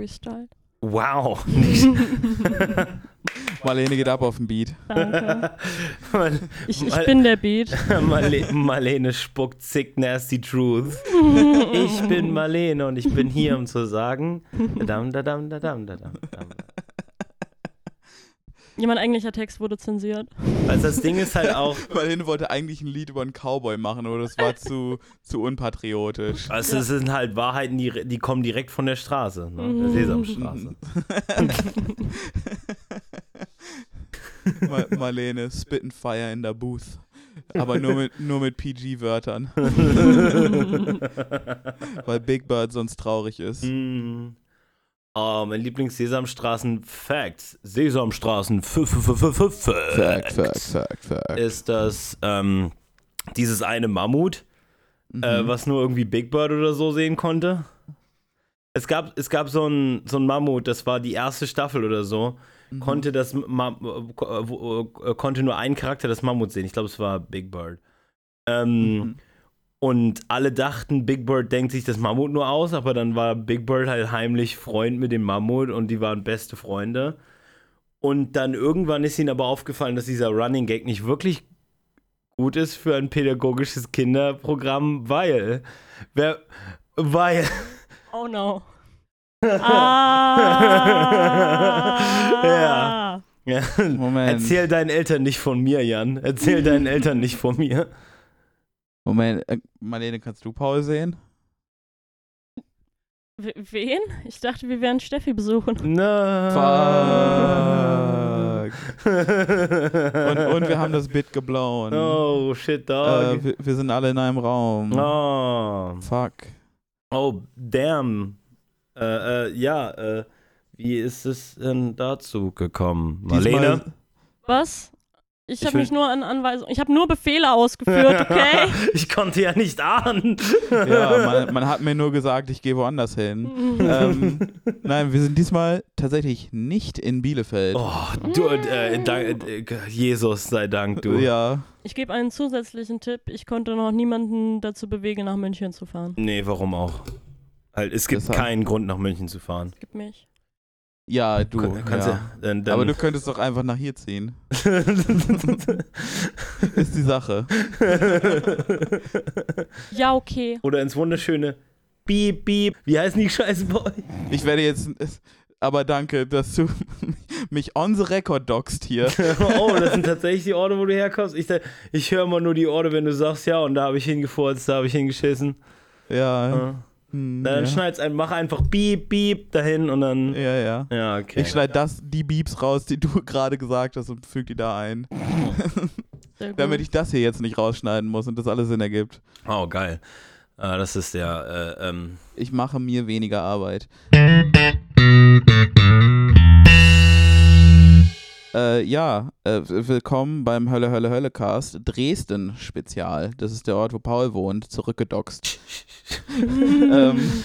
gefreestylt. Wow. Marlene geht ab auf den Beat. Danke. Mal- Ich, ich mal- bin der Beat. Marle Marlene spuckt sick nasty truth. Ich bin Marlene und ich bin hier, um zu sagen. Dadam, dadam, dadam, dadam, dadam. Jemand eigentlicher Text wurde zensiert. Also das Ding ist halt auch, Marlene wollte eigentlich ein Lied über einen Cowboy machen, aber das war zu, zu unpatriotisch. also es sind halt Wahrheiten, die, die kommen direkt von der Straße, ne? der Sesamstraße. Ma Marlene, Spit and Fire in der Booth. Aber nur mit, nur mit PG-Wörtern. Weil Big Bird sonst traurig ist. Mm. Oh, mein Lieblings-Sesamstraßen-Fact. Sesamstraßen Fact, fact, fact, fact. ist das ähm, dieses eine Mammut, äh, Mhm. was nur irgendwie Big Bird oder so sehen konnte. Es gab, es gab so ein, so ein Mammut, das war die erste Staffel oder so, Mhm. konnte das Ma äh, äh, konnte nur einen Charakter des Mammuts sehen. Ich glaube, es war Big Bird. Ähm, Mhm. Und alle dachten, Big Bird denkt sich das Mammut nur aus, aber dann war Big Bird halt heimlich Freund mit dem Mammut und die waren beste Freunde. Und dann irgendwann ist ihnen aber aufgefallen, dass dieser Running Gag nicht wirklich gut ist für ein pädagogisches Kinderprogramm, weil, wer, weil, Oh no. Ah. Ja. ja, Moment. erzähl deinen Eltern nicht von mir, Jan. Erzähl deinen Eltern nicht von mir. Moment, äh, Marlene, kannst du Paul sehen? W- Wen? Ich dachte, wir werden Steffi besuchen. No. Fuck. Und, und wir haben das Bit geblauen. Oh, shit, äh, dog. wir, wir sind alle in einem Raum. oh. Fuck. oh, damn. Äh, äh, ja, äh, wie ist es denn dazu gekommen? Marlene? Diesmal- Was? Ich Ich habe mich nur an Anweisungen. Ich habe nur Befehle ausgeführt, okay? ich konnte ja nicht ahnen. Ja, man, man hat mir nur gesagt, ich gehe woanders hin. ähm, nein, wir sind diesmal tatsächlich nicht in Bielefeld. Oh, du, äh, dank, äh, Jesus sei Dank, du. Ja, Ich gebe einen zusätzlichen Tipp. Ich konnte noch niemanden dazu bewegen, nach München zu fahren. Nee, warum auch? Halt, es gibt Deshalb- keinen Grund, nach München zu fahren. Gib mich. Ja, du. Kann- kannst ja. ja, dann, dann Aber du könntest doch einfach nach hier ziehen. Ist die Sache. Ja, okay. Oder ins wunderschöne Piep, Piep. Wie heißen die Scheiße bei euch? Ich werde jetzt. Aber danke, dass du mich on the record doxt hier. oh, das sind tatsächlich die Orte, wo du herkommst. Ich, ich höre immer nur die Orte, wenn du sagst, ja, und da habe ich hingefurzt, da habe ich hingeschissen. Ja. Ja. Hm, Dann ja. schneid's ein, mach einfach Piep, Piep dahin und dann. ja, ja. Ja, okay. Ich schneide das, die Beeps raus, die du gerade gesagt hast und füge die da ein. Damit ich das hier jetzt nicht rausschneiden muss und das alles Sinn ergibt. Oh, geil. Äh, das ist der, äh, ähm, Ich mache mir weniger Arbeit. Äh, ja, äh, willkommen beim Hölle, Hölle, Hölle Cast Dresden Spezial. Das ist der Ort, wo Paul wohnt, zurückgedoxt. ähm,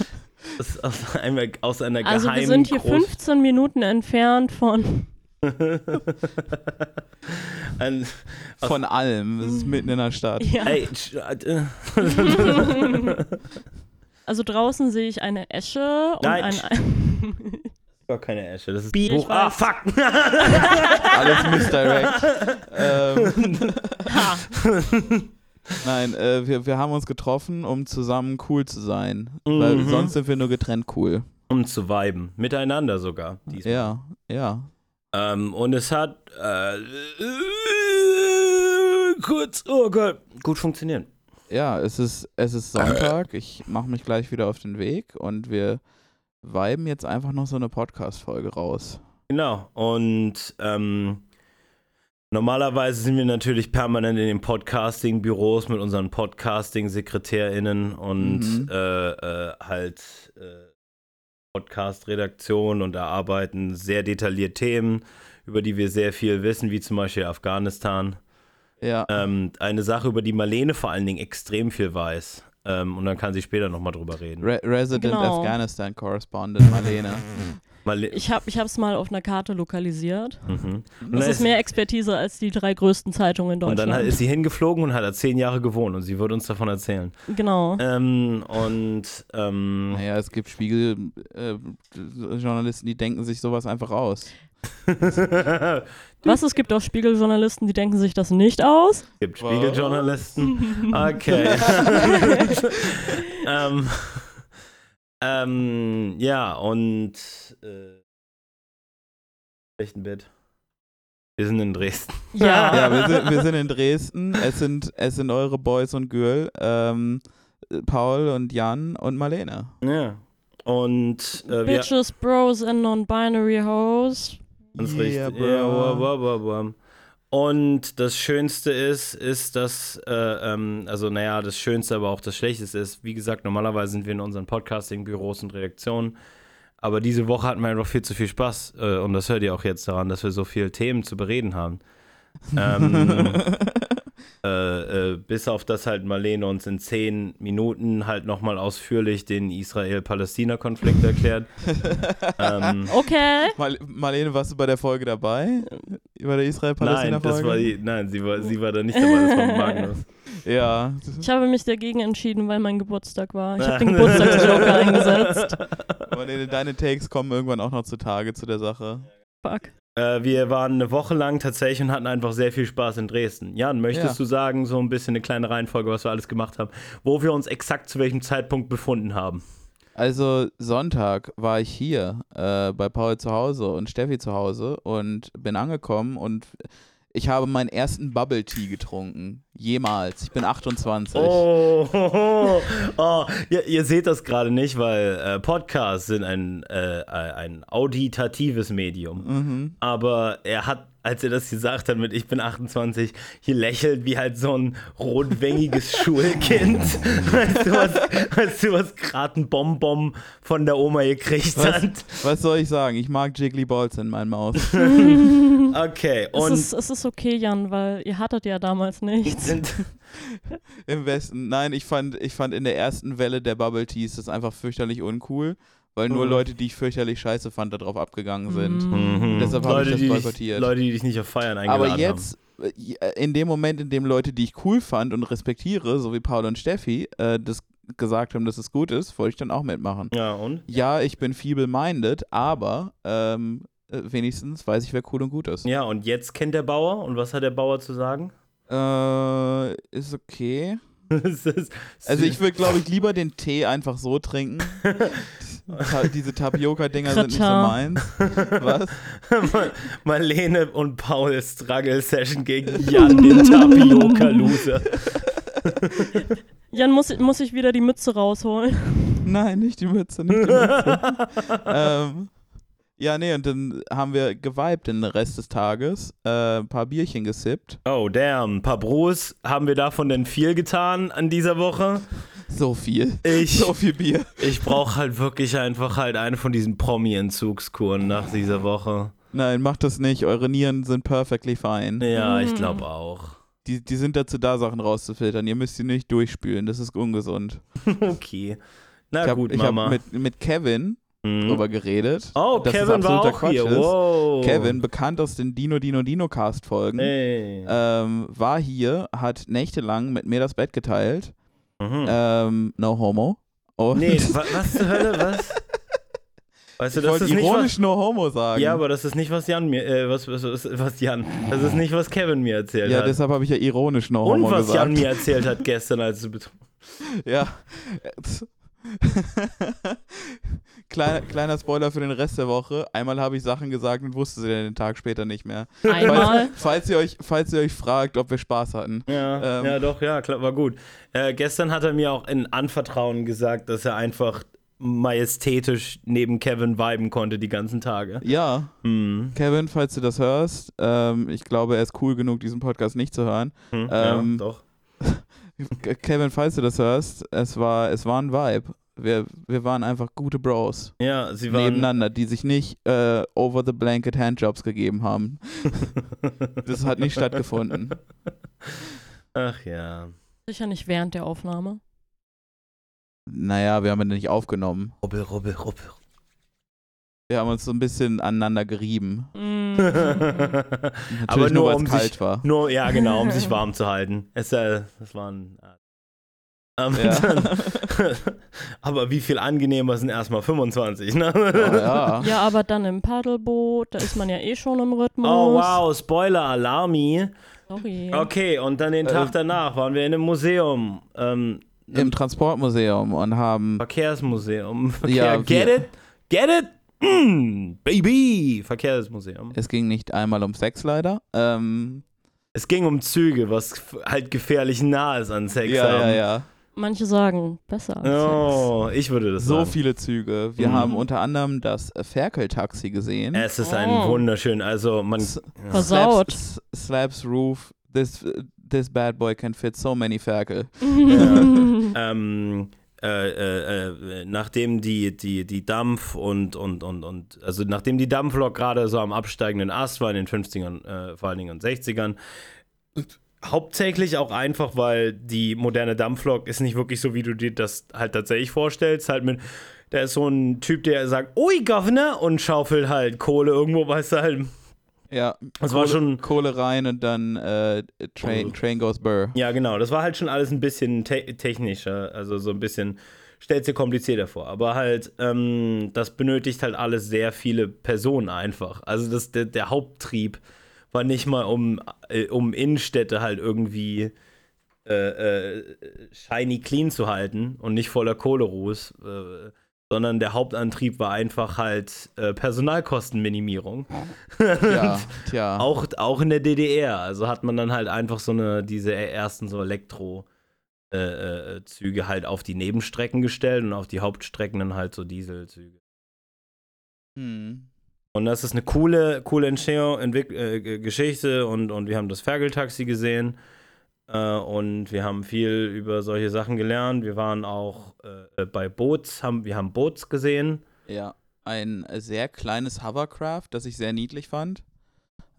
das ist aus, einem, aus einer also geheimen wir sind hier Groß- 15 Minuten entfernt von. Ein, aus, von allem. Es ist mitten in der Stadt. Ja. ey, äh, Also draußen sehe ich eine Esche und Nein. ein. Gar keine Esche. Das ist Ich Buch. Ah, fuck! Alles misdirect. ähm, ha. nein, äh, wir, wir haben uns getroffen, um zusammen cool zu sein. Weil Mhm. sonst sind wir nur getrennt cool. um zu viben. Miteinander sogar. Diesmal. Ja, ja. Ähm, und es hat äh, kurz, oh Gott, gut funktioniert. Ja, es ist, es ist Sonntag. Ich mache mich gleich wieder auf den Weg und wir viben jetzt einfach noch so eine Podcast-Folge raus. Genau. Und ähm, normalerweise sind wir natürlich permanent in den Podcasting-Büros mit unseren Podcasting-SekretärInnen und Mhm. äh, äh, halt äh, Podcast-Redaktion und erarbeiten sehr detailliert Themen, über die wir sehr viel wissen, wie zum Beispiel Afghanistan. Ja, Ähm, eine Sache, über die Marlene vor allen Dingen extrem viel weiß. Ähm, und dann kann sie später nochmal drüber reden. Re Resident Genau. Afghanistan Correspondent Marlene. Mal Ich habe es mal auf einer Karte lokalisiert. mhm. Und Das dann ist mehr Expertise als die drei größten Zeitungen in Und Deutschland. dann hat- ist sie hingeflogen und hat da zehn Jahre gewohnt und sie wird uns davon erzählen. genau. Ähm, und ähm, Naja, es gibt Spiegel-Journalisten, die denken sich sowas einfach aus. Was? Es gibt auch Spiegeljournalisten, die denken sich das nicht aus. gibt Was? Spiegeljournalisten. Okay. ähm, ähm, ja, und äh, echt ein Bett. Wir sind in Dresden. Ja. Ja, wir sind, wir sind in Dresden. Es sind, es sind eure Boys und Girl. Ähm, Paul und Jan und Marlene. Ja. Und äh, wir Bitches, Bros and Non-Binary Hoes. Ist Yeah, richtig. bro. Wa, wa, wa. Und das Schönste ist, ist, dass, äh, ähm, also naja, das Schönste, aber auch das Schlechteste ist, wie gesagt, normalerweise sind wir in unseren Podcasting-Büros und Redaktionen, aber diese Woche hatten wir einfach viel zu viel Spaß äh, und das hört ihr auch jetzt daran, dass wir so viele Themen zu bereden haben. Ähm, äh, äh, bis auf das halt Marlene uns in zehn Minuten halt nochmal ausführlich den Israel-Palästina-Konflikt erklärt. ähm, Okay. Mar Marlene, warst du bei der Folge dabei? Bei der Israel-Palästina-Folge? Nein, das war die, nein, sie war, sie war da nicht dabei, das war Magnus. Ja. Ich habe mich dagegen entschieden, weil mein Geburtstag war. Ich habe den Geburtstagsjoker eingesetzt. Marlene, deine Takes kommen irgendwann auch noch zutage zu der Sache. Fuck. Äh, wir waren eine Woche lang tatsächlich und hatten einfach sehr viel Spaß in Dresden. Jan, möchtest Ja. du sagen, so ein bisschen eine kleine Reihenfolge, was wir alles gemacht haben, wo wir uns exakt zu welchem Zeitpunkt befunden haben? Also Sonntag war ich hier äh, bei Paul zu Hause und Steffi zu Hause und bin angekommen und ich habe meinen ersten Bubble Tea getrunken. Jemals. Ich bin 28. Oh, oh, oh. Ihr, ihr seht das gerade nicht, weil äh, Podcasts sind ein, äh, ein auditatives Medium. Mhm. Aber er hat, als er das gesagt hat mit Ich bin 28, hier lächelt wie halt so ein rotwängiges Schulkind. Weißt du, was, weißt du, was gerade ein Bonbon von der Oma gekriegt Was? hat? Was soll ich sagen? Ich mag Jiggly Balls in meinem Maus. Okay, Es und ist, es ist okay, Jan, weil ihr hattet ja damals nichts. Sind, Im Westen. Nein, ich fand, ich fand in der ersten Welle der Bubble Teas das einfach fürchterlich uncool, weil nur Mhm. Leute, die ich fürchterlich scheiße fand, darauf abgegangen sind. Mm. Deshalb habe ich Leute, das die dich, boykottiert. Leute, die dich nicht auf Feiern eingeladen Aber jetzt, äh, in dem Moment, in dem Leute, die ich cool fand und respektiere, so wie Paul und Steffi, äh, das gesagt haben, dass es gut ist, wollte ich dann auch mitmachen. Ja, und? Ja, ich bin feeble-minded, aber ähm, äh, wenigstens weiß ich, wer cool und gut ist. Ja, und jetzt kennt der Bauer. Und was hat der Bauer zu sagen? Äh, ist okay. Also ich würde, glaube ich, lieber den Tee einfach so trinken. Ta diese Tapioca-Dinger sind nicht so meins. Was? Mar- Marlene und Paul Struggle Session gegen Jan, den Tapioca-Loser. Jan, muss, muss ich wieder die Mütze rausholen? Nein, nicht die Mütze, nicht die Mütze. ähm, ja, nee, und dann haben wir geweibt den Rest des Tages, äh, ein paar Bierchen gesippt. Oh, damn. Ein paar Bros. Haben wir davon denn viel getan an dieser Woche? So viel. Ich, So viel Bier. ich brauche halt wirklich einfach halt eine von diesen Promi-Entzugskuren nach dieser Woche. Nein, macht das nicht. Eure Nieren sind perfectly fine. Ja, ich Mm. glaube auch. Die, die sind dazu da, Sachen rauszufiltern. Ihr müsst sie nicht durchspülen. Das ist ungesund. Okay. Na ich habe gut, ich hab Mama. mit, mit Kevin Mhm. drüber geredet. Oh, dass Kevin war auch Quatsch hier. ist. Wow. Kevin, bekannt aus den Dino Dino Dino Cast Folgen, ähm, war hier, hat nächtelang mit mir das Bett geteilt. Mhm. Ähm, no homo. Und Nee, wa was zur Hölle, was? Weißt du, ich das wollte ironisch no homo sagen. Ja, aber das ist nicht, was Jan mir, äh, was, was, was, Jan, das ist nicht, was Kevin mir erzählt ja hat. deshalb habe ich ja ironisch no Und homo was gesagt. Jan mir erzählt hat gestern, als du betrunken Ja. kleiner, kleiner Spoiler für den Rest der Woche. Einmal habe ich Sachen gesagt und wusste sie dann den Tag später nicht mehr. Einmal. Falls, falls, ihr euch, falls ihr euch fragt, ob wir Spaß hatten. Ja, Ähm. ja, doch, ja, klar, war gut. Äh, gestern hat er mir auch in Anvertrauen gesagt, dass er einfach majestätisch neben Kevin viben konnte die ganzen Tage. Ja, Hm. Kevin, falls du das hörst, ähm, ich glaube, er ist cool genug, diesen Podcast nicht zu hören. Hm, Ähm, ja, doch. Kevin, falls du das hörst, es war, es war ein Vibe. Wir, wir waren einfach gute Bros Ja, sie waren. nebeneinander, die sich nicht äh, over the blanket Handjobs gegeben haben. Das hat nicht stattgefunden. Ach ja. Sicher nicht während der Aufnahme. Naja, wir haben ihn nicht aufgenommen. Rubbel, rubbel, rubbel. Wir haben uns so ein bisschen aneinander gerieben. Mm. Aber nur, nur, weil um es sich, kalt war. nur, ja genau, um sich warm zu halten. Es, äh, das war ein, äh, ähm, Ja. dann, aber wie viel angenehmer sind erstmal 25, ne? Oh, ja. ja, aber dann im Paddelboot, da ist man ja eh schon im Rhythmus. Oh wow, Spoiler, Alarmi. Sorry. Okay, und dann den Tag Äh, danach waren wir in einem Museum. Ähm, Im Transportmuseum und haben. Verkehrsmuseum. Verkehr, Ja, get it? Get it? Mm, baby! Verkehrsmuseum. Es ging nicht einmal um Sex leider. Ähm, Es ging um Züge, was halt gefährlich nah ist an Sex ja, haben. ja, ja. Manche sagen besser als Oh, ich würde das So sagen. viele Züge. Wir Mhm. haben unter anderem das Ferkel-Taxi gesehen. Es ist ein Oh. wunderschön, also man. S- Ja. Versaut. Slaps, Slaps Roof. This, this bad boy can fit so many Ferkel. Sex. ähm, äh, äh, äh, nachdem die, die, die Dampf und, und, und, und, also nachdem die Dampflok gerade so am absteigenden Ast war in den 50ern, äh, vor allen Dingen in den 60ern, hauptsächlich auch einfach, weil die moderne Dampflok ist nicht wirklich so, wie du dir das halt tatsächlich vorstellst, halt mit, da ist so ein Typ, der sagt, ui, Governor, und schaufelt halt Kohle irgendwo, weißt du halt, Ja, Das Kohle, war schon- Kohle rein und dann äh, Train. Train goes burr. Ja, genau. Das war halt schon alles ein bisschen te technischer, also so ein bisschen stellt dir komplizierter vor. Aber halt, ähm, das benötigt halt alles sehr viele Personen einfach. Also das, der, der Haupttrieb war nicht mal um, äh, um Innenstädte halt irgendwie äh, äh, shiny clean zu halten und nicht voller Kohleruß, äh, sondern der Hauptantrieb war einfach halt äh, Personalkostenminimierung. Ja, tja. Auch, auch in der DDR. Also hat man dann halt einfach so eine, diese ersten so Elektro- äh, äh, Züge halt auf die Nebenstrecken gestellt und auf die Hauptstrecken dann halt so Dieselzüge. Hm. Und das ist eine coole, coole Entstehung, Entwick äh, Geschichte und, und wir haben das Fergeltaxi gesehen äh, und wir haben viel über solche Sachen gelernt. Wir waren auch äh, bei Boots, haben, wir haben Boots gesehen. Ja, ein sehr kleines Hovercraft, das ich sehr niedlich fand.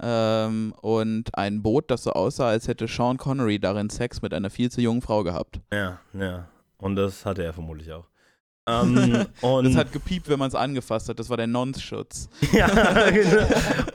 Ähm, und ein Boot, das so aussah, als hätte Sean Connery darin Sex mit einer viel zu jungen Frau gehabt. Ja, ja. Und das hatte er vermutlich auch. Ähm, und Das hat gepiept, wenn man es angefasst hat. Das war der Nonce-Schutz. Ja, genau.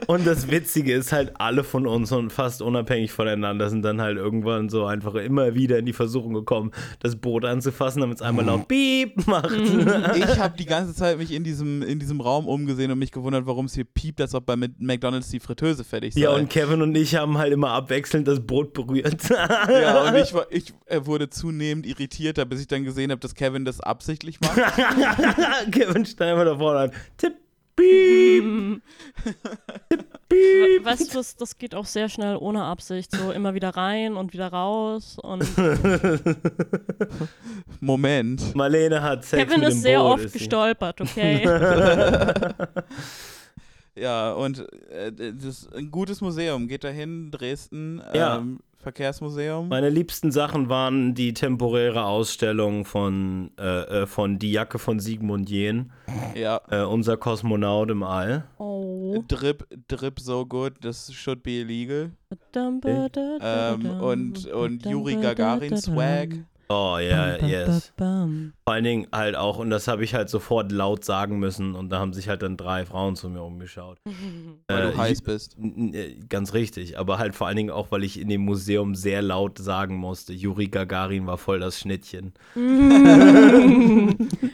Und das Witzige ist halt, alle von uns und fast unabhängig voneinander sind dann halt irgendwann so einfach immer wieder in die Versuchung gekommen, das Boot anzufassen, damit es einmal laut Piep macht. Ich habe die ganze Zeit mich in diesem, in diesem Raum umgesehen und mich gewundert, warum es hier piept, als ob bei Mc- McDonalds die Fritteuse fertig sei. Ja, und Kevin und ich haben halt immer abwechselnd das Boot berührt. Ja, und ich, war, ich wurde zunehmend irritierter, bis ich dann gesehen habe, dass Kevin das absichtlich macht. Kevin immer da vorne an. Tipp, piep, piep. Weißt du, das, das geht auch sehr schnell ohne Absicht. So immer wieder rein und wieder raus. Und Moment. Marlene hat Sex Kevin mit ist dem sehr Boot, oft ist gestolpert, okay? Ja, und äh, das ist ein gutes Museum. Geht dahin, Dresden, Ja. ähm, Verkehrsmuseum. Meine liebsten Sachen waren die temporäre Ausstellung von, äh, äh, von Die Jacke von Sigmund Jähn, ja. äh, unser Kosmonaut im All. Oh. Drip, Drip so good, das should be illegal. Ähm, Ähm, und- und Yuri Gagarin Swag. Oh ja, yes. Vor allen Dingen halt auch, und das habe ich halt sofort laut sagen müssen, und da haben sich halt dann drei Frauen zu mir umgeschaut. Weil Äh, du heiß ich- bist. Äh, Ganz richtig, aber halt vor allen Dingen auch, weil ich in dem Museum sehr laut sagen musste, Juri Gagarin war voll das Schnittchen.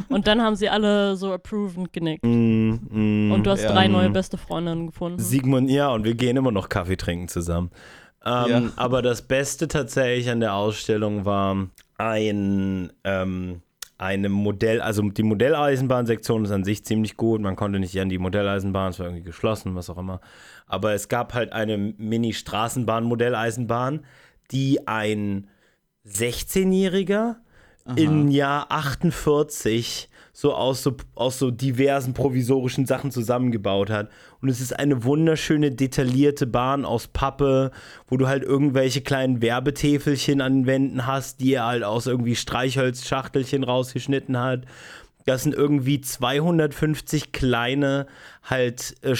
Und dann haben sie alle so approvend genickt. Mm, mm, Und du hast Ja. drei neue beste Freundinnen gefunden. Sigmund, ja, und wir gehen immer noch Kaffee trinken zusammen. Ähm, Ja. Aber das Beste tatsächlich an der Ausstellung war ein, ähm, eine Modell, also die Modelleisenbahnsektion ist an sich ziemlich gut. Man konnte nicht an die Modelleisenbahn, es war irgendwie geschlossen, was auch immer. Aber es gab halt eine Mini-Straßenbahn-Modelleisenbahn, die ein 16-Jähriger im Jahr 48 so aus, so aus so diversen provisorischen Sachen zusammengebaut hat. Und es ist eine wunderschöne, detaillierte Bahn aus Pappe, wo du halt irgendwelche kleinen Werbetäfelchen an den Wänden hast, die er halt aus irgendwie Streichholzschachtelchen rausgeschnitten hat. Das sind irgendwie 250 kleine halt äh,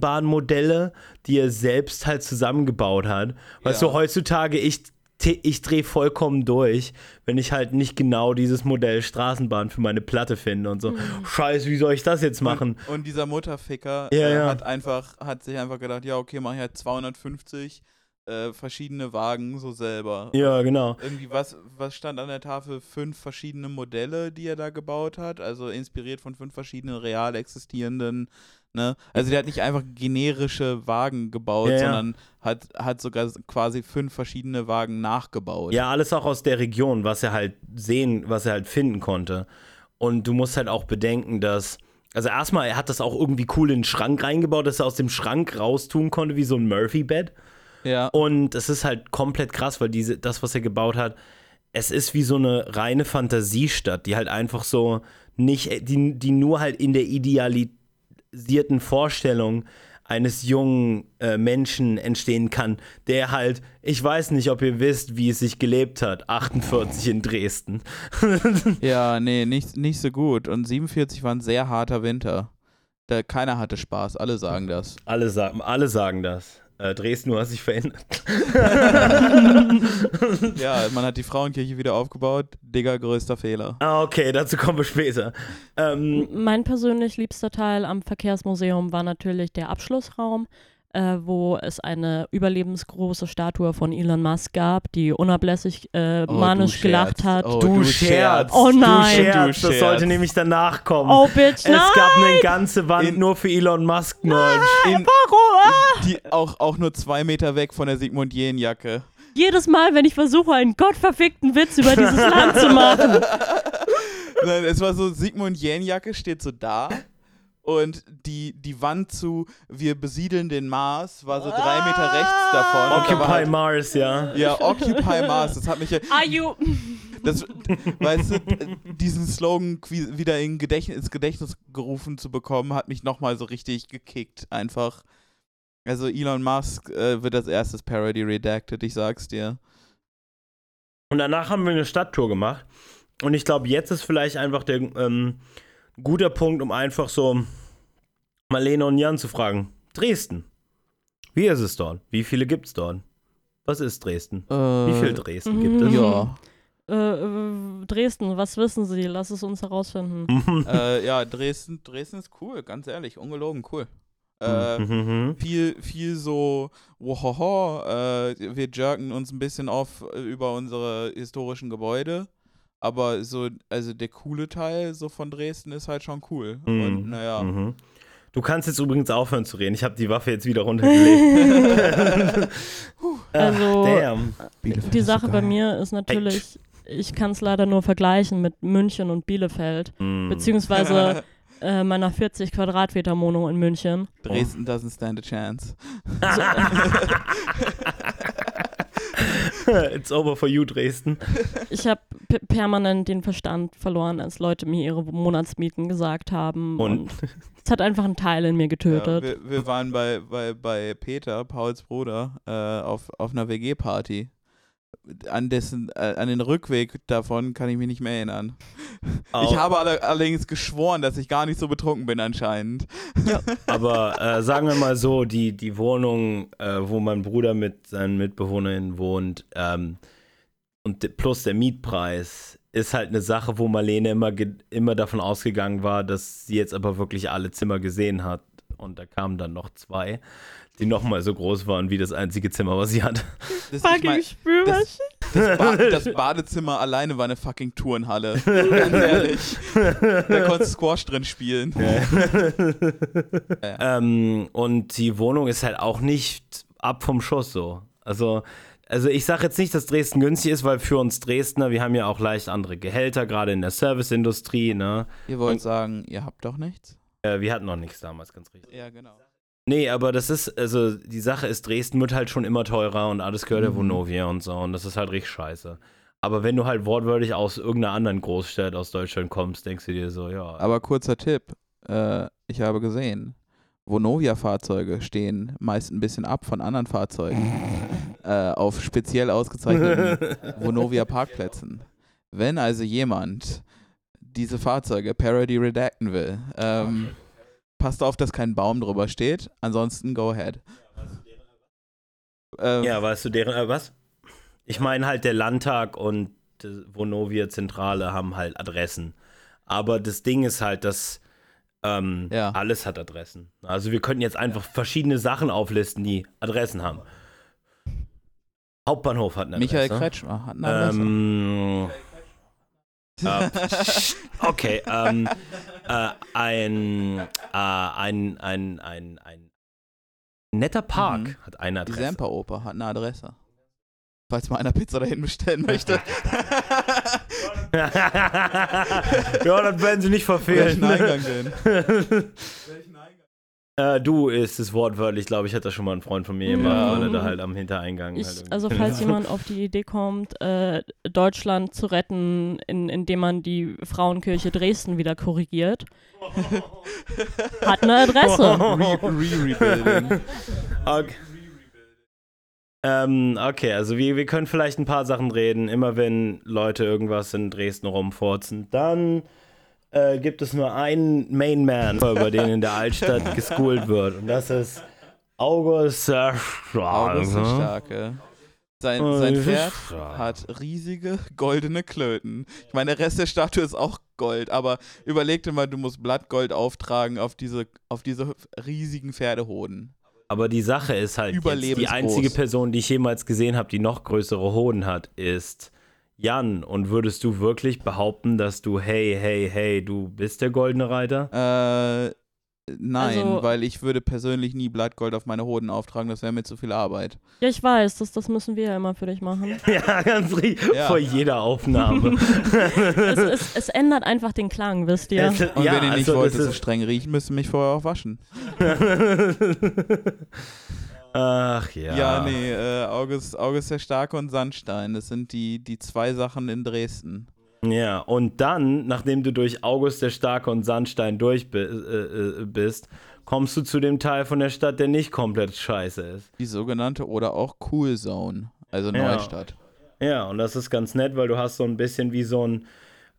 Straßenbahnmodelle, die er selbst halt zusammengebaut hat. Weißt Ja. du, heutzutage ich ich drehe vollkommen durch, wenn ich halt nicht genau dieses Modell Straßenbahn für meine Platte finde und so. Scheiße, wie soll ich das jetzt machen? Und, und dieser Mutterficker Ja, äh, ja. hat einfach, hat sich einfach gedacht, ja, okay, mach ich halt 250 äh, verschiedene Wagen so selber. Ja, genau. Irgendwie, was, was stand an der Tafel? Fünf verschiedene Modelle, die er da gebaut hat, also inspiriert von fünf verschiedenen real existierenden, ne? Also der hat nicht einfach generische Wagen gebaut, Ja, ja. sondern hat, hat sogar quasi fünf verschiedene Wagen nachgebaut. Ja, alles auch aus der Region, was er halt sehen, was er halt finden konnte. Und du musst halt auch bedenken, dass. Also erstmal, er hat das auch irgendwie cool in den Schrank reingebaut, dass er aus dem Schrank raustun konnte, wie so ein Murphy-Bett. Ja. Und es ist halt komplett krass, weil diese, das, was er gebaut hat, es ist wie so eine reine Fantasiestadt, die halt einfach so nicht, die, die nur halt in der idealisierten Vorstellung eines jungen äh, Menschen entstehen kann, der halt, ich weiß nicht, ob ihr wisst, wie es sich gelebt hat, 48 in Dresden. Ja, nee, nicht, nicht so gut. Und 47 war ein sehr harter Winter. Da, keiner hatte Spaß, alle sagen das. Alle sagen, alle sagen das. Äh, Dresden, du hast dich verändert. Ja, man hat die Frauenkirche wieder aufgebaut. Digga, größter Fehler. Ah, okay, dazu kommen wir später. Ähm, Mein persönlich liebster Teil am Verkehrsmuseum war natürlich der Abschlussraum, äh, wo es eine überlebensgroße Statue von Elon Musk gab, die unablässig äh, Oh, manisch gelacht hat. Oh, du, du Scherz. scherzt. Oh nein. Du Scherz. Das sollte nämlich danach kommen. Oh, Bitch, es nein! gab eine ganze Wand In- nur für Elon Musk Merch. In, Warum? Ah! die auch, auch nur zwei Meter weg von der Sigmund Jähn-Jacke. Jedes Mal, wenn ich versuche, einen gottverfickten Witz über dieses Land zu machen. Nein, es war so, Sigmund Jähn-Jacke steht so da und die, die Wand zu Wir besiedeln den Mars war so drei Meter rechts davon. Da Occupy halt, Mars, ja. ja, Occupy Mars. Das hat mich ja, Are you... das, weißt du, diesen Slogan wieder in Gedächtnis, ins Gedächtnis gerufen zu bekommen, hat mich nochmal so richtig gekickt. Einfach. Also Elon Musk äh, wird als erstes Parody redacted, ich sag's dir. Und danach haben wir eine Stadttour gemacht. Und ich glaube, jetzt ist vielleicht einfach der ähm, guter Punkt, um einfach so Marlene und Jan zu fragen. Dresden. Wie ist es dort? Wie viele gibt es dort? Was ist Dresden? Wie viel Dresden gibt es? Mhm. Ja. Äh, äh, Dresden, was wissen Sie? Lass es uns herausfinden. äh, ja, Dresden, Dresden ist cool, ganz ehrlich, ungelogen cool. Äh, Mhm. viel, viel so, wohoho, äh, wir jerken uns ein bisschen auf äh, über unsere historischen Gebäude. Aber so, also der coole Teil so von Dresden ist halt schon cool. Mhm. Und naja. Mhm. Du kannst jetzt übrigens aufhören zu reden. Ich habe die Waffe jetzt wieder runtergelegt. Also, Damn. Bielefeld Die so Sache bei mir ist natürlich, ich kann es leider nur vergleichen mit München und Bielefeld, Mm. beziehungsweise äh, meiner 40 Quadratmeter Wohnung in München. Dresden doesn't stand a chance. It's over for you, Dresden. Ich habe permanent den Verstand verloren, als Leute mir ihre Monatsmieten gesagt haben. Und? Es hat einfach einen Teil in mir Ja, getötet. wir, wir waren bei, bei, bei Peter, Pauls Bruder, äh, auf, auf einer WG-Party. An, dessen, äh, an den Rückweg davon kann ich mich nicht mehr erinnern. Ich habe alle, allerdings geschworen, dass ich gar nicht so betrunken bin anscheinend. Aber äh, sagen wir mal so, die, die Wohnung, äh, wo mein Bruder mit seinen Mitbewohnerinnen wohnt, ähm, und plus der Mietpreis, ist halt eine Sache, wo Marlene immer, immer davon ausgegangen war, dass sie jetzt aber wirklich alle Zimmer gesehen hat. Und da kamen dann noch zwei, die nochmal so groß waren wie das einzige Zimmer, was sie hatte. Das, ich Fucking Spülmaschine. das, ba das Badezimmer alleine war eine fucking Turnhalle. Ganz ehrlich. Da konntest du Squash drin spielen. Ähm, und die Wohnung ist halt auch nicht ab vom Schuss so. Also, also ich sage jetzt nicht, dass Dresden günstig ist, weil für uns Dresdner, wir haben ja auch leicht andere Gehälter, gerade in der Serviceindustrie, ne? Ihr wollt sagen, ihr habt doch nichts? Äh, wir hatten noch nichts damals, ganz richtig. Ja, genau. Nee, aber das ist, also die Sache ist, Dresden wird halt schon immer teurer und alles gehört der Mhm. Vonovia und so und das ist halt richtig scheiße. Aber wenn du halt wortwörtlich aus irgendeiner anderen Großstadt aus Deutschland kommst, denkst du dir so, ja. Aber kurzer Tipp. Äh, ich habe gesehen, Vonovia-Fahrzeuge stehen meist ein bisschen ab von anderen Fahrzeugen äh, auf speziell ausgezeichneten Vonovia-Parkplätzen. Wenn also jemand diese Fahrzeuge Parody redacten will, ähm, passt auf, dass kein Baum drüber steht. Ansonsten go ahead. Ähm, ja, weißt du deren, äh, was? Ich meine halt, der Landtag und Vonovia Zentrale haben halt Adressen. Aber das Ding ist halt, dass ähm, Ja. alles hat Adressen. Also wir könnten jetzt einfach verschiedene Sachen auflisten, die Adressen haben. Hauptbahnhof hat eine Adresse. Michael Kretschmer hat eine Adresse. Ähm, äh, okay, ähm, äh, ein, äh, ein, ein, ein, ein netter Park Mhm. hat eine Die Adresse. Semperoper hat eine Adresse. Falls mal einer Pizza dahin bestellen möchte. ja, das werden sie nicht verfehlen. Welchen Eingang denn? äh, du ist es wortwörtlich, glaube ich, hat das schon mal ein Freund von mir gemacht, weil er da halt am Hintereingang Ich, halt also falls jemand auf die Idee kommt, äh, Deutschland zu retten, in, indem man die Frauenkirche Dresden wieder korrigiert, hat eine Adresse. Re- Re-Rebuilding. Okay. Ähm, okay, also wir, wir können vielleicht ein paar Sachen reden. Immer wenn Leute irgendwas in Dresden rumfurzen, dann äh, gibt es nur einen Main Man, über den in der Altstadt geschoolt wird. Und das ist August der August der Starke. Sein, sein Pferd hat riesige goldene Klöten. Ich meine, der Rest der Statue ist auch Gold, aber überleg dir mal, du musst Blattgold auftragen auf diese, auf diese riesigen Pferdehoden. Aber die Sache ist halt, die einzige Person, die ich jemals gesehen habe, die noch größere Hoden hat, ist Jan. Und würdest du wirklich behaupten, dass du, hey, hey, hey, du bist der goldene Reiter? Äh, nein, Also- weil ich würde persönlich nie Blattgold auf meine Hoden auftragen, das wäre mir zu viel Arbeit. Ja, ich weiß, das, das müssen wir ja immer für dich machen. Ja, ganz richtig. Ja. Vor jeder Aufnahme. es, es, es ändert einfach den Klang, wisst ihr? Es- Und ja, wenn ihr nicht also wollt, das dass es ist- streng riecht, müsst ihr mich vorher auch waschen. Ach ja. Ja, nee, äh, August, August der Starke und Sandstein, das sind die, die zwei Sachen in Dresden. Ja, und dann, nachdem du durch August der Starke und Sandstein durch äh, äh, bist, kommst du zu dem Teil von der Stadt, der nicht komplett scheiße ist. Die sogenannte oder auch Cool Zone, also Ja. Neustadt. Ja, und das ist ganz nett, weil du hast so ein bisschen wie so ein,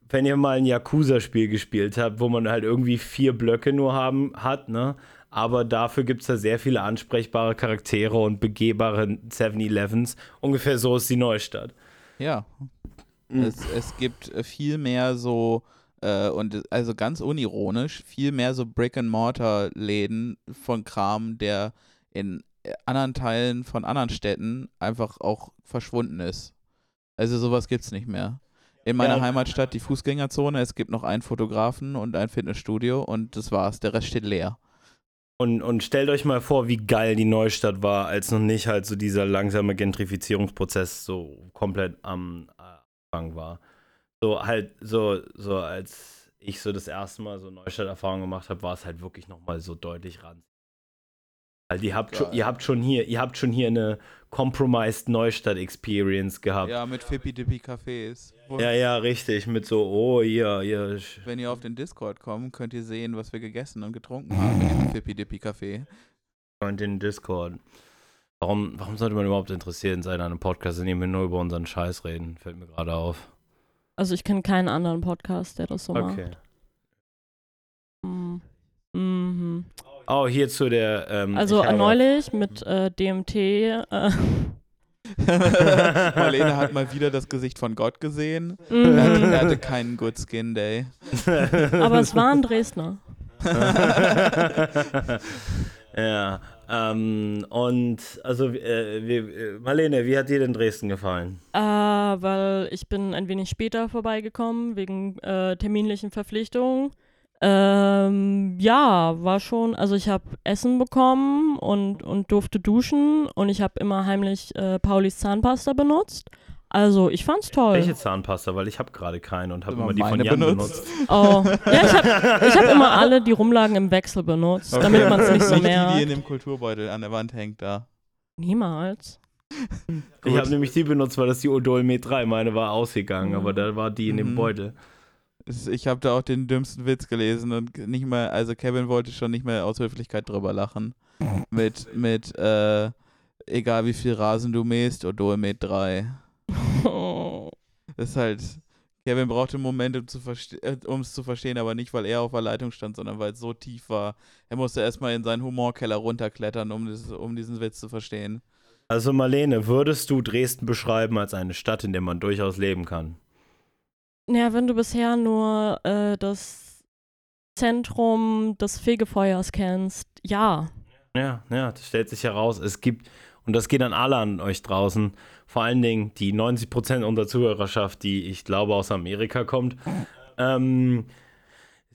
wenn ihr mal ein Yakuza-Spiel gespielt habt, wo man halt irgendwie vier Blöcke nur haben hat, ne? Aber dafür gibt es da sehr viele ansprechbare Charaktere und begehbare 7-Elevens. Ungefähr so ist die Neustadt. Ja, Mhm. es, es gibt äh, viel mehr so, äh, und es- also ganz unironisch, viel mehr so Brick-and-Mortar-Läden von Kram, der in äh, anderen Teilen von anderen Städten einfach auch verschwunden ist. Also sowas gibt's nicht mehr. In meiner Ja. Heimatstadt die Fußgängerzone, es gibt noch einen Fotografen und ein Fitnessstudio und das war's. Der Rest steht leer. Und, und stellt euch mal vor, wie geil die Neustadt war, als noch nicht halt so dieser langsame Gentrifizierungsprozess so komplett am Anfang war. So halt, so, so als ich so das erste Mal so Neustadt-Erfahrung gemacht habe, war es halt wirklich nochmal so deutlich ran. Also ihr habt, schon, ihr habt schon hier, ihr habt schon hier eine compromised Neustadt-Experience gehabt. Ja. Ja, mit Fippi-Dippi Cafés. Wo- ja, richtig. Mit so, oh, hier, hier. Wenn ihr auf den Discord kommt, könnt ihr sehen, was wir gegessen und getrunken haben in diesem Fippi-Dippi Café. Und den Discord. Warum, warum sollte man überhaupt interessiert sein an einem Podcast, in dem wir nur über unseren Scheiß reden? Fällt mir gerade auf. Also ich kenne keinen anderen Podcast, der das so Okay. macht. Mhm. Mhm. Oh, hierzu der. Ähm, Also neulich mit äh, DMT. Äh, Marlene hat mal wieder das Gesicht von Gott gesehen. Er hatte, mhm. er hatte keinen Good Skin Day. Aber es war ein Dresdner. ja. Ähm, und also, äh, wie, äh, Marlene, wie hat dir denn Dresden gefallen? Äh, weil ich bin ein wenig später vorbeigekommen, wegen äh, terminlichen Verpflichtungen. Ähm, ja, war schon, also ich habe Essen bekommen und, und durfte duschen und ich habe immer heimlich äh, Paulis Zahnpasta benutzt. Also ich fand's toll. Welche Zahnpasta? Weil ich habe gerade keine und habe Immer immer die von Jan benutzt. benutzt. Oh, ja, ich habe ich hab immer alle, die rumlagen, im Wechsel benutzt, damit man es nicht so Nicht die, die in merkt. dem Kulturbeutel an der Wand hängt da. Niemals. Ich habe nämlich die benutzt, weil das die Odolmet 3, meine war ausgegangen, Mhm. aber da war die in dem Mhm. Beutel. Ich habe da auch den dümmsten Witz gelesen und nicht mal, also Kevin wollte schon nicht mehr aus Höflichkeit drüber lachen. Mit, mit, äh, egal wie viel Rasen du mähst, Odol mäht 3. Das ist halt, Kevin brauchte einen Moment, um es zu verstehen, aber nicht, weil er auf der Leitung stand, sondern weil es so tief war. Er musste erstmal in seinen Humorkeller runterklettern, um, das, um diesen Witz zu verstehen. Also Marlene, würdest du Dresden beschreiben als eine Stadt, in der man durchaus leben kann? Naja, wenn du bisher nur äh, das Zentrum des Fegefeuers kennst, ja. Ja, ja, das stellt sich heraus. Es gibt, und das geht an alle an euch draußen, vor allen Dingen die 90% unserer Zuhörerschaft, die ich glaube aus Amerika kommt. Ähm,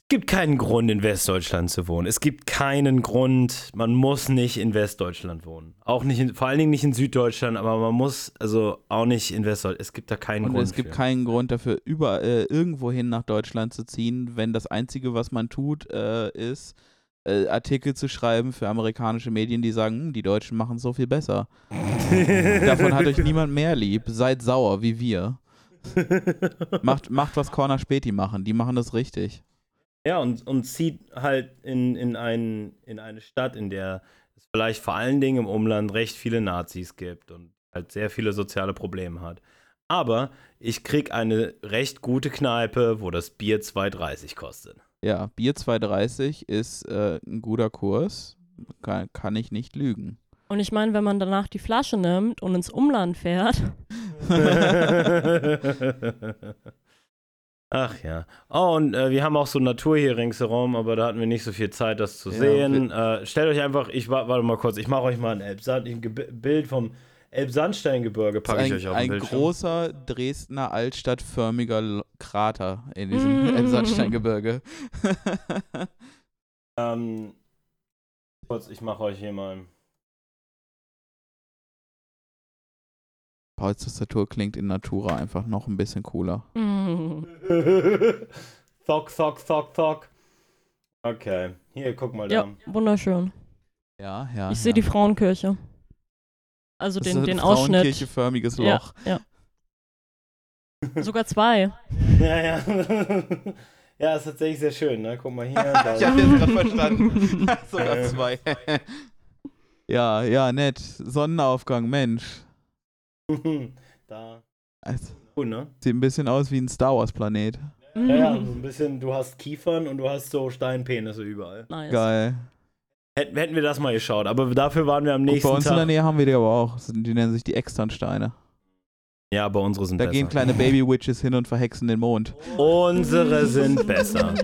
gibt keinen Grund, in Westdeutschland zu wohnen. Es gibt keinen Grund, man muss nicht in Westdeutschland wohnen. Auch nicht, in, vor allen Dingen nicht in Süddeutschland, aber man muss also auch nicht in Westdeutschland. Es gibt da keinen Und Grund. es gibt für. keinen Grund dafür, über, äh, irgendwohin nach Deutschland zu ziehen, wenn das Einzige, was man tut, äh, ist, äh, Artikel zu schreiben für amerikanische Medien, die sagen, hm, die Deutschen machen es so viel besser. Davon hat euch niemand mehr lieb. Seid sauer, wie wir. macht, macht, was Corner Späti machen. Die machen das richtig. Ja, und, und zieht halt in, in, ein, in eine Stadt, in der es vielleicht vor allen Dingen im Umland recht viele Nazis gibt und halt sehr viele soziale Probleme hat. Aber ich krieg eine recht gute Kneipe, wo das Bier 2,30 kostet. Ja, Bier 2,30 ist äh, ein guter Kurs. Kann, kann ich nicht lügen. Und ich meine, wenn man danach die Flasche nimmt und ins Umland fährt, Ach ja. Oh, und äh, wir haben auch so Natur hier ringsherum, aber da hatten wir nicht so viel Zeit, das zu Ja, sehen. Äh, stellt euch einfach, ich wa- warte mal kurz, ich mache euch mal ein Elbsand, ein Bild vom Elbsandsteingebirge, packe ich ein euch auf ein Bildschirm. großer Dresdner Altstadtförmiger Krater in diesem Elbsandsteingebirge. Ähm, kurz, ich mache euch hier mal. Pauls Tastatur klingt in Natura einfach noch ein bisschen cooler. mm, Thok, thok, thok, thok. Okay, hier, guck mal ja, da. wunderschön. Ja, ja. Ich sehe ja. die Frauenkirche. Also Das den, ist den ein Ausschnitt. Frauenkirche-förmiges Ja, Loch. ja. Sogar zwei. Ja, ja. ja, ist tatsächlich sehr schön, ne? Guck mal hier. Ich hab jetzt gerade verstanden. Sogar zwei. ja, ja, nett. Sonnenaufgang, Mensch. Da. Es Cool, ne? sieht ein bisschen aus wie ein Star Wars-Planet. Ja, ja, so ein bisschen, du hast Kiefern und du hast so Steinpenisse überall. Nice. Geil. Hätten, hätten wir das mal geschaut, aber dafür waren wir am nächsten bei uns in der Tag. Nähe haben wir die aber auch. Die nennen sich die Externsteine. Ja, aber unsere sind Da besser. gehen kleine Baby-Witches hin und verhexen den Mond. Unsere sind besser.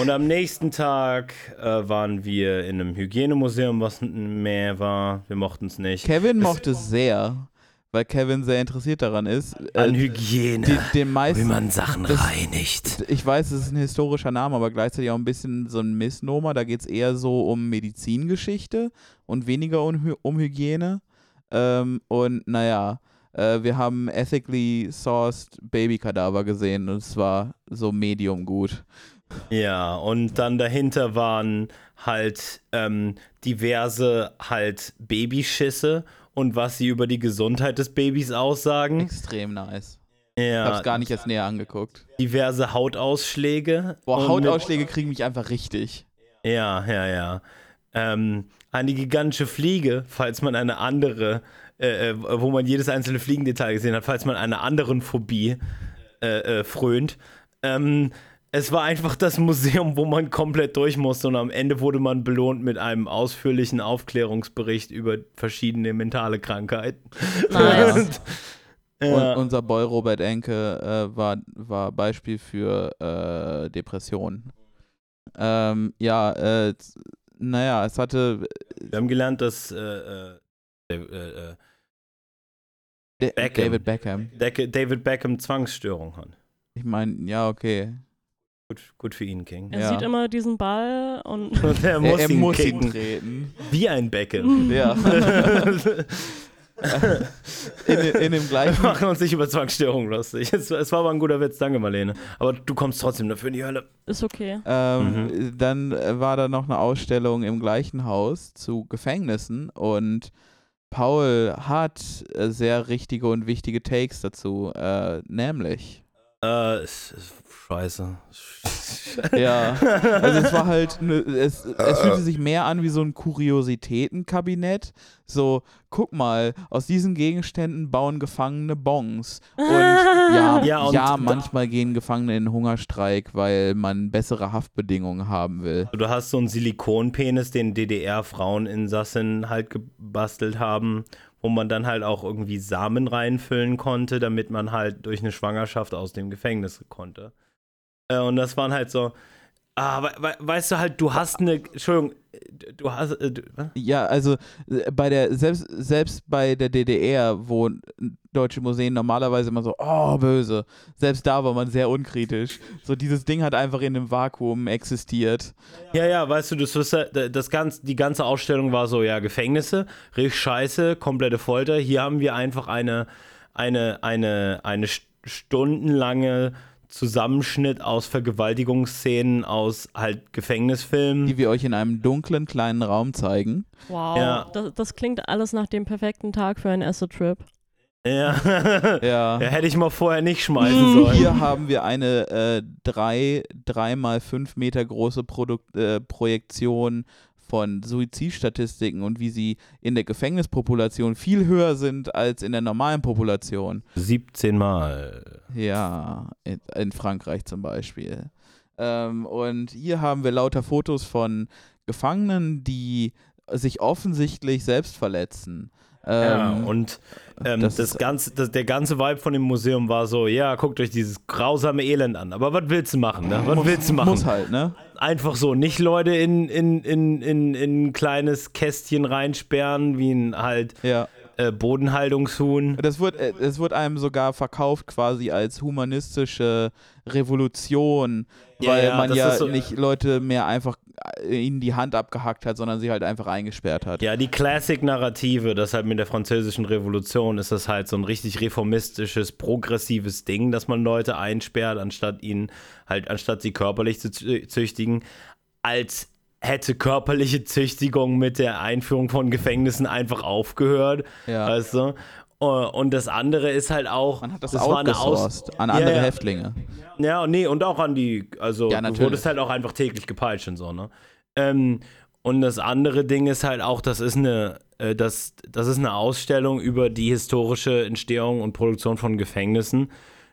Und am nächsten Tag äh, waren wir in einem Hygienemuseum, was mehr war. Wir mochten es nicht. Kevin Es- mochte es sehr, weil Kevin sehr interessiert daran ist. An äh, Hygiene. die, den wie meisten, man Sachen das- reinigt. ich weiß, es ist ein historischer Name, aber gleichzeitig auch ein bisschen so ein Missnomer. Da geht es eher so um Medizingeschichte und weniger um, um Hygiene. Ähm, und naja, äh, wir haben ethically sourced Babykadaver gesehen und es war so medium gut. Ja, und dann dahinter waren halt ähm, diverse halt Babyschisse und was sie über die Gesundheit des Babys aussagen. Extrem nice. Ich hab's Ja, gar nicht erst näher angeguckt. diverse Hautausschläge. Boah, Hautausschläge kriegen mich einfach richtig. Ja, ja, ja. Ähm, eine gigantische Fliege, falls man eine andere, äh, äh, wo man jedes einzelne Fliegendetail gesehen hat, falls man einer anderen Phobie äh, äh, frönt. Ähm, es war einfach das Museum, wo man komplett durch musste und am Ende wurde man belohnt mit einem ausführlichen Aufklärungsbericht über verschiedene mentale Krankheiten. Nice. Ja. Und unser Boy Robert Enke äh, war, war Beispiel für äh, Depressionen. Ähm, ja, äh, naja, es hatte Wir haben gelernt, dass äh, äh, äh, Beckham. David Beckham. David Beckham Zwangsstörung hat. Ich meine, ja, okay. Gut, gut für ihn, King. Er Ja. sieht immer diesen Ball und Und er muss er, er ihn muss ihn treten. Wie ein Beckham. Ja. in, in dem Wir gleichen. machen uns nicht über Zwangsstörungen lustig. Es, es war aber ein guter Witz, danke Marlene. Aber du kommst trotzdem dafür in die Hölle. ist okay. Ähm, Dann äh, war da noch eine Ausstellung im gleichen Haus zu Gefängnissen und Paul hat äh, sehr richtige und wichtige Takes dazu, äh, nämlich Äh, es ist scheiße. Ja, also es war halt, ne, es, es fühlte sich mehr an wie so ein Kuriositätenkabinett. So, guck mal, aus diesen Gegenständen bauen Gefangene Bongs. Und ja, Ja, und ja manchmal gehen Gefangene in Hungerstreik, weil man bessere Haftbedingungen haben will. Du hast so einen Silikonpenis, den DDR-Fraueninsassen halt gebastelt haben, wo man dann halt auch irgendwie Samen reinfüllen konnte, damit man halt durch eine Schwangerschaft aus dem Gefängnis konnte. Äh, und das waren halt so, ah, we we weißt du halt, du hast eine, Entschuldigung, du hast, äh, du? Ja, also äh, bei der, selbst, selbst bei der DDR, wo deutsche Museen normalerweise immer so, oh, böse, selbst da war man sehr unkritisch. So, dieses Ding hat einfach in einem Vakuum existiert. Ja, ja, weißt du, das, das ganz, die ganze Ausstellung war so, ja, Gefängnisse, richtig scheiße, komplette Folter. Hier haben wir einfach eine, eine, eine, eine st- stundenlange Zusammenschnitt aus Vergewaltigungsszenen aus halt Gefängnisfilmen. die wir euch in einem dunklen kleinen Raum zeigen. Wow, Ja. das, das klingt alles nach dem perfekten Tag für einen Acid-Trip. Ja. Ja. ja, hätte ich mal vorher nicht schmeißen sollen. Hier haben wir eine äh, drei, drei mal fünf Meter große Produkt, äh, Projektion von Suizidstatistiken und wie sie in der Gefängnispopulation viel höher sind als in der normalen Population. 17 Mal. Ja, in, in Frankreich zum Beispiel. Ähm, und hier haben wir lauter Fotos von Gefangenen, die sich offensichtlich selbst verletzen. Ja, Ähm, und ähm, das das, ganze, das, der ganze Vibe von dem Museum war so, ja, guckt euch dieses grausame Elend an. Aber was willst du machen, ne? Was willst du machen? Muss halt, ne? Einfach so, nicht Leute in, in, in, in, in ein kleines Kästchen reinsperren, wie ein halt Ja. äh, Bodenhaltungshuhn. Das wird, äh, es wird einem sogar verkauft quasi als humanistische Revolution, weil ja, man das ja so- nicht Leute mehr einfach ihnen die Hand abgehackt hat, sondern sie halt einfach eingesperrt hat. Ja, die Classic-Narrative, das halt mit der französischen Revolution ist das halt so ein richtig reformistisches, progressives Ding, dass man Leute einsperrt, anstatt ihnen halt, anstatt sie körperlich zu zü- züchtigen, als hätte körperliche Züchtigung mit der Einführung von Gefängnissen einfach aufgehört, Ja. weißt du? Äh, Und das andere ist halt auch, Man hat das, war eine Aus an Ja, andere ja. Häftlinge. Ja, nee, und auch an die, also Ja, du wurdest halt auch einfach täglich gepeitscht und so, ne? Ähm, und das andere Ding ist halt auch, das ist eine, äh, das, das ist eine Ausstellung über die historische Entstehung und Produktion von Gefängnissen.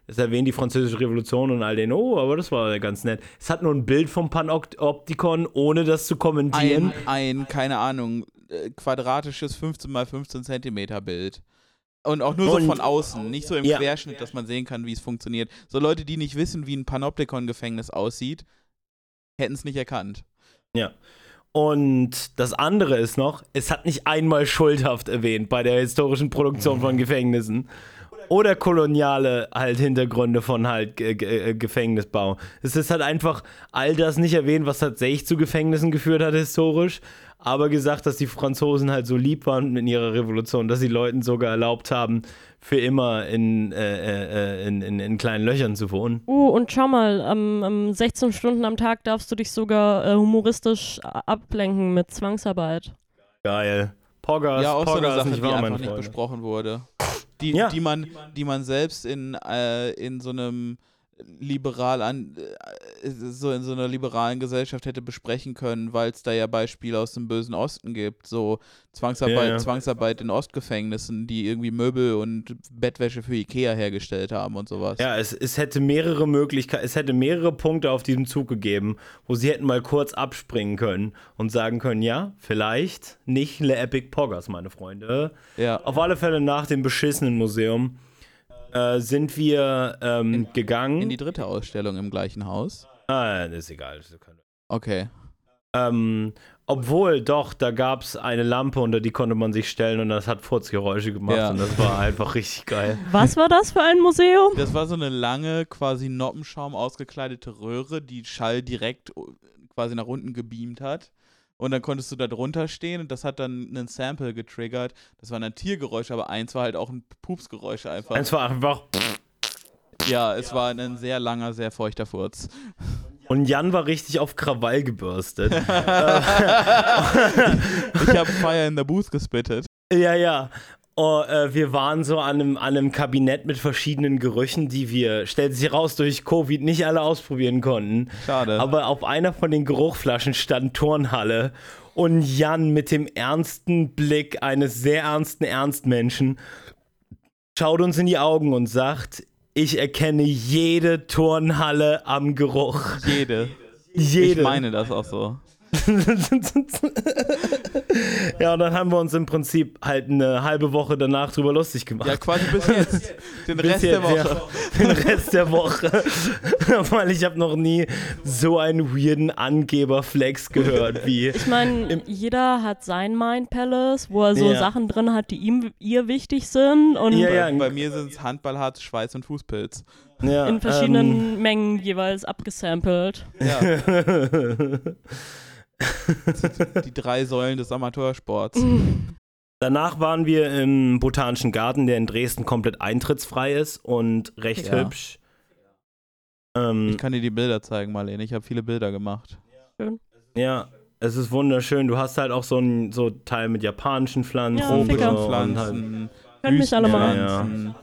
Es erwähnt die französische Revolution und all den, oh, aber das war ganz nett. Es hat nur ein Bild vom Panoptikon, ohne das zu kommentieren. Ein, ein, keine Ahnung, äh, quadratisches 15 mal 15 Zentimeter Bild. Und auch nur so Und- von außen, nicht so im Ja. Querschnitt, dass man sehen kann, wie es funktioniert. So Leute, die nicht wissen, wie ein Panoptikon-Gefängnis aussieht, hätten es nicht erkannt. Ja. Und das andere ist noch, es hat nicht einmal schuldhaft erwähnt bei der historischen Produktion von Gefängnissen. Oder koloniale halt Hintergründe von halt Ge Ge Gefängnisbau. Es ist halt einfach all das nicht erwähnt, was tatsächlich zu Gefängnissen geführt hat historisch, aber gesagt, dass die Franzosen halt so lieb waren in ihrer Revolution, dass sie Leuten sogar erlaubt haben, für immer in, äh, äh, in, in, in kleinen Löchern zu wohnen. Uh, und schau mal, ähm, ähm, 16 Stunden am Tag darfst du dich sogar äh, humoristisch ablenken mit Zwangsarbeit. Geil. Poggers, ja, auch so eine Poggers, Sache, nicht die einfach nicht besprochen wurde. Die, Ja. die, man, die man selbst in, äh, in so einem liberal an äh, so in so einer liberalen Gesellschaft hätte besprechen können, weil es da ja Beispiele aus dem bösen Osten gibt, so Zwangsarbeit, Ja, ja. Zwangsarbeit in Ostgefängnissen, die irgendwie Möbel und Bettwäsche für Ikea hergestellt haben und sowas. Ja, es, es hätte mehrere Möglichkeiten, es hätte mehrere Punkte auf diesem Zug gegeben, wo sie hätten mal kurz abspringen können und sagen können, ja, vielleicht nicht Le Epic Poggers, meine Freunde. ja. Auf alle Fälle nach dem beschissenen Museum äh, sind wir ähm, gegangen. In die dritte Ausstellung im gleichen Haus. ah, das ist egal. Okay. Ähm, obwohl, doch, da gab es eine Lampe, unter die konnte man sich stellen und das hat Furzgeräusche gemacht Ja. und das war einfach richtig geil. Was war das für ein Museum? Das war so eine lange, quasi Noppenschaum ausgekleidete Röhre, die Schall direkt uh, quasi nach unten gebeamt hat. Und dann konntest du da drunter stehen und das hat dann einen Sample getriggert. Das waren dann Tiergeräusche, aber eins war halt auch ein Pupsgeräusch einfach. Es war einfach. Ja, es war ein sehr langer, sehr feuchter Furz. Und Jan war richtig auf Krawall gebürstet. Ich habe Fire in the Booth gespittet. Ja, ja. Oh, äh, wir waren so an einem, an einem Kabinett mit verschiedenen Gerüchen, die wir, stellt sich raus, durch Covid nicht alle ausprobieren konnten. Schade. Aber auf einer von den Geruchflaschen stand Turnhalle und Jan mit dem ernsten Blick eines sehr ernsten Ernstmenschen schaut uns in die Augen und sagt, ich erkenne jede Turnhalle am Geruch. Jede. Jede. Ich meine das auch so. ja, und dann haben wir uns im Prinzip halt eine halbe Woche danach drüber lustig gemacht. Ja, quasi bis jetzt. Den Bis Rest der jetzt, Woche. Ja, den Rest der Woche. Weil ich habe noch nie so einen weirden Angeberflex gehört wie. Ich meine, jeder hat sein Mind Palace, wo er so Ja. Sachen drin hat, die ihm ihr wichtig sind und Ja, ja, Bei, bei mir sind es Handballharz, Schweiß und Fußpilz. Ja, in verschiedenen ähm, Mengen jeweils abgesampelt. Ja. Die drei Säulen des Amateursports. Danach waren wir im Botanischen Garten, der in Dresden komplett eintrittsfrei ist und recht Ja. hübsch. Ähm, Ich kann dir die Bilder zeigen, Marlene. Ich habe viele Bilder gemacht. ja, es ist wunderschön. Du hast halt auch so ein so Teil mit japanischen Pflanzen. Ja, halt, Pflanzen, Können mich alle mal. Ja, Wüstenpflanzen.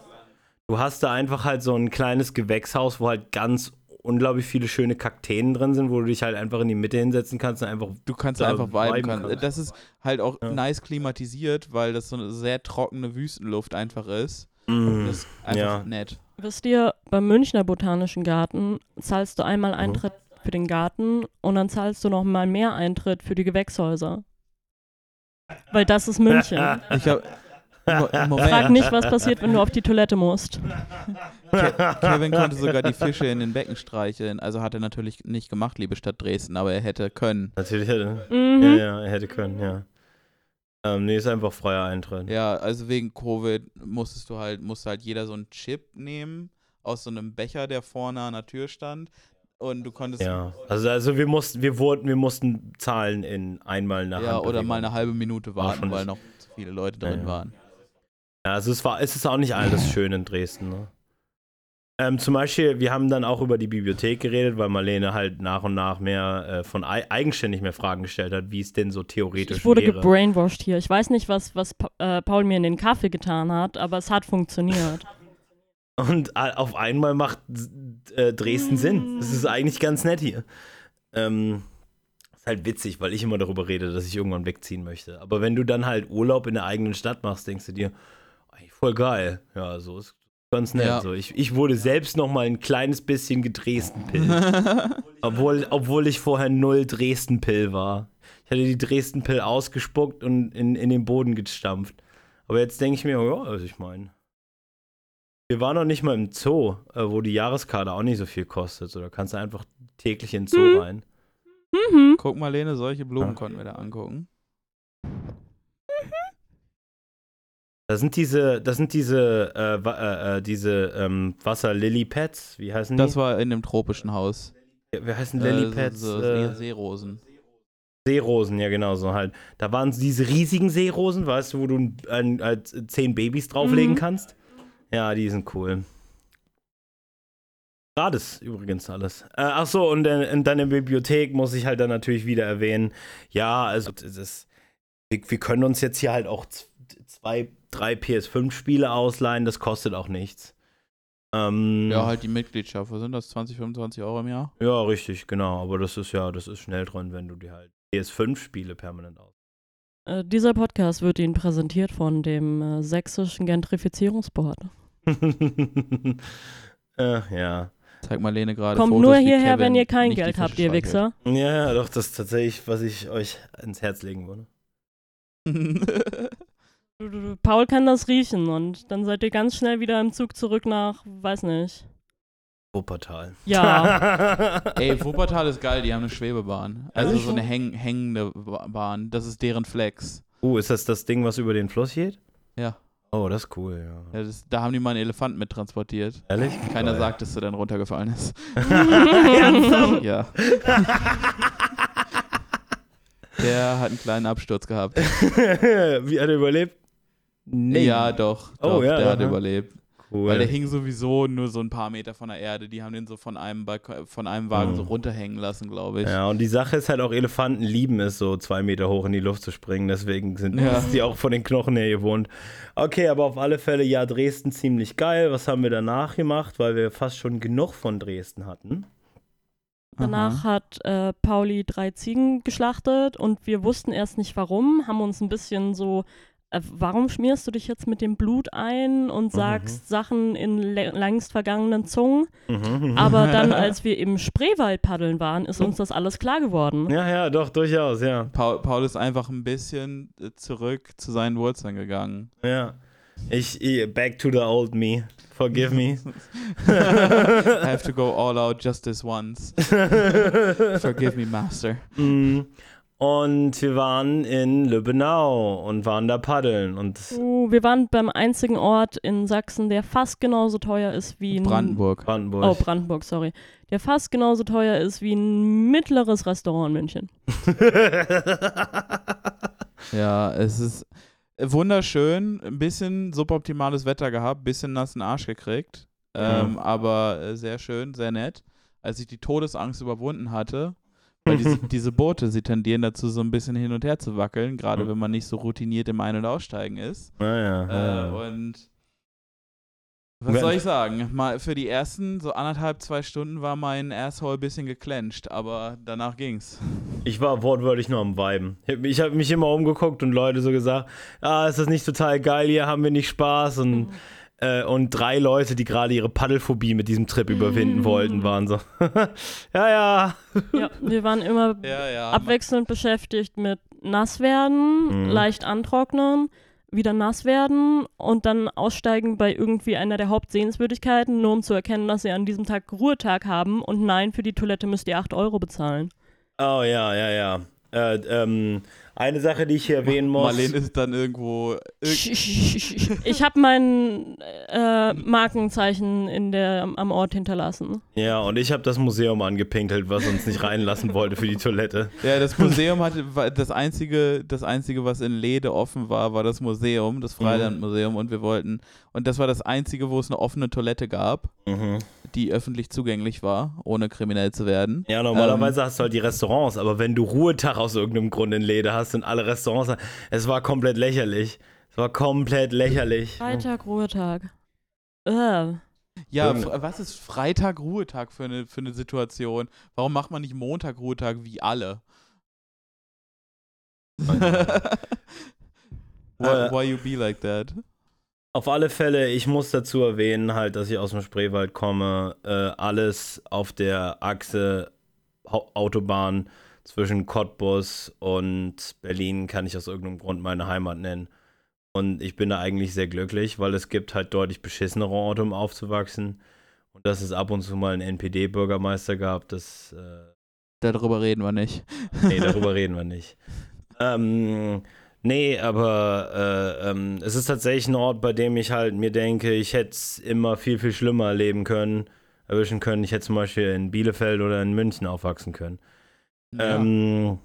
du hast da einfach halt so ein kleines Gewächshaus, wo halt ganz unglaublich viele schöne Kakteen drin sind, wo du dich halt einfach in die Mitte hinsetzen kannst und einfach Du kannst da einfach viben. viben Kann. kannst. Das ist halt auch Ja. nice klimatisiert, weil das so eine sehr trockene Wüstenluft einfach ist. mm, Das ist einfach ja. nett. Wisst ihr, beim Münchner Botanischen Garten zahlst du Mhm. einmal Eintritt für den Garten und dann zahlst du noch mal mehr Eintritt für die Gewächshäuser. Weil das ist München. Ich habe Frag nicht, was passiert, wenn du auf die Toilette musst. Ke Kevin konnte sogar die Fische in den Becken streicheln. Also hat er natürlich nicht gemacht, liebe Stadt Dresden, aber er hätte können. Natürlich hätte. Mhm. Ja, ja, er hätte können, ja. Ähm, nee, ist einfach freier Eintritt. Ja, also wegen Covid musstest du halt, musste halt jeder so einen Chip nehmen aus so einem Becher, der vorne an der Tür stand. Und du konntest Ja, also, also wir mussten, wir wurden, wir mussten zahlen in einmal nach ja, oder mal eine halbe Minute War warten, weil noch zu viele Leute Ja, drin ja. waren. Ja, also es war, es ist auch nicht alles schön in Dresden. Ne? Ähm, zum Beispiel, wir haben dann auch über die Bibliothek geredet, weil Marlene halt nach und nach mehr äh, von ei eigenständig mehr Fragen gestellt hat, wie es denn so theoretisch Ich wurde wäre. gebrainwashed hier. Ich weiß nicht, was, was äh, Paul mir in den Kaffee getan hat, aber es hat funktioniert. Und äh, auf einmal macht äh, Dresden Sinn. Das ist eigentlich ganz nett hier. Ähm, ist halt witzig, weil ich immer darüber rede, dass ich irgendwann wegziehen möchte. Aber wenn du dann halt Urlaub in der eigenen Stadt machst, denkst du dir, voll geil. Ja, so ist ganz nett. Ja. So, ich, ich wurde selbst noch mal ein kleines bisschen gedresden-Pill. obwohl, obwohl ich vorher null Dresden-Pill war. Ich hatte die Dresden-Pill ausgespuckt und in, in den Boden gestampft. Aber jetzt denke ich mir, ja, also ich meine. Wir waren noch nicht mal im Zoo, äh, wo die Jahreskarte auch nicht so viel kostet. So, da kannst du einfach täglich in den Zoo Hm. rein. Mhm. Guck mal, Lene, solche Blumen Ja. konnten wir da angucken. Das sind diese, das sind diese, äh, wa- äh, äh, diese ähm, Wasser-Lily-Pads. Wie heißen die? Das war in dem tropischen Haus. Wie heißen Äh, Lily-Pads? so, so äh, Seerosen. Seerosen, ja genau so halt. Da waren diese riesigen Seerosen, weißt du, wo du ein, ein, ein, zehn Babys drauflegen Mhm. kannst. Ja, die sind cool. Gratis übrigens alles. Äh, ach so, und äh, in deiner Bibliothek muss ich halt dann natürlich wieder erwähnen, ja, also das wir, wir können uns jetzt hier halt auch zwei, drei PS5-Spiele ausleihen, das kostet auch nichts. Ähm, Ja, halt die Mitgliedschaft. Was sind das? 20, 25 Euro im Jahr? ja, richtig, genau. Aber das ist ja, das ist schnell drin, wenn du die halt PS5-Spiele permanent aus. Äh, dieser Podcast wird Ihnen präsentiert von dem äh, sächsischen Gentrifizierungsboard. äh, ja. Zeig mal Lene gerade Kommt Fotos, nur hierher, Kevin wenn ihr kein Geld habt, ihr. Wichser. Ja, doch, das ist tatsächlich, was ich euch ins Herz legen würde. Paul kann das riechen und dann seid ihr ganz schnell wieder im Zug zurück nach, weiß nicht. Wuppertal. Ja. Ey, Wuppertal ist geil, die haben eine Schwebebahn. Also so eine häng hängende Ba- Bahn. Das ist deren Flex. uh, ist das das Ding, was über den Fluss geht? Ja. Oh, das ist cool, ja. ja das, da haben die mal einen Elefant mit transportiert. Ehrlich? Keiner Geil. sagt, dass er dann runtergefallen ist. Ja. Der hat einen kleinen Absturz gehabt. Wie hat er überlebt? Nee. Ja, doch. Oh, doch ja, der hat aha. überlebt. Cool. Weil der hing sowieso nur so ein paar Meter von der Erde. Die haben den so von einem, Balkon, von einem Wagen Mhm. so runterhängen lassen, glaube ich. Ja, und die Sache ist halt auch, Elefanten lieben es, so zwei Meter hoch in die Luft zu springen. Deswegen sind Ja. die auch von den Knochen her gewohnt. Okay, aber auf alle Fälle, ja, Dresden ziemlich geil. Was haben wir danach gemacht? Weil wir fast schon genug von Dresden hatten. Danach hat äh, Pauli drei Ziegen geschlachtet und wir wussten erst nicht warum, haben uns ein bisschen so, warum schmierst du dich jetzt mit dem Blut ein und sagst Sachen in lä- längst vergangenen Zungen? Mhm. Aber dann, als wir im Spreewald paddeln waren, ist uns das alles klar geworden. Ja, ja, doch, durchaus, ja. Paul, Paul ist einfach ein bisschen äh, zurück zu seinen Wurzeln gegangen. Ja. Ich, ich, back to the old me. Forgive me. I have to go all out just this once. Forgive me, Master. Mm. Und wir waren in Lübbenau und waren da paddeln. Und Uh, wir waren beim einzigen Ort in Sachsen, der fast genauso teuer ist wie ein Brandenburg. Brandenburg. Oh, Brandenburg, sorry. Der fast genauso teuer ist wie ein mittleres Restaurant in München. Ja, es ist wunderschön. Ein bisschen suboptimales Wetter gehabt, bisschen nassen Arsch gekriegt. Ähm, aber äh, sehr schön, sehr nett. Als ich die Todesangst überwunden hatte, weil diese, diese Boote, sie tendieren dazu, so ein bisschen hin und her zu wackeln, gerade Mhm. wenn man nicht so routiniert im Ein- und Aussteigen ist. Naja. Äh, ja. und was Wenn- soll ich sagen? Mal für die ersten so anderthalb, zwei Stunden war mein Asshole ein bisschen geclencht, aber danach ging's. Ich war wortwörtlich nur am Weiben. Ich habe mich immer umgeguckt und Leute so gesagt, ah, ist das nicht total geil hier, haben wir nicht Spaß? Und, äh, und drei Leute, die gerade ihre Paddelphobie mit diesem Trip überwinden Mm. wollten, waren so, ja, ja. Ja, wir waren immer Ja, ja. abwechselnd beschäftigt mit nass werden, Mhm. leicht antrocknen, wieder nass werden und dann aussteigen bei irgendwie einer der Hauptsehenswürdigkeiten, nur um zu erkennen, dass sie an diesem Tag Ruhetag haben und nein, für die Toilette müsst ihr 8 Euro bezahlen. Oh ja, ja, ja. Äh, ähm, eine Sache, die ich hier erwähnen muss. Marlene ist dann irgendwo. irg- Ich habe mein äh, Markenzeichen in der, am, Ort hinterlassen. Ja, und ich habe das Museum angepinkelt, was uns nicht reinlassen wollte für die Toilette. Ja, das Museum hatte das einzige, das einzige, was in Lede offen war, war das Museum, das Freilandmuseum und wir wollten und das war das einzige, wo es eine offene Toilette gab, Mhm. Die öffentlich zugänglich war, ohne kriminell zu werden. Ja, normalerweise Ähm. hast du halt die Restaurants, aber wenn du Ruhetag aus irgendeinem Grund in Leder hast, sind alle Restaurants. Es war komplett lächerlich. Es war komplett lächerlich. Freitag, Ruhetag. Äh. Ja, was ist Freitag Ruhetag für eine für eine Situation? Warum macht man nicht Montag Ruhetag wie alle? why, why you be like that? Auf alle Fälle, ich muss dazu erwähnen, halt, dass ich aus dem Spreewald komme. Äh, alles auf der Achse Autobahn zwischen Cottbus und Berlin kann ich aus irgendeinem Grund meine Heimat nennen. Und ich bin da eigentlich sehr glücklich, weil es gibt halt deutlich beschissenere Orte, um aufzuwachsen. Und dass es ab und zu mal einen NPD-Bürgermeister gab, das äh, Darüber reden wir nicht. Nee, darüber reden wir nicht. Ähm, nee, aber äh, ähm, es ist tatsächlich ein Ort, bei dem ich halt mir denke, ich hätte es immer viel, viel schlimmer erleben können, erwischen können. Ich hätte zum Beispiel in Bielefeld oder in München aufwachsen können. Ja. Ähm,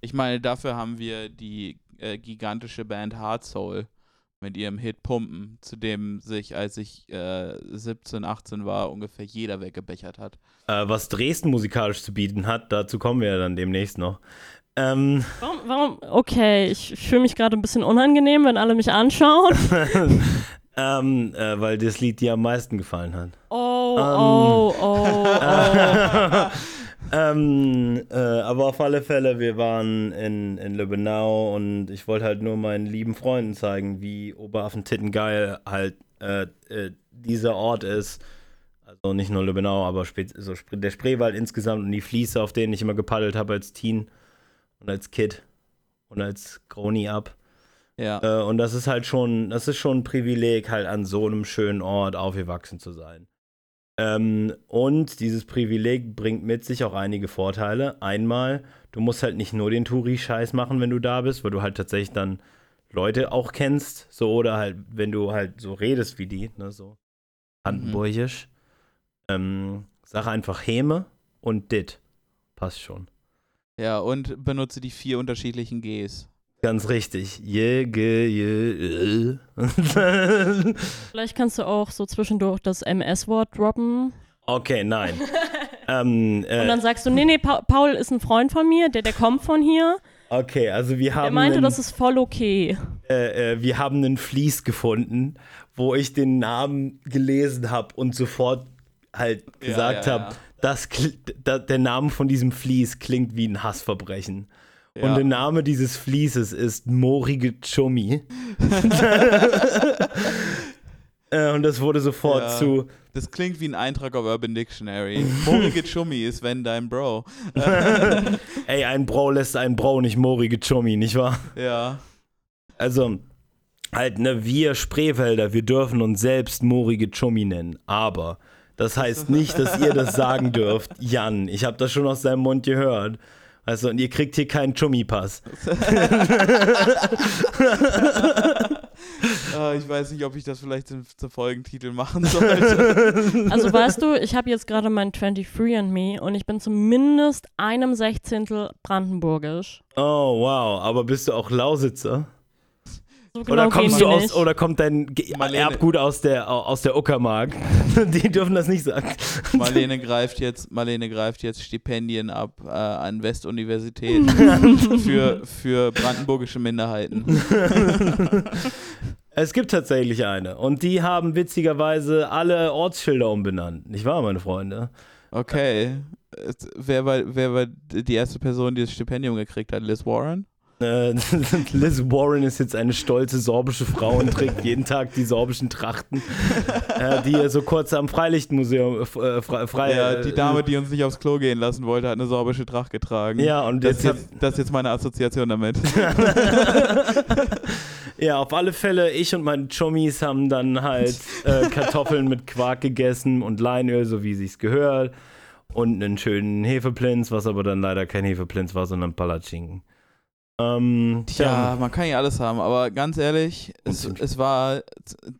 Ich meine, dafür haben wir die äh, gigantische Band Hard Soul mit ihrem Hit Pumpen, zu dem sich, als ich äh, 17, 18 war, ungefähr jeder weggebechert hat. äh, was Dresden musikalisch zu bieten hat, dazu kommen wir ja dann demnächst noch. Ähm, Warum, warum? Okay, ich fühle mich gerade ein bisschen unangenehm, wenn alle mich anschauen. ähm, äh, weil das Lied dir am meisten gefallen hat. Oh, Ähm. oh, oh, oh. ähm, äh, aber auf alle Fälle, wir waren in, in Lübbenau und ich wollte halt nur meinen lieben Freunden zeigen, wie Oberaffentitten geil halt äh, äh, dieser Ort ist. Also nicht nur Lübbenau, aber so der Spreewald insgesamt und die Fließe, auf denen ich immer gepaddelt habe als Teen und als Kid und als Groni ab. Ja. Äh, und das ist halt schon, das ist schon ein Privileg, halt an so einem schönen Ort aufgewachsen zu sein. Ähm, und dieses Privileg bringt mit sich auch einige Vorteile. Einmal, du musst halt nicht nur den Touri-Scheiß machen, wenn du da bist, weil du halt tatsächlich dann Leute auch kennst, so oder halt, wenn du halt so redest wie die, ne, so brandenburgisch. Ähm, sag einfach Häme und Dit. Passt schon. Ja, und benutze die vier unterschiedlichen Gs. Ganz richtig. Je, ge, je, äh. Vielleicht kannst du auch so zwischendurch das MS-Wort droppen. Okay, nein. ähm, Und äh, dann sagst du, nee, nee, pa Paul ist ein Freund von mir, der, der kommt von hier. okay, also wir Er haben, meinte, einen, das ist voll okay. äh, äh, wir haben einen Vlies gefunden, wo ich den Namen gelesen habe und sofort halt gesagt ja, habe, ja. das kli- da, der Name von diesem Vlies klingt wie ein Hassverbrechen. Und Ja. der Name dieses Fließes ist Morige Chummi. äh, und das wurde sofort Ja. zu, Das klingt wie ein Eintrag auf Urban Dictionary. Morige Chummi ist wenn dein Bro. ey, ein Bro lässt einen Bro nicht Morige Chummi, nicht wahr? Ja. Also, halt, ne, wir Spreewälder, wir dürfen uns selbst Morige Chummi nennen, aber das heißt nicht, dass ihr das sagen dürft. Jan, ich habe das schon aus deinem Mund gehört. Also, und ihr kriegt hier keinen Chummi-Pass. Ah, ich weiß nicht, ob ich das vielleicht zum, zum Folgentitel machen sollte. Also weißt du, ich habe jetzt gerade mein 23 and Me und ich bin zumindest einem Sechzehntel brandenburgisch. Oh, wow, aber bist du auch Lausitzer? So genau oder kommst du aus, nicht. oder kommt dein Ge Marlene- Erbgut aus der, aus der Uckermark? Die dürfen das nicht sagen. Marlene greift jetzt, Marlene greift jetzt Stipendien ab äh, an Westuniversitäten für, für brandenburgische Minderheiten. Es gibt tatsächlich eine. Und die haben witzigerweise alle Ortsschilder umbenannt. Nicht wahr, meine Freunde? Okay. Es- Wer war, wer war die erste Person, die das Stipendium gekriegt hat? Liz Warren? Äh, Liz Warren ist jetzt eine stolze sorbische Frau und trägt jeden Tag die sorbischen Trachten, äh, die er so kurz am Freilichtmuseum äh, frei, frei Ja, äh, die Dame, die uns nicht aufs Klo gehen lassen wollte, hat eine sorbische Tracht getragen. Ja, und Das ist, jetzt, jetzt, das ist jetzt meine Assoziation damit. ja, auf alle Fälle, ich und meine Chummis haben dann halt äh, Kartoffeln mit Quark gegessen und Leinöl, so wie sich's gehört. Und einen schönen Hefeplinz, was aber dann leider kein Hefeplinz war, sondern Palatschinken. Ähm, Ja, man kann ja alles haben, aber ganz ehrlich, es, es war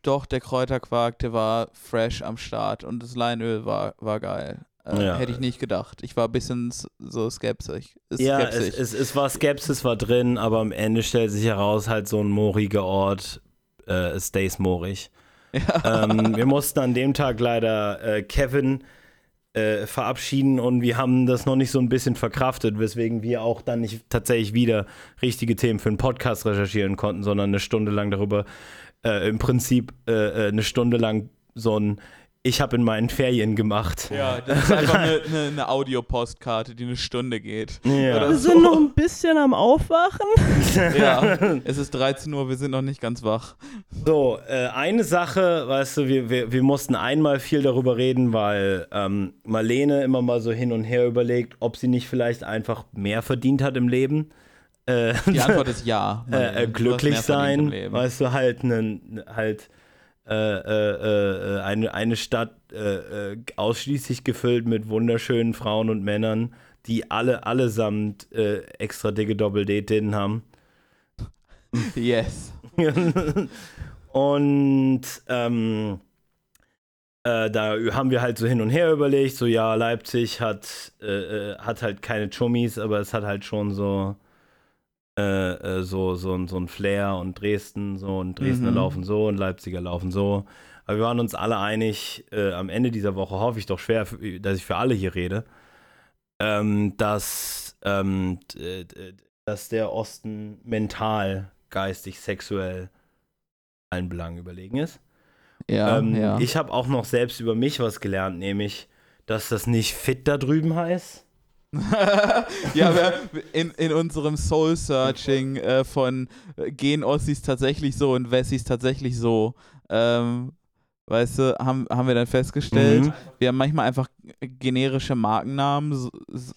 doch der Kräuterquark, der war fresh am Start und das Leinöl war, war geil. Äh, Ja. Hätte ich nicht gedacht. Ich war ein bisschen so skeptisch. Ja, es, skeptisch. es, es war Skepsis war drin, aber am Ende stellt sich heraus, halt so ein mooriger Ort, äh, stays moorig. ja. ähm, wir mussten an dem Tag leider äh, Kevin äh, verabschieden und wir haben das noch nicht so ein bisschen verkraftet, weswegen wir auch dann nicht tatsächlich wieder richtige Themen für einen Podcast recherchieren konnten, sondern eine Stunde lang darüber, äh, im Prinzip äh, äh, eine Stunde lang so ein Ich habe in meinen Ferien gemacht. ja, das ist einfach eine, eine, eine Audiopostkarte, die eine Stunde geht. Ja. Oder Wir so. sind noch ein bisschen am Aufwachen. Ja, es ist 13 Uhr, wir sind noch nicht ganz wach. So, äh, eine Sache, weißt du, wir, wir, wir mussten einmal viel darüber reden, weil ähm, Marlene immer mal so hin und her überlegt, ob sie nicht vielleicht einfach mehr verdient hat im Leben. Äh, Die Antwort ist ja. Äh, glücklich sein, weißt du, halt, nen, halt äh, äh, äh, eine, eine Stadt äh, ausschließlich gefüllt mit wunderschönen Frauen und Männern, die alle allesamt extra dicke Doppel-D-Tinnen haben. Yes. und ähm, äh, da haben wir halt so hin und her überlegt, so ja, Leipzig hat, äh, hat halt keine Chummis, aber es hat halt schon so äh, äh, so, so, ein- so ein Flair und Dresden so und Dresdner Mhm. laufen so und Leipziger laufen so. Aber wir waren uns alle einig, äh, am Ende dieser Woche hoffe ich doch schwer, dass ich für alle hier rede, ähm, dass, ähm, d- dass der Osten mental, geistig, sexuell allen Belangen überlegen ist. Ja, ähm, ja. Ich habe auch noch selbst über mich was gelernt, nämlich, dass das nicht fit da drüben heißt. Ja, wir, in, in unserem Soul-Searching äh, von äh, gehen Ossis tatsächlich so und Wessis tatsächlich so, ähm, weißt du, haben, haben wir dann festgestellt, Mhm. wir haben manchmal einfach generische Markennamen. So, so,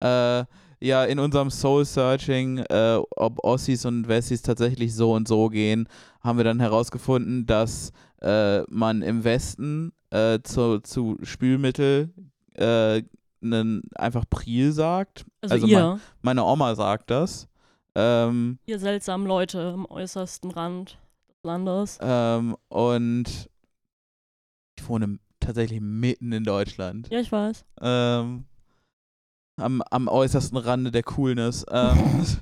äh, ja, in unserem Soul-Searching, äh, ob Ossis und Wessis tatsächlich so und so gehen, haben wir dann herausgefunden, dass äh, man im Westen zu, zu Spülmittel äh, nen, einfach Priel sagt. Also, Also ihr, man- Meine Oma sagt das. Ähm, ihr seltsamen Leute am äußersten Rand des Landes. ähm, und ich wohne tatsächlich mitten in Deutschland. Ja, ich weiß. Ähm, am, am äußersten Rande der Coolness. Ähm,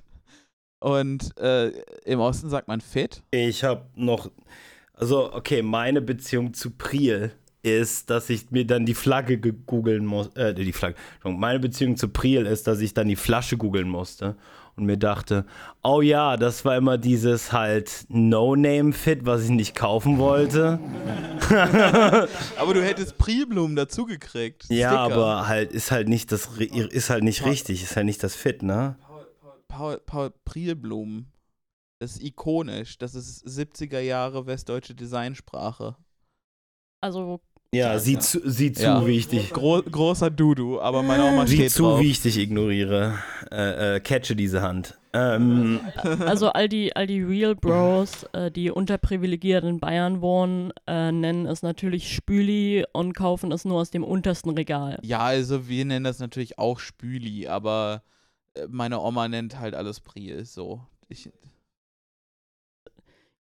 Und äh, im Osten sagt man fit. Ich habe noch, also okay, meine Beziehung zu Priel ist, dass ich mir dann die Flagge googeln muss, äh, die Flagge, meine Beziehung zu Priel ist, dass ich dann die Flasche googeln musste und mir dachte, oh ja, das war immer dieses halt No-Name-Fit, was ich nicht kaufen wollte. aber du hättest Prielblumen dazugekriegt. Ja, aber halt ist halt nicht das ist halt nicht richtig, ist halt nicht das Fit, ne? Paul, Paul, Paul Prielblumen. Das ist ikonisch. Das ist 70er Jahre westdeutsche Designsprache. Also ja, sieh zu, sieh zu ja. wie ich dich. Gro großer Dudu, aber meine Oma sieh steht zu, drauf. wie ich dich ignoriere. Äh, äh, catche diese Hand. Ähm. Also all die, all die Real Bros, äh, die unterprivilegiert in Bayern wohnen, äh, nennen es natürlich Spüli und kaufen es nur aus dem untersten Regal. Ja, also wir nennen das natürlich auch Spüli, aber äh, meine Oma nennt halt alles Priel. So. Ich,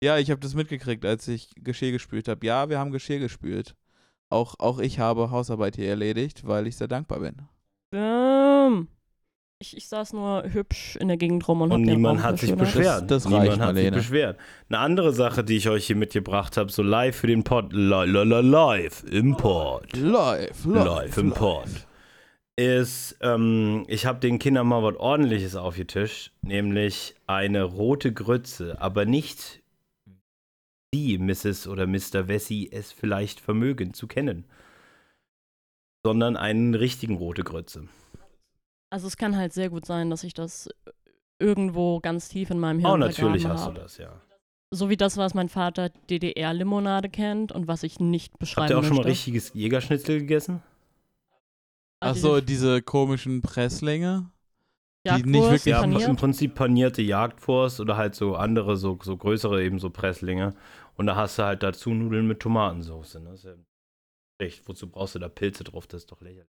ja, ich habe das mitgekriegt, als ich Geschirr gespült habe. Ja, wir haben Geschirr gespült. Auch, auch ich habe Hausarbeit hier erledigt, weil ich sehr dankbar bin. Ähm, ich, ich saß nur hübsch in der Gegend rum und, und niemand hat sich beschwert. Das, das niemand reicht, hat sich beschwert. Eine andere Sache, die ich euch hier mitgebracht habe, so live für den Pod, li, li, li, live im Pod. Live, live, live im Pod. Ist, ähm, ich habe den Kindern mal was ordentliches aufgetischt, nämlich eine rote Grütze, aber nicht Sie, Mrs. oder Mr. Wessi, es vielleicht vermögen zu kennen, sondern einen richtigen rote Grütze. Also es kann halt sehr gut sein, dass ich das irgendwo ganz tief in meinem Hirn Oh, natürlich hast habe. du das, ja. So wie das, was mein Vater DDR-Limonade kennt und was ich nicht beschreiben Habt ihr auch möchte. schon mal richtiges Jägerschnitzel gegessen? Achso, diese komischen Presslinge? Jagdwurst, die nicht wirklich Ja, paniert? im Prinzip panierte Jagdwurst oder halt so andere, so, so größere eben so Presslinge. Und da hast du halt dazu Nudeln mit Tomatensauce. Ne? Das ist ja schlecht. Wozu brauchst du da Pilze drauf? Das ist doch lächerlich.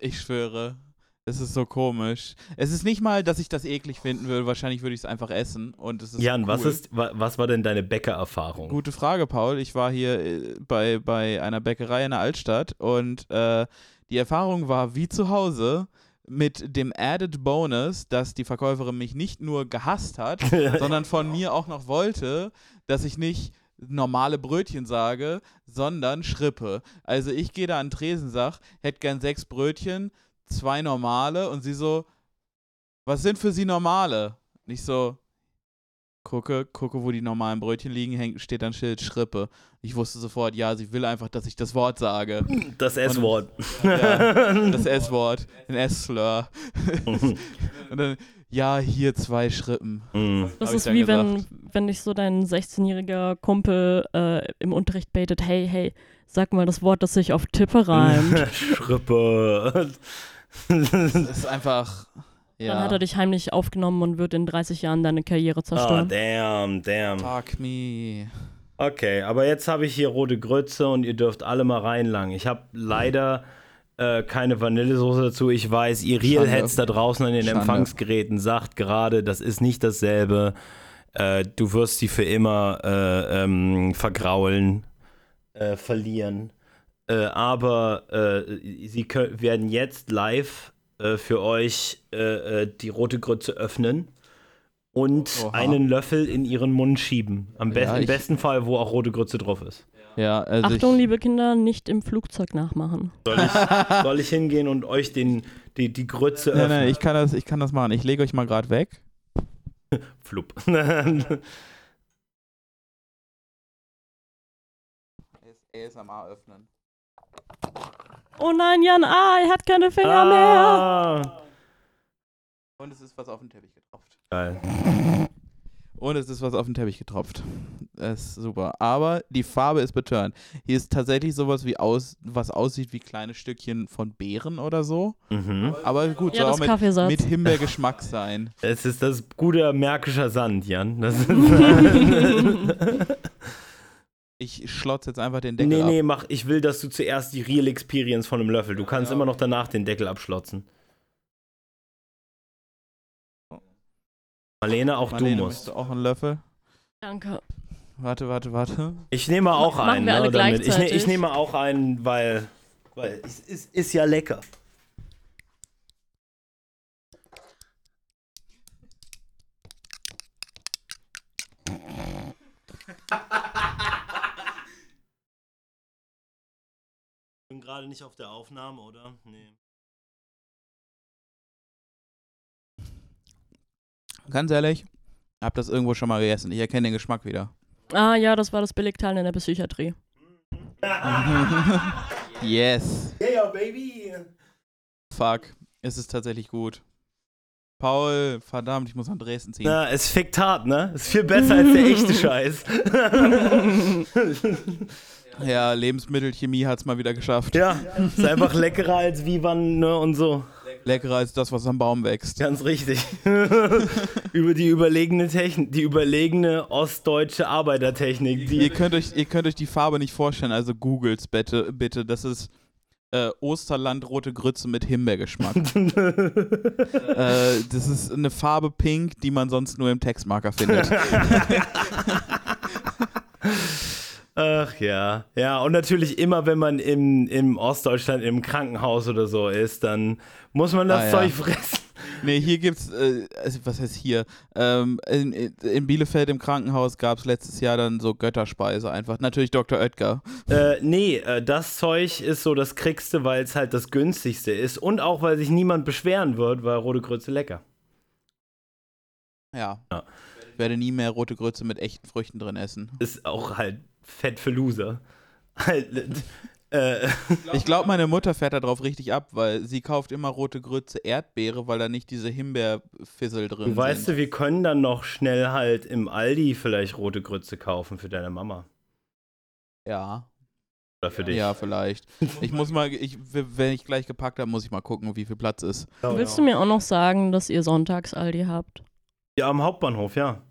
Ich schwöre. Es ist so komisch. Es ist nicht mal, dass ich das eklig finden würde. Wahrscheinlich würde ich es einfach essen. Und es ist Jan, cool. was, ist, wa, was war denn deine Bäckererfahrung? Gute Frage, Paul. Ich war hier äh, bei, bei einer Bäckerei in der Altstadt und äh, die Erfahrung war wie zu Hause mit dem added Bonus, dass die Verkäuferin mich nicht nur gehasst hat, sondern von mir auch noch wollte, dass ich nicht normale Brötchen sage, sondern Schrippe. Also ich gehe da an den Tresen, sag, hätte gern sechs Brötchen, zwei normale und sie so, was sind für sie normale? Nicht so, gucke, gucke, wo die normalen Brötchen liegen, hängt, steht dann Schild Schrippe. Ich wusste sofort, ja, sie will einfach, dass ich das Wort sage. Das S-Wort. Ja, das S-Wort, ein S-Slur. Und dann, ja, hier zwei Schrippen. Mhm. Das ist wie wenn, gesagt. wenn dich so dein 16-jähriger Kumpel äh, im Unterricht baitet, hey, hey, sag mal das Wort, das sich auf Tippe reimt. Schrippe. Das ist einfach, ja. Dann hat er dich heimlich aufgenommen und wird in 30 Jahren deine Karriere Oh, zerstören. damn, damn. Fuck me. Okay, aber jetzt habe ich hier rote Grütze und ihr dürft alle mal reinlangen. Ich habe leider äh, keine Vanillesoße dazu. Ich weiß, ihr Schande. Realheads da draußen an den Schande. Empfangsgeräten sagt gerade, das ist nicht dasselbe. Äh, du wirst sie für immer äh, ähm, vergraulen, äh, verlieren. Äh, aber äh, sie kö- werden jetzt live äh, für euch äh, äh, die rote Grütze öffnen und Oha. einen Löffel in ihren Mund schieben. Am besten, Ja, Im besten Fall, wo auch rote Grütze drauf ist. Ja, also Achtung, ich, liebe Kinder, nicht im Flugzeug nachmachen. Soll ich, soll ich hingehen und euch den, die, die Grütze Nein, öffnen? nein, ich kann das, ich kann das machen. Ich lege euch mal gerade weg. Flup. ASMR öffnen. Oh nein, Jan, ah, er hat keine Finger mehr. ah. Und es ist was auf den Teppich getropft. Geil. Und es ist was auf den Teppich getropft. Das ist super. Aber die Farbe ist betörend. Hier ist tatsächlich sowas wie aus, was aussieht wie kleine Stückchen von Beeren oder so. Mhm. Aber gut, Ja, soll auch mit, mit Himbeergeschmack sein. Es ist das gute märkischer Sand, Jan. Das ist Ich schlotze jetzt einfach den Deckel nee, ab. Nee, nee, mach. Ich will, dass du zuerst die Real Experience von einem Löffel. Du kannst ja. immer noch danach den Deckel abschlotzen. Marlene, auch Marlene, du musst. Du auch einen Löffel? Danke. Warte, warte, warte. Ich nehme auch Machen einen. Ne, damit. Ich, ne, ich, nehme auch einen, weil, weil es ist, ist ja lecker. bin gerade nicht auf der Aufnahme, oder? Nee. Ganz ehrlich, hab das irgendwo schon mal gegessen. Ich erkenne den Geschmack wieder. Ah ja, das war das Billigteil in der Psychiatrie. Yes. Yeah, baby! Fuck. Es ist tatsächlich gut. Paul, verdammt, ich muss nach Dresden ziehen. Na, es fickt hart, ne? Ist viel besser als der echte Scheiß. Ja, Lebensmittelchemie hat's mal wieder geschafft. ja, ist einfach leckerer als Vivan, ne? Und so. Leckerer als das, was am Baum wächst. Ganz richtig. Über die überlegene Technik, die überlegene ostdeutsche Arbeitertechnik. Ihr könnt, euch, ihr könnt euch die Farbe nicht vorstellen, also googelt's bitte. bitte. Das ist äh, Osterland rote Grütze mit Himbeergeschmack. äh, das ist eine Farbe pink, die man sonst nur im Textmarker findet. Ach ja. Ja, und natürlich immer, wenn man im, im Ostdeutschland im Krankenhaus oder so ist, dann muss man das Ah, ja. Zeug fressen. nee, hier gibt's, äh, also was heißt hier? Ähm, in, in Bielefeld im Krankenhaus gab's letztes Jahr dann so Götterspeise einfach. Natürlich Dr. Oetker. Äh, nee, äh, das Zeug ist so das Kriegste, weil es halt das günstigste ist und auch, weil sich niemand beschweren wird, weil rote Grütze lecker. Ja. Ja. Ich werde nie mehr rote Grütze mit echten Früchten drin essen. Ist auch halt fett für Loser. Äh, Ich glaube, meine Mutter fährt da drauf richtig ab, weil sie kauft immer rote Grütze Erdbeere, weil da nicht diese Himbeerfissel drin du weißt sind. du, wir können dann noch schnell halt im Aldi vielleicht rote Grütze kaufen für deine Mama. Ja, Oder für dich. ja, vielleicht. Ich muss mal, ich, wenn ich gleich gepackt habe, muss ich mal gucken, wie viel Platz ist. Willst du mir auch noch sagen, dass ihr sonntags Aldi habt? Ja, am Hauptbahnhof, ja.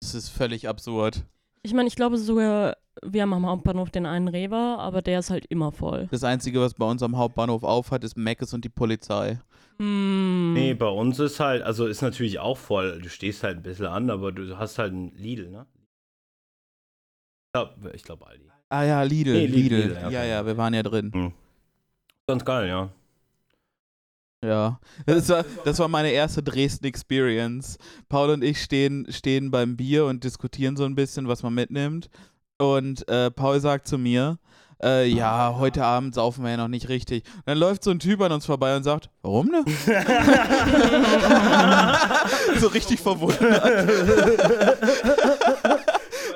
Das ist völlig absurd. Ich meine, ich glaube sogar, wir haben am Hauptbahnhof den einen Rewe, aber der ist halt immer voll. Das Einzige, was bei uns am Hauptbahnhof aufhat, ist Meckes und die Polizei. Hm. Nee, bei uns ist halt, also ist natürlich auch voll. Du stehst halt ein bisschen an, aber du hast halt ein Lidl, ne? Ich glaube, glaub Aldi. Ah ja, Lidl, Nee, Lidl, Lidl. Lidl, okay. Ja, ja, wir waren ja drin. Ganz geil, ja. Ja, das war, das war meine erste Dresden-Experience. Paul und ich stehen, stehen beim Bier und diskutieren so ein bisschen, was man mitnimmt. Und äh, Paul sagt zu mir, äh, ja, heute Abend saufen wir ja noch nicht richtig. Und dann läuft so ein Typ an uns vorbei und sagt, warum ne? so richtig verwundert.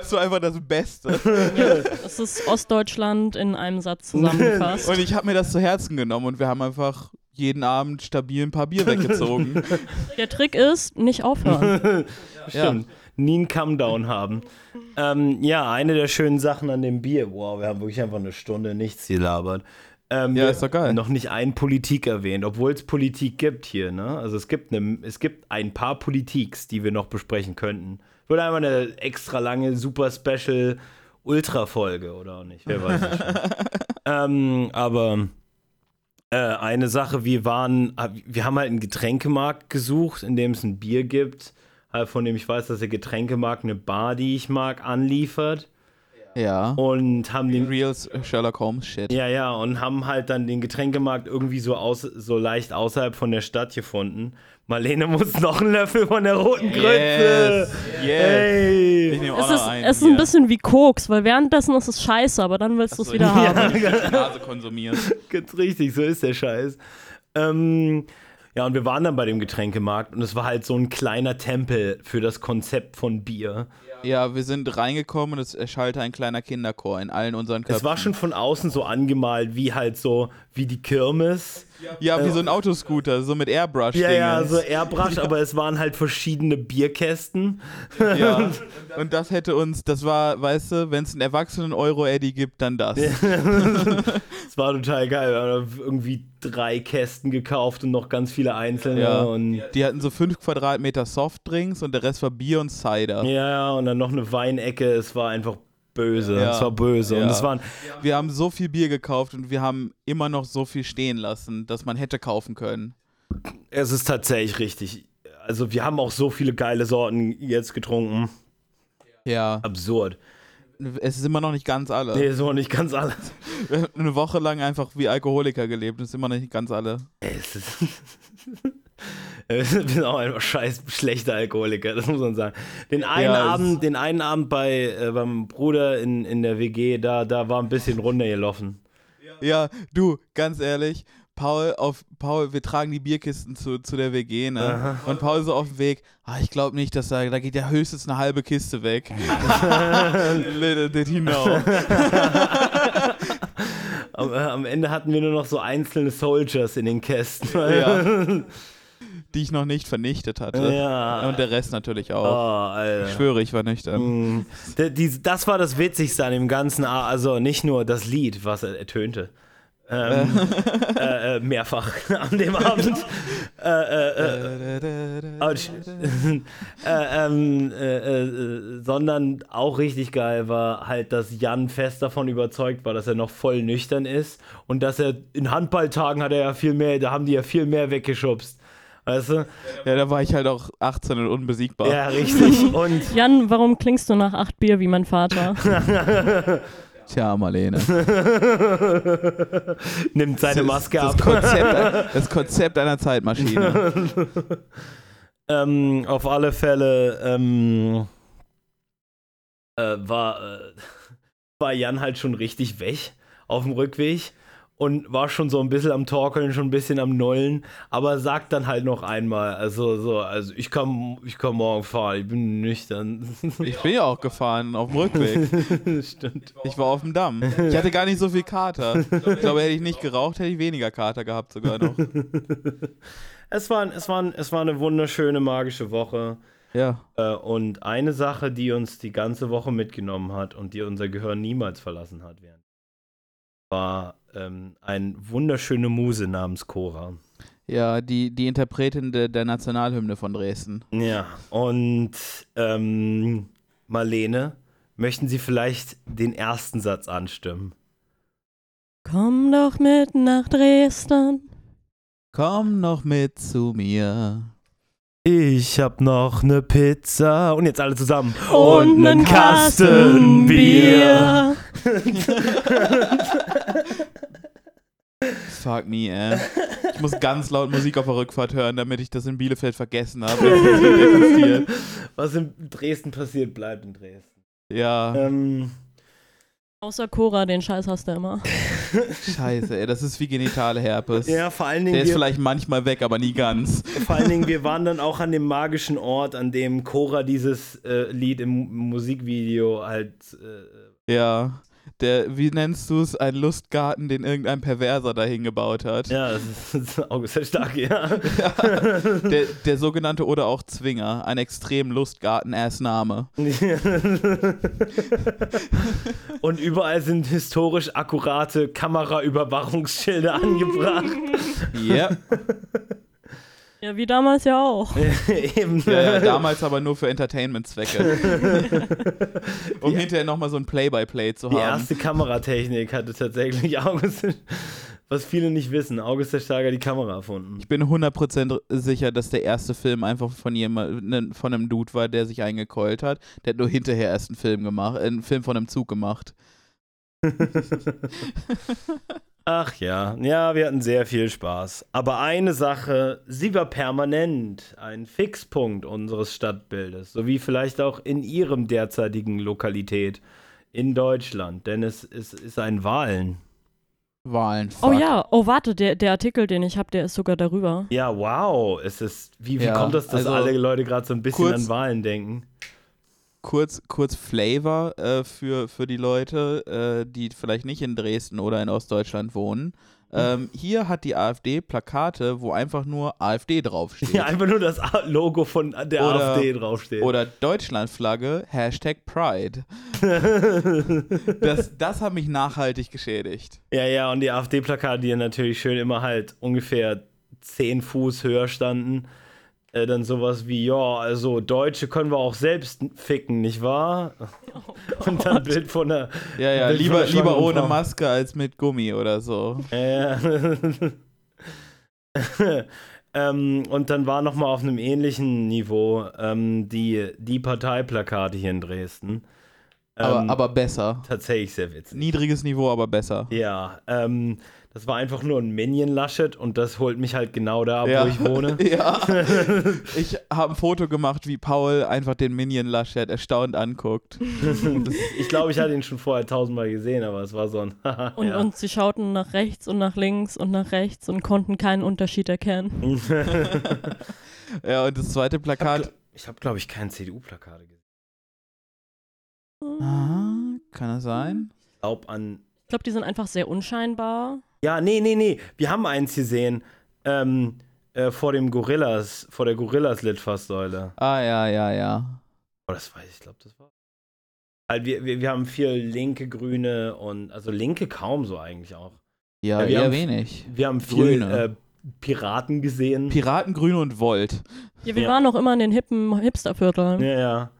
so einfach das Beste. Ja, das ist Ostdeutschland in einem Satz zusammengefasst. Und ich habe mir das zu Herzen genommen und wir haben einfach jeden Abend stabil ein paar Bier weggezogen. Der Trick ist, nicht aufhören. Stimmt. Nie einen Come-Down haben. Ähm, ja, eine der schönen Sachen an dem Bier. Wow, wir haben wirklich einfach eine Stunde nichts gelabert. Ähm, Ja, ist doch geil. Noch nicht ein Politik erwähnt, obwohl es Politik gibt hier. Ne? Also es gibt, eine, es gibt ein paar Politiks, die wir noch besprechen könnten. Wird einmal eine extra lange, super special Ultra-Folge oder auch nicht? Wer weiß ähm, aber äh, eine Sache, wir waren, wir haben halt einen Getränkemarkt gesucht, in dem es ein Bier gibt, halt von dem ich weiß, dass der Getränkemarkt eine Bar, die ich mag, anliefert. Ja. Und haben den Real Sherlock Holmes Shit. ja, ja, und haben halt dann den Getränkemarkt irgendwie so, aus, so leicht außerhalb von der Stadt gefunden. Marlene muss noch einen Löffel von der roten Grütze. Yes. yes. Hey. Ich nehme Es noch ist, einen es ist ein bisschen wie Koks, weil währenddessen ist es scheiße, aber dann willst du es Achso, wieder ja. haben. die Nase konsumiert. Ganz richtig, so ist der Scheiß. Ähm, ja, und wir waren dann bei dem Getränkemarkt und es war halt so ein kleiner Tempel für das Konzept von Bier. Ja, wir sind reingekommen und es erschallte ein kleiner Kinderchor in allen unseren Köpfen. Es war schon von außen so angemalt, wie halt so, wie die Kirmes. ja, wie so ein Autoscooter, so mit Airbrush. Ja, ja, so Airbrush, aber es waren halt verschiedene Bierkästen. ja. Und das hätte uns, das war, weißt du, wenn es einen erwachsenen Euro-Eddy gibt, dann das. Es war total geil. Wir haben irgendwie drei Kästen gekauft und noch ganz viele einzelne. Ja. Und Die hatten so fünf Quadratmeter Softdrinks und der Rest war Bier und Cider. ja, ja, und dann noch eine Weinecke. Es war einfach böse. Ja. Es war böse. Und Ja. es waren, Wir haben so viel Bier gekauft und wir haben immer noch so viel stehen lassen, dass man hätte kaufen können. es ist tatsächlich richtig. Also wir haben auch so viele geile Sorten jetzt getrunken. Ja, Absurd. es ist immer noch nicht ganz alle. Nee, so nicht ganz alles. Wir haben eine Woche lang einfach wie Alkoholiker gelebt, das ist immer noch nicht ganz alle. Es ist, Wir sind auch einfach scheiß schlechte Alkoholiker, das muss man sagen. Den einen Ja, Abend, den einen Abend bei äh, beim Bruder in, in der WG, da, da war ein bisschen runtergelaufen. Ja, du, ganz ehrlich, Paul, auf Paul, wir tragen die Bierkisten zu, zu der WG, ne? Aha. Und Paul so auf dem Weg, ah, ich glaube nicht, dass da, da geht ja höchstens eine halbe Kiste weg. Little did he know. Am, äh, am Ende hatten wir nur noch so einzelne Soldiers in den Kästen. Ja. Die ich noch nicht vernichtet hatte. Ja. Und der Rest natürlich Oh, auch. Alter. Ich schwöre, ich war nüchtern. Mm. Das war das Witzigste an dem ganzen, also nicht nur das Lied, was er ertönte. Ähm, äh, äh, mehrfach an dem Abend. Äh, äh, äh, äh, ähm, äh, äh, sondern auch richtig geil war halt, dass Jan fest davon überzeugt war, dass er noch voll nüchtern ist und dass er in Handballtagen hat er ja viel mehr, da haben die ja viel mehr weggeschubst. Weißt du? Ja, da war ich halt auch 18 und unbesiegbar. Ja, richtig. Und Jan, warum klingst du nach acht Bier wie mein Vater? Tja, Marlene. nimmt seine Das- Maske das ab. Konzept, das Konzept einer Zeitmaschine. ähm, auf alle Fälle ähm, äh, war, äh, war Jan halt schon richtig weg auf dem Rückweg und war schon so ein bisschen am Torkeln, schon ein bisschen am Nollen, aber sagt dann halt noch einmal, also so, also ich kann, ich kann morgen fahren, ich bin nüchtern. Ich bin ja auch gefahren auf dem Rückweg. Stimmt. Ich war auf dem Damm. Ich hatte gar nicht so viel Kater. Ich glaube, hätte ich nicht geraucht, hätte ich weniger Kater gehabt sogar noch. Es war, es, war, es war eine wunderschöne, magische Woche. Ja. Äh, und eine Sache, die uns die ganze Woche mitgenommen hat und die unser Gehirn niemals verlassen hat, war ähm, eine wunderschöne Muse namens Cora. Ja, die, die Interpretin de, der Nationalhymne von Dresden. Ja, und ähm, Marlene, möchten Sie vielleicht den ersten Satz anstimmen? Komm doch mit nach Dresden. Komm noch mit zu mir. Ich hab noch ne Pizza und jetzt alle zusammen. Und nen einen Kasten Bier. Fuck me, ey. Ich muss ganz laut Musik auf der Rückfahrt hören, damit ich das in Bielefeld vergessen habe. Was in Dresden passiert, bleibt in Dresden. Ja, Ähm, Außer Cora, den Scheiß hast du immer. scheiße, ey. Das ist wie genitale Herpes. ja, vor allen Der Dingen, ist wir, vielleicht manchmal weg, aber nie ganz. vor allen Dingen, wir waren dann auch an dem magischen Ort, an dem Cora dieses äh, Lied im Musikvideo halt. Äh, Ja. Der, wie nennst du es? Ein Lustgarten, den irgendein Perverser dahin gebaut hat. ja, das ist, August der Stark, ja. Der, der sogenannte oder auch Zwinger. Ein extrem Lustgarten-Ass-Name. Und überall sind historisch akkurate Kameraüberwachungsschilder angebracht. Ja. Ja, wie damals ja auch. Eben. ja, ja, damals aber nur für Entertainment-Zwecke. um hinterher nochmal so ein Play-by-Play zu Die haben. erste Kameratechnik hatte tatsächlich August, was viele nicht wissen, August der Starker die Kamera erfunden. Ich bin 100% sicher, dass der erste Film einfach von jemand, ne, von einem Dude war, der sich eingekeult hat. Der hat nur hinterher erst einen Film gemacht, äh, einen Film von einem Zug gemacht. Ach ja, ja, wir hatten sehr viel Spaß. Aber eine Sache, sie war permanent ein Fixpunkt unseres Stadtbildes, sowie vielleicht auch in ihrem derzeitigen Lokalität in Deutschland, denn es, es ist ein Wahlen. Wahlen. Oh fuck. ja, oh warte, der, der Artikel, den ich habe, der ist sogar darüber. Ja, wow, es ist, wie, wie Ja, kommt das, dass also alle Leute gerade so ein bisschen kurz- an Wahlen denken? Kurz, kurz Flavor äh, für, für die Leute, äh, die vielleicht nicht in Dresden oder in Ostdeutschland wohnen. Ähm, hier hat die AfD Plakate, wo einfach nur AfD draufsteht. Ja, einfach nur das Logo von der Oder- AfD draufsteht. Oder Deutschlandflagge, Hashtag Pride. Das, das hat mich nachhaltig geschädigt. Ja, ja, und die AfD-Plakate, die ja natürlich schön immer halt ungefähr 10 Fuß höher standen. Äh, dann sowas wie, ja, also Deutsche können wir auch selbst ficken, nicht wahr? und dann Bild von der. Ja, ja, Bild lieber, lieber ohne Frau. Maske als mit Gummi oder so. Ja. ähm, und dann war nochmal auf einem ähnlichen Niveau ähm, die, die Parteiplakate hier in Dresden. Aber, Ähm, aber besser. tatsächlich sehr witzig. Niedriges Niveau, aber besser. Ja, ähm, das war einfach nur ein Minion Laschet und das holt mich halt genau da ab, Ja. wo ich wohne. Ja. Ich habe ein Foto gemacht, wie Paul einfach den Minion Laschet erstaunt anguckt. ich glaube, ich hatte ihn schon vorher tausendmal gesehen, aber es war so ein. Und, ja. und sie schauten nach rechts und nach links und nach rechts und konnten keinen Unterschied erkennen. Ja, und das zweite Plakat. ich habe, glaube ich, kein CDU-Plakate gesehen. Ah, kann das sein? Ich glaube an. Ich glaube, die sind einfach sehr unscheinbar. Ja, nee, nee, nee. Wir haben eins gesehen. Ähm, äh, vor dem Gorillas, vor der Gorillas-Litfaßsäule. Ah, ja, ja, ja. Oh, das weiß ich, ich glaube, das war. Halt, wir, wir, wir haben viel linke, grüne und. Also linke kaum so eigentlich auch. Ja, Ja, wir eher haben- wenig. Wir haben viel Grüne. äh, Piraten gesehen. Piraten, Grüne und Volt. Ja, wir Ja. waren noch immer in den hippen Hipstervierteln. Ja, ja.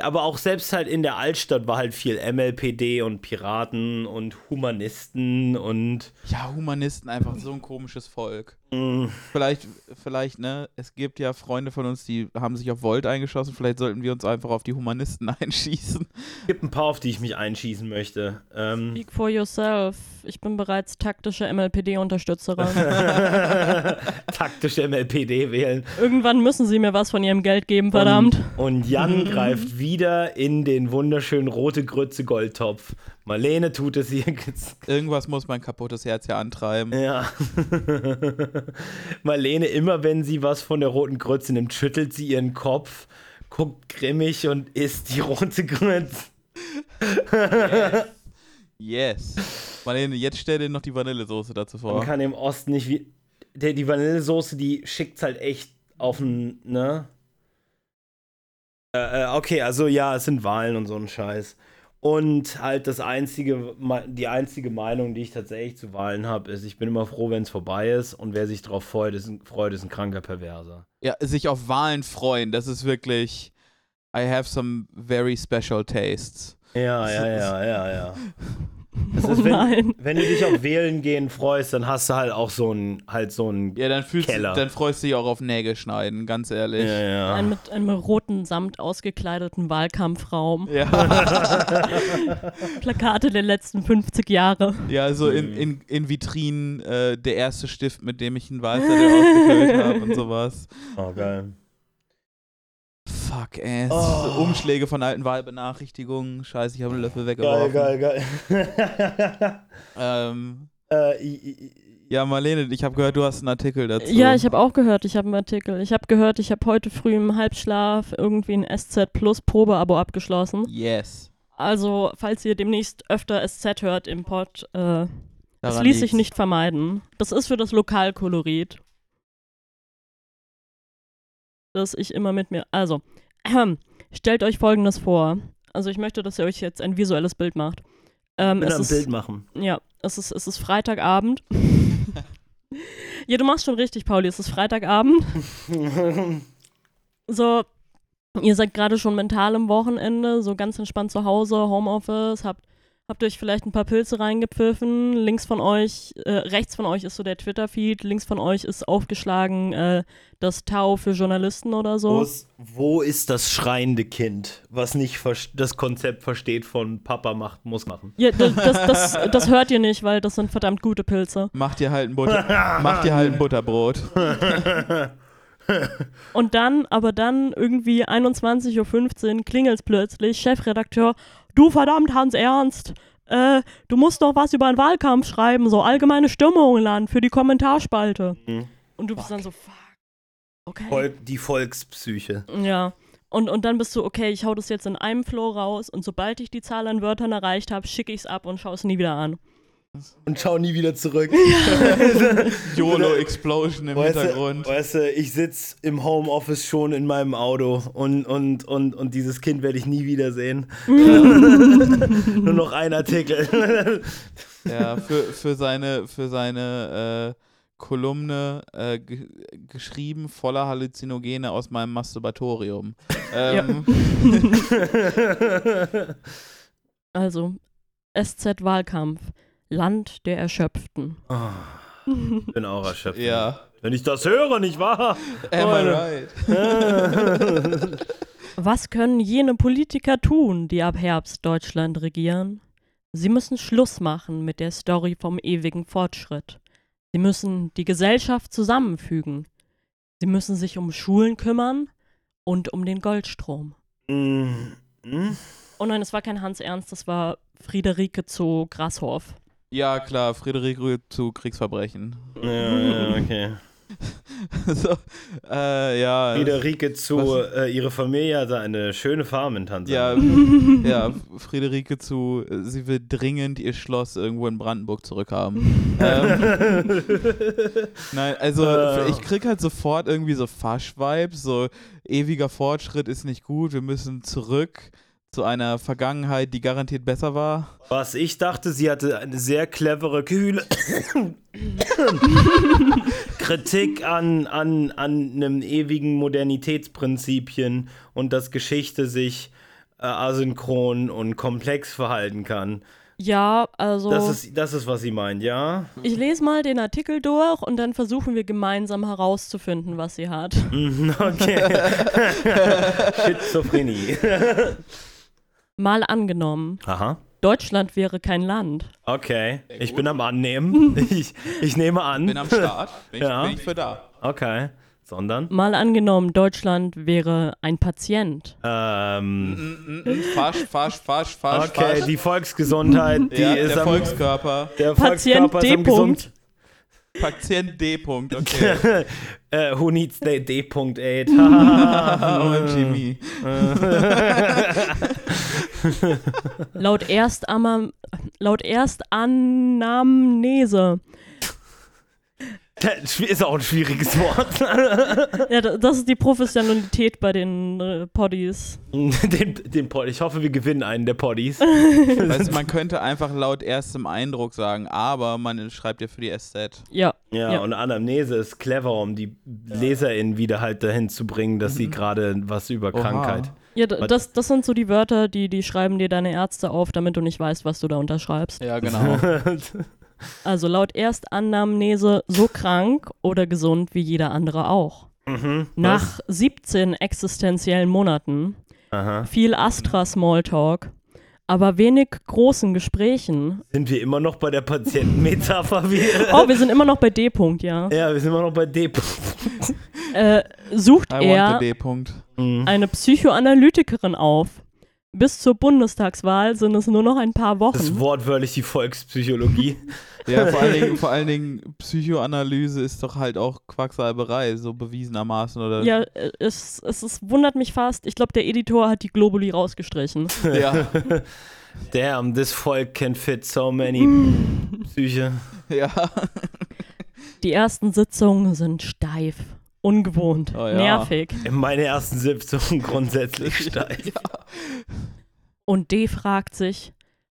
Aber auch selbst halt in der Altstadt war halt viel MLPD und Piraten und Humanisten und Ja, Humanisten, einfach so ein komisches Volk. Mh, Vielleicht, vielleicht, ne, es gibt ja Freunde von uns, die haben sich auf Volt eingeschossen. Vielleicht sollten wir uns einfach auf die Humanisten einschießen. gibt ein paar, auf die ich mich einschießen möchte. Ähm, Speak for yourself. Ich bin bereits taktische MLPD-Unterstützerin. taktische MLPD wählen. Irgendwann müssen sie mir was von ihrem Geld geben, verdammt. Und, und Jan greift wieder in den wunderschönen rote Grütze Goldtopf. Marlene tut es jetzt. Irgendwas muss mein kaputtes Herz ja antreiben. Ja. Marlene, immer wenn sie was von der roten Grütze nimmt, schüttelt sie ihren Kopf, guckt grimmig und isst die rote Grütze. Yes. Marlene, jetzt stell dir noch die Vanillesoße dazu Man vor. kann im Osten nicht wie. Der, die Vanillesoße, die schickt's halt echt auf ein, ne? Äh, äh, okay, also ja, es sind Wahlen und so ein Scheiß. Und halt das einzige, die einzige Meinung, die ich tatsächlich zu Wahlen habe, ist, ich bin immer froh, wenn es vorbei ist und wer sich darauf freut, ist ein, freut, ist ein kranker Perverser. Ja, sich auf Wahlen freuen, das ist wirklich. I have some very special tastes. Ja, ja, ja, ja, ja. Das Oh ist, wenn, nein. wenn du dich auf Wählen gehen freust, dann hast du halt auch so ein, halt so ein. Ja, dann fühlst Keller. du, dann freust du dich auch auf Nägel schneiden, ganz ehrlich. Ja, ja. Ein mit einem roten Samt ausgekleideten Wahlkampfraum. Ja, Plakate der letzten 50 Jahre. ja so in, Mhm. in, in Vitrinen äh, der erste Stift, mit dem ich einen Wahlzettel ausgefüllt habe und sowas. Oh, geil. Fuck, ey. Oh. Umschläge von alten Wahlbenachrichtigungen. Scheiße, ich habe einen Löffel Geil, weggeworfen. geil, geil. Ähm, äh, i- i- ja, Marlene, ich habe gehört, du hast einen Artikel dazu. Ja, ich habe auch gehört, ich habe einen Artikel. Ich habe gehört, ich habe heute früh im Halbschlaf irgendwie ein SZ Plus Probeabo abgeschlossen. Yes. Also, falls ihr demnächst öfter SZ hört im Pod, äh, das ließ sich nicht vermeiden. Das ist für das Lokalkolorit. Das ich immer mit mir. Also, ähm, stellt euch folgendes vor. Also, ich möchte, dass ihr euch jetzt ein visuelles Bild macht. Ähm, es am ist, Bild machen. Ja, es ist, es ist Freitagabend. ja, du machst schon richtig, Pauli. Es ist Freitagabend. So, ihr seid gerade schon mental im Wochenende, so ganz entspannt zu Hause, Homeoffice, habt, habt euch vielleicht ein paar Pilze reingepfiffen. Links von euch, äh, rechts von euch ist so der Twitter-Feed, links von euch ist aufgeschlagen äh, das Tau für Journalisten oder Wo so. ist, wo ist das schreiende Kind, was nicht das Konzept versteht von Papa macht, muss machen? Ja, d- das, das, das hört ihr nicht, weil das sind verdammt gute Pilze. Mach dir halt ein, Butter mach dir halt ein Butterbrot. Und dann, aber dann irgendwie 21.15 Uhr klingelt's plötzlich, Chefredakteur, du verdammt Hans Ernst, äh, du musst doch was über einen Wahlkampf schreiben, so allgemeine Stimmung, Land, für die Kommentarspalte. Mhm. Und du bist dann so, fuck. Okay. Volk, die Volkspsyche. Ja. Und, und dann bist du, okay, ich hau das jetzt in einem Flow raus und sobald ich die Zahl an Wörtern erreicht habe, schicke ich es ab und schaue es nie wieder an. Und schau nie wieder zurück. YOLO Explosion im Weißt Hintergrund. du, weißt du, ich sitze im Homeoffice schon in meinem Auto und, und, und, und dieses Kind werde ich nie wiedersehen. Nur noch ein Artikel. Ja, für, für seine, für seine äh, Kolumne äh, ge geschrieben, voller Halluzinogene aus meinem Masturbatorium. Ähm, Also, SZ-Wahlkampf. Land der Erschöpften. Ah, bin auch erschöpft. ja. Wenn ich das höre, nicht wahr? Am I right? Was können jene Politiker tun, die ab Herbst Deutschland regieren? Sie müssen Schluss machen mit der Story vom ewigen Fortschritt. Sie müssen die Gesellschaft zusammenfügen. Sie müssen sich um Schulen kümmern und um den Goldstrom. Mm, mm. Oh nein, es war kein Hans Ernst, das war Friederike zu Grashof. Ja, klar, Friederik Rühl zu Kriegsverbrechen. Ja, ja, okay. so, äh, ja. Friederike zu, äh, ihre Familie hatte eine schöne Farm in Ja, Tansania. ja, Friederike zu, äh, sie will dringend ihr Schloss irgendwo in Brandenburg zurückhaben. ähm, nein, also Äh. ich krieg halt sofort irgendwie so Fasch-Vibes, so ewiger Fortschritt ist nicht gut, wir müssen zurück zu einer Vergangenheit, die garantiert besser war. Was ich dachte, sie hatte eine sehr clevere, kühle Kritik an, an, an einem ewigen Modernitätsprinzipien und dass Geschichte sich äh, asynchron und komplex verhalten kann. Ja, also Das ist, das ist, was sie meint, ja? ich lese mal den Artikel durch und dann versuchen wir gemeinsam herauszufinden, was sie hat. Mhm, Okay. Schizophrenie. Mal angenommen, Aha. Deutschland wäre kein Land. Okay. Ich bin am Annehmen. Ich, ich nehme an. Bin am Start, bin, Ja. ich, bin ich für da. Okay. Sondern? Mal angenommen, Deutschland wäre ein Patient. Ähm. Mm, mm, mm, Fasch, fasch, fasch, fasch, Okay, fasch. die Volksgesundheit, die ja, ist der am, Volkskörper. der Patient Volkskörper ist am D. Punkt. gesund. Patient D. -Punkt, okay. Äh, who needs the D.8? OMG me. Laut, Erstama laut Erstanamnese. Das ist auch ein schwieriges Wort. Ja, da- das ist die Professionalität bei den äh, Poddies. den, den Pod. Ich hoffe, wir gewinnen einen der Poddies. Weißt man könnte einfach laut erstem Eindruck sagen, aber man schreibt ja für die SZ. Ja. Ja, Ja. und Anamnese ist clever, um die LeserInnen wieder halt dahin zu bringen, dass sie gerade was über Oha. Krankheit. Ja, das, das sind so die Wörter, die, die schreiben dir deine Ärzte auf, damit du nicht weißt, was du da unterschreibst. Ja, genau. Also laut Erstanamnese so krank oder gesund wie jeder andere auch. mhm. Nach 17 existenziellen Monaten? Aha. viel Astra-Smalltalk, aber wenig großen Gesprächen. Sind wir immer noch bei der Patientenmetapher? Oh, wir sind immer noch bei D-Punkt, ja. ja, wir sind immer noch bei D. Äh, sucht I er the D. -Punkt. Mhm. eine Psychoanalytikerin auf. Bis zur Bundestagswahl sind es nur noch ein paar Das ist Wochen. wortwörtlich die Volkspsychologie. Ja, vor allen, Dingen, vor allen Dingen Psychoanalyse ist doch halt auch Quacksalberei, so bewiesenermaßen, oder? Ja, es, es, es wundert mich fast. Ich glaube, der Editor hat die Globuli rausgestrichen. Ja, Damn, this Volk can fit so many Psyche. ja. Die ersten Sitzungen sind steif, ungewohnt, Oh ja. nervig. Meine ersten Sitzungen grundsätzlich steif. ja. Und D fragt sich,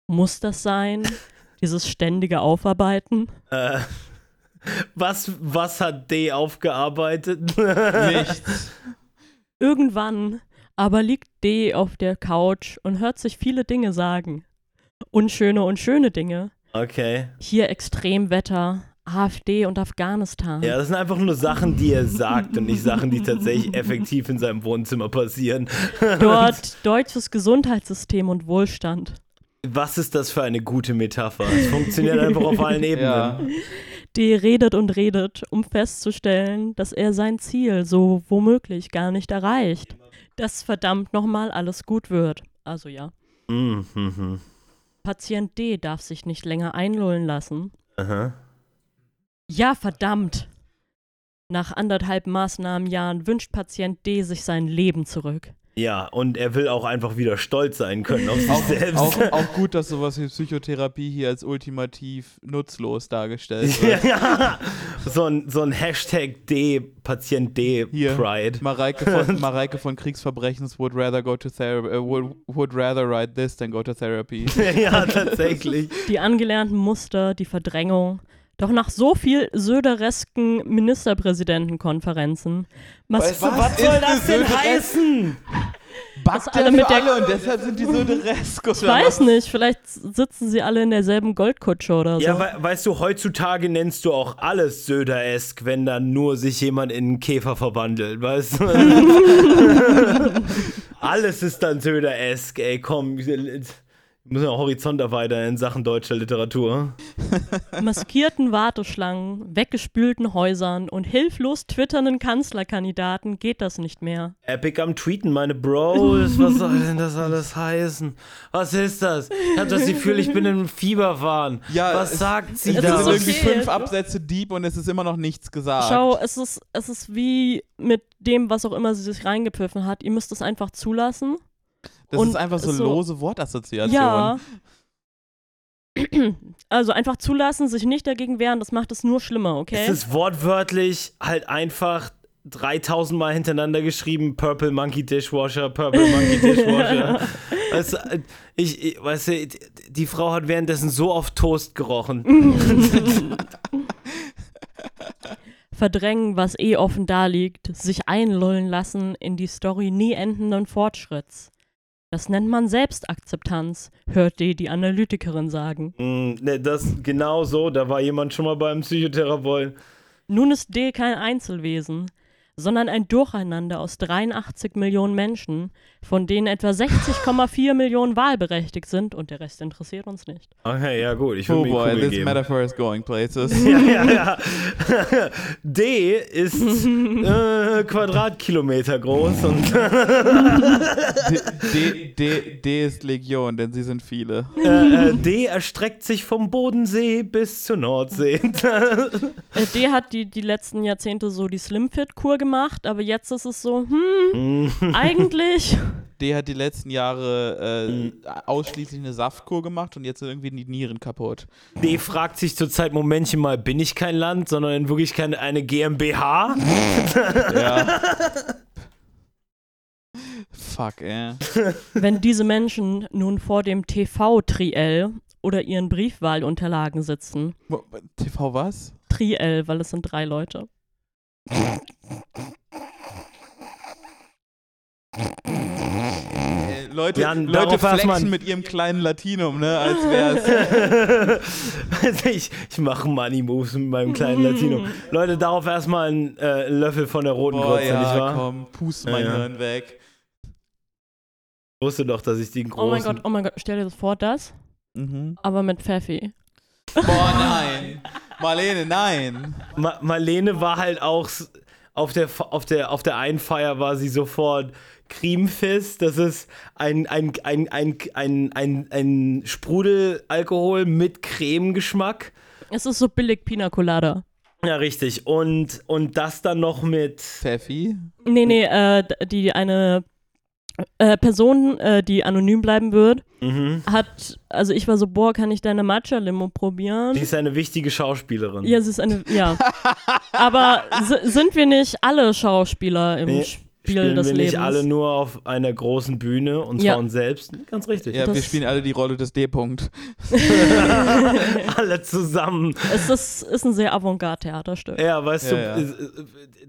muss das sein? Dieses ständige Aufarbeiten? Äh, was, was hat D aufgearbeitet? Nichts. Irgendwann aber liegt D auf der Couch und hört sich viele Dinge sagen. Unschöne und schöne Dinge. Okay. Hier Extremwetter, AfD und Afghanistan. Ja, das sind einfach nur Sachen, die er sagt und nicht Sachen, die tatsächlich effektiv in seinem Wohnzimmer passieren. Dort deutsches Gesundheitssystem und Wohlstand. Was ist das für eine gute Metapher? Es funktioniert einfach auf allen Ebenen. Ja. D redet und redet, um festzustellen, dass er sein Ziel so womöglich gar nicht erreicht. Dass verdammt nochmal alles gut wird. Also ja. Mhm. Patient D darf sich nicht länger einlullen lassen. Aha. Ja, verdammt! Nach anderthalb Maßnahmenjahren wünscht Patient D sich sein Leben zurück. Ja, und er will auch einfach wieder stolz sein können auf sich Auch, selbst. auch, auch gut, dass sowas wie Psychotherapie hier als ultimativ nutzlos dargestellt wird. ja, so ein, so ein Hashtag D, Patient D, Hier. Pride. Mareike von, Mareike von Kriegsverbrechens would rather go to therapy, uh, would, would rather write this than go to therapy. ja, tatsächlich. Die angelernten Muster, die Verdrängung. Doch nach so viel söderesken Ministerpräsidentenkonferenzen. Was, was soll das denn heißen? Backt alle mit der- alle und deshalb sind die so deresk. ich weiß nicht, vielleicht sitzen sie alle in derselben Goldkutsche oder so. Ja, we weißt du, heutzutage nennst du auch alles Söder-esk, wenn dann nur sich jemand in einen Käfer verwandelt, weißt du? Alles ist dann Söder-esk, ey, komm. Wir müssen ja Horizont erweitern in Sachen deutscher Literatur. Maskierten Warteschlangen, weggespülten Häusern und hilflos twitternden Kanzlerkandidaten geht das nicht mehr. Epic am Tweeten, meine Bros. Was soll denn das alles heißen? Was ist das? Ich hab das Gefühl, ich bin im Fieberwahn. Ja, Was es- sagt sie Es da? ist sind irgendwie okay. fünf Absätze deep und es ist immer noch nichts gesagt. Schau, es ist, es ist wie mit dem, was auch immer sie sich reingepfiffen hat. Ihr müsst es einfach zulassen. Das und ist einfach so, so- lose Wortassoziation. Ja. Also einfach zulassen, sich nicht dagegen wehren, das macht es nur schlimmer, okay? Es ist wortwörtlich halt einfach 3000 Mal hintereinander geschrieben: Purple Monkey Dishwasher, Purple Monkey Dishwasher. weißt du, ich, ich, weißt du, die Frau hat währenddessen so auf Toast gerochen. Verdrängen, was eh offen da liegt, sich einlullen lassen in die Story nie endenden Fortschritts. Das nennt man Selbstakzeptanz, hört die die Analytikerin sagen. Mm, ne, das genau so, da war jemand schon mal beim Psychotherapeuten. Nun ist D kein Einzelwesen, sondern ein Durcheinander aus 83 Millionen Menschen, von denen etwa 60,4 Millionen wahlberechtigt sind und der Rest interessiert uns nicht. Okay, ja gut, ich will Oh boy, this geben. metaphor is going places. Ja, ja, ja. D ist äh, Quadratkilometer groß und D, D, D ist Legion, denn sie sind viele. äh, äh, D erstreckt sich vom Bodensee bis zur Nordsee. Äh, D hat die, die letzten Jahrzehnte so die Slimfit-Kur gemacht, aber jetzt ist es so, hm, eigentlich. D hat die letzten Jahre äh, Mhm. ausschließlich eine Saftkur gemacht und jetzt sind irgendwie die Nieren kaputt. D fragt sich zurzeit, Momentchen mal, bin ich kein Land, sondern in Wirklichkeit eine GmbH? Ja. Fuck, ey. Wenn diese Menschen nun vor dem TV-Triell oder ihren Briefwahlunterlagen sitzen, TV was? Triell, weil es sind drei Leute. Leute, Jan, Leute darauf erst mal- flexen mit ihrem kleinen Latinum, ne? Als wär's. Also ich, ich mache Money Moves mit meinem kleinen Latino. Leute, darauf erstmal einen äh, Löffel von der roten Boah, Grütze, nicht ja, wahr? komm, pust Ja, mein ja. Hirn weg. Ich wusste doch, dass ich die großen... Oh mein Gott, oh mein Gott, stell dir das vor, das, Mhm. aber mit Pfeffi. Boah, nein. Marlene, nein. Ma Marlene war halt auch auf der, auf der, auf der einen Feier war sie sofort Creamfist. Das ist ein, ein, ein, ein, ein, ein, ein Sprudelalkohol mit Cremegeschmack. Es ist so billig Pina Colada. Ja, richtig. Und, und das dann noch mit. Pfeffi? Nee, nee, äh, die eine äh, Person, äh, die anonym bleiben wird, Mhm. hat, also ich war so, boah, kann ich deine Matcha-Limo probieren? Die ist eine wichtige Schauspielerin. Ja, sie ist eine, ja. Aber si- sind wir nicht alle Schauspieler im Nee, Spiel Spielen wir Lebens? nicht alle nur auf einer großen Bühne und zwar Ja. uns selbst? Ganz richtig. Ja, wir Das- spielen alle die Rolle des D-Punkt. alle zusammen. es ist, ist ein sehr Avantgarde-Theaterstück. Ja, weißt Ja, du, ja. äh,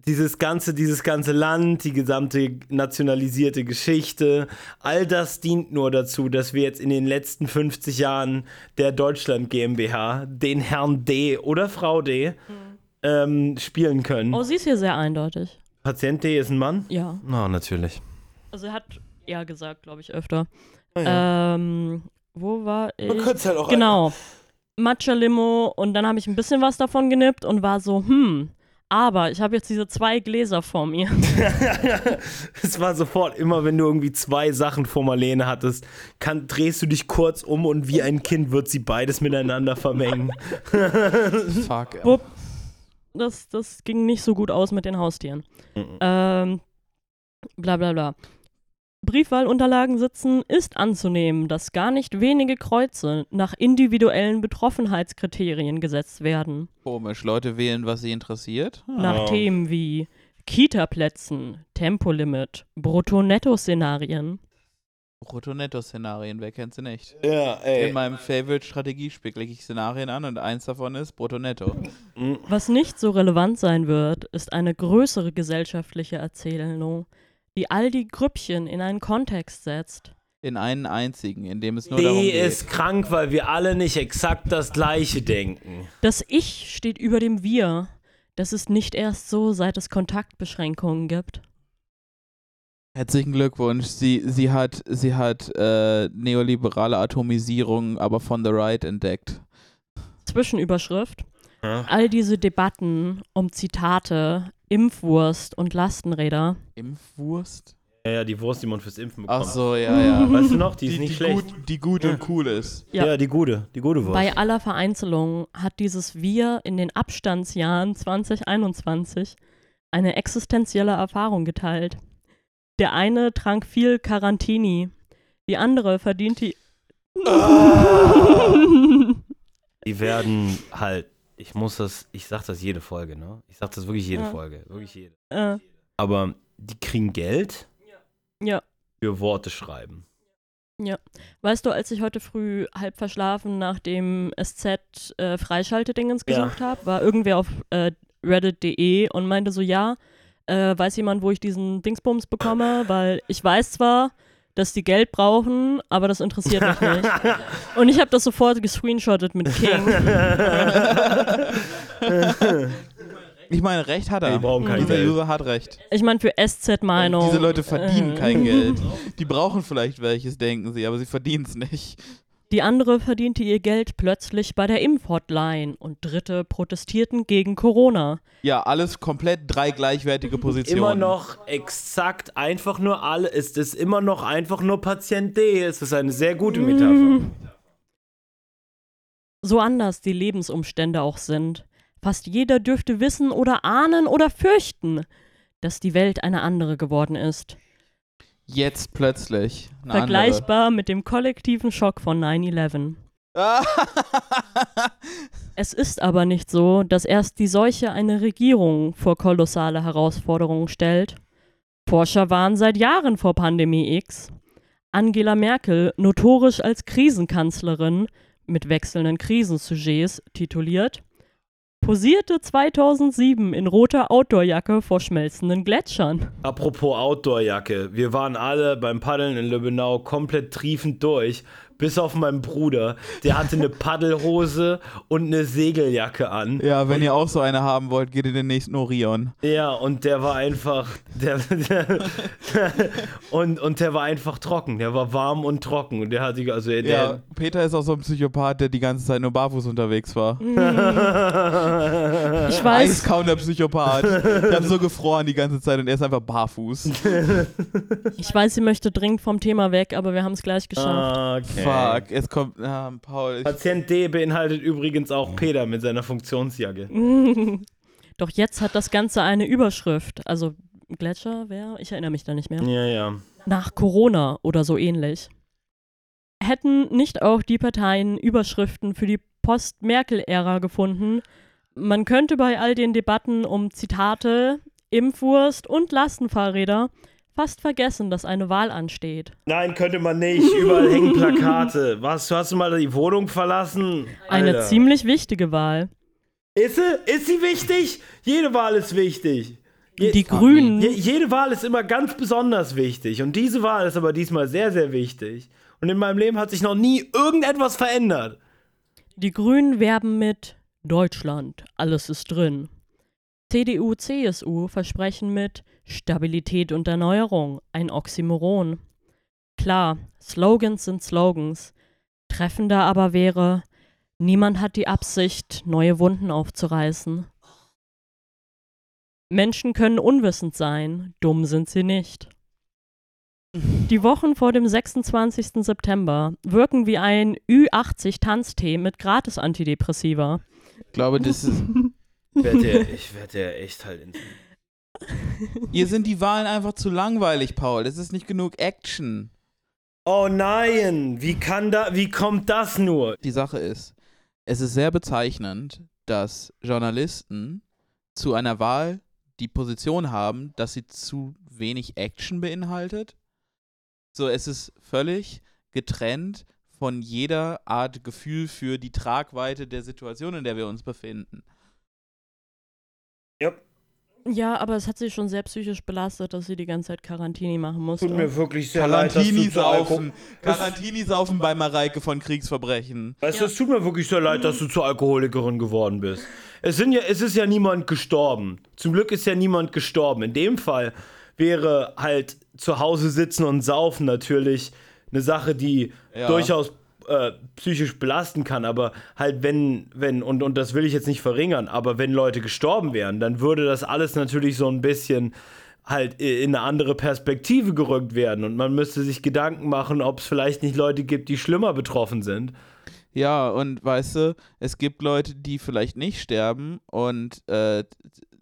dieses ganze, dieses ganze Land, die gesamte nationalisierte Geschichte, all das dient nur dazu, dass wir jetzt in den letzten 50 Jahren der Deutschland GmbH den Herrn D oder Frau D ähm, spielen können. Oh, sie ist hier sehr eindeutig. Patient D ist ein Mann? Ja. Na, natürlich. Also er hat ja gesagt, glaube ich, öfter. Ja. Ähm, wo war ich? es halt auch Genau. Matcha-Limo und dann habe ich ein bisschen was davon genippt und war so, hm, aber ich habe jetzt diese zwei Gläser vor mir. Es war sofort, immer wenn du irgendwie zwei Sachen vor Marlene hattest, kann, drehst du dich kurz um und wie ein Kind wird sie beides miteinander vermengen. Fuck. Wupp. Das, das ging nicht so gut aus mit den Haustieren. Mhm. Ähm, bla bla bla. Briefwahlunterlagen sitzen ist anzunehmen, dass gar nicht wenige Kreuze nach individuellen Betroffenheitskriterien gesetzt werden. Komisch. Leute wählen, was sie interessiert. Ah. Nach Oh. Themen wie Kita-Plätzen, Tempolimit, Brutto-Netto-Szenarien. Brutto-Netto-Szenarien, wer kennt sie nicht? Ja, ey. In meinem Favorite-Strategiespiel klicke ich Szenarien an und eins davon ist Brutto-Netto. Was nicht so relevant sein wird, ist eine größere gesellschaftliche Erzählung, die all die Grüppchen in einen Kontext setzt. In einen einzigen, in dem es nur darum D geht. ist krank, weil wir alle nicht exakt das Gleiche denken. Das Ich steht über dem Wir. Das ist nicht erst so, seit es Kontaktbeschränkungen gibt. Herzlichen Glückwunsch. Sie, sie hat, sie hat äh, neoliberale Atomisierung, aber von the right entdeckt. Zwischenüberschrift. Ja. All diese Debatten um Zitate, Impfwurst und Lastenräder. Impfwurst? Ja, ja, die Wurst, die man fürs Impfen bekommt. Ach so, ja, ja. Weißt du noch? Die ist Die, nicht die, schlecht. gut, die gut und cool ist. Ja. Ja. die gute, die gute Wurst. Bei aller Vereinzelung hat dieses Wir in den Abstandsjahren 2021 eine existenzielle Erfahrung geteilt. Der eine trank viel Quarantini, die andere verdient die. Die werden halt, ich muss das, ich sag das jede Folge, ne? Ich sag das wirklich jede Ja. Folge, wirklich jede. äh, Aber die kriegen Geld ja. für Worte schreiben. Weißt du, als ich heute früh halb verschlafen nach dem SZ äh, Freischaltedingens Ja. gesucht habe, war irgendwer auf äh, reddit.de und meinte so, ja, äh, weiß jemand, wo ich diesen Dingsbums bekomme? Weil ich weiß zwar, dass die Geld brauchen, aber das interessiert mich nicht. Und ich habe das sofort gescreenshottet mit King. Ich meine, Recht hat er. Die brauchen kein Dieser Geld. User hat Recht. Ich meine, für SZ-Meinung. Diese Leute verdienen äh, kein Geld. Die brauchen vielleicht welches, denken sie, aber sie verdienen es nicht. Die andere verdiente ihr Geld plötzlich bei der Impfhotline und Dritte protestierten gegen Corona. Ja, alles komplett drei gleichwertige Positionen. Immer noch exakt, einfach nur alle, ist es immer noch einfach nur Patient D. Es ist eine sehr gute Metapher. So anders die Lebensumstände auch sind. Fast jeder dürfte wissen oder ahnen oder fürchten, dass die Welt eine andere geworden ist. Jetzt plötzlich. Vergleichbar mit dem kollektiven Schock von 9-11. andere. Es ist aber nicht so, dass erst die Seuche eine Regierung vor kolossale Herausforderungen stellt. Forscher waren seit Jahren vor Pandemie X. Angela Merkel, notorisch als Krisenkanzlerin mit wechselnden Krisensujets tituliert, posierte 2007 in roter Outdoorjacke vor schmelzenden Gletschern. Apropos Outdoorjacke, wir waren alle beim Paddeln in Lübbenau komplett triefend durch, bis auf meinen Bruder. Der hatte eine Paddelhose und eine Segeljacke an. ja, wenn ihr auch so eine haben wollt, geht in den nächsten Orion. Ja, und der war einfach, der, der, und, und der war einfach trocken. Der war warm und trocken. Und der hatte, also der, Ja, Peter ist auch so ein Psychopath, der die ganze Zeit nur barfuß unterwegs war. Ich weiß, Eiskauender Psychopath. Ich hab so gefroren die ganze Zeit und er ist einfach barfuß. ich weiß, sie möchte dringend vom Thema weg, aber wir haben es gleich geschafft. okay. Fuck, jetzt kommt, ah, Paul. Ich, Patient D beinhaltet übrigens auch Peter mit seiner Funktionsjacke. Doch jetzt hat das Ganze eine Überschrift. Also Gletscher, wer? Ich erinnere mich da nicht mehr. Ja, ja. Nach Corona oder so ähnlich. Hätten nicht auch die Parteien Überschriften für die Post-Merkel-Ära gefunden, man könnte bei all den Debatten um Zitate, Impfwurst und Lastenfahrräder fast vergessen, dass eine Wahl ansteht. Nein, könnte man nicht. Überall hängen Plakate. Was, du hast du mal die Wohnung verlassen? Eine Alter. ziemlich wichtige Wahl. Ist sie? Ist sie wichtig? Jede Wahl ist wichtig. Je Die Grünen, je jede Wahl ist immer ganz besonders wichtig. Und diese Wahl ist aber diesmal sehr, sehr wichtig. Und in meinem Leben hat sich noch nie irgendetwas verändert. die Grünen werben mit Deutschland, alles ist drin. CDU, CSU versprechen mit Stabilität und Erneuerung, ein Oxymoron. Klar, Slogans sind Slogans. Treffender aber wäre, niemand hat die Absicht, neue Wunden aufzureißen. Menschen können unwissend sein, dumm sind sie nicht. Die Wochen vor dem 26. September wirken wie ein Ü80-Tanztee mit Gratis-Antidepressiva. ich glaube, das ist. Ich werde ja, werd ja echt halt ins. Hier sind die Wahlen einfach zu langweilig, Paul. Es ist nicht genug Action. Oh nein! Wie kann da. Wie kommt das nur? Die Sache ist, es ist sehr bezeichnend, dass Journalisten zu einer Wahl die Position haben, dass sie zu wenig Action beinhaltet. So, es ist völlig getrennt von jeder Art Gefühl für die Tragweite der Situation, in der wir uns befinden. Ja, Ja, aber es hat sie schon sehr psychisch belastet, dass sie die ganze Zeit Quarantini machen musste. tut mir wirklich sehr leid, dass du saufen. Carantini saufen bei Mareike von Kriegsverbrechen. Weißt du, es tut mir wirklich sehr leid, dass du zur Alkoholikerin geworden bist. Es, sind ja, es ist ja niemand gestorben. Zum Glück ist ja niemand gestorben. In dem Fall wäre halt zu Hause sitzen und saufen natürlich eine Sache, die Ja. durchaus äh, psychisch belasten kann, aber halt wenn, wenn, und, und das will ich jetzt nicht verringern, aber wenn Leute gestorben wären, dann würde das alles natürlich so ein bisschen halt in eine andere Perspektive gerückt werden und man müsste sich Gedanken machen, ob es vielleicht nicht Leute gibt, die schlimmer betroffen sind. Ja, und weißt du, es gibt Leute, die vielleicht nicht sterben und äh,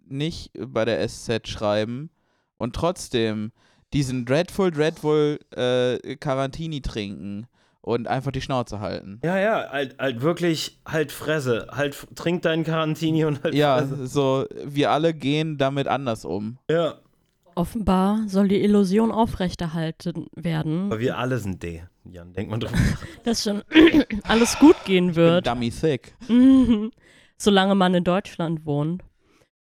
nicht bei der SZ schreiben und trotzdem diesen Dreadful, Dreadful äh, Quarantini trinken und einfach die Schnauze halten. Ja, ja, halt, halt wirklich, halt Fresse, halt trink deinen Quarantini und halt Ja, Fresse. so, wir alle gehen damit anders um. Ja. Offenbar soll die Illusion aufrechterhalten werden, Aber wir alle sind D. Jan, denk mal drüber. dass schon alles gut gehen Bin wird, dummy thick. Mhm. solange man in Deutschland wohnt.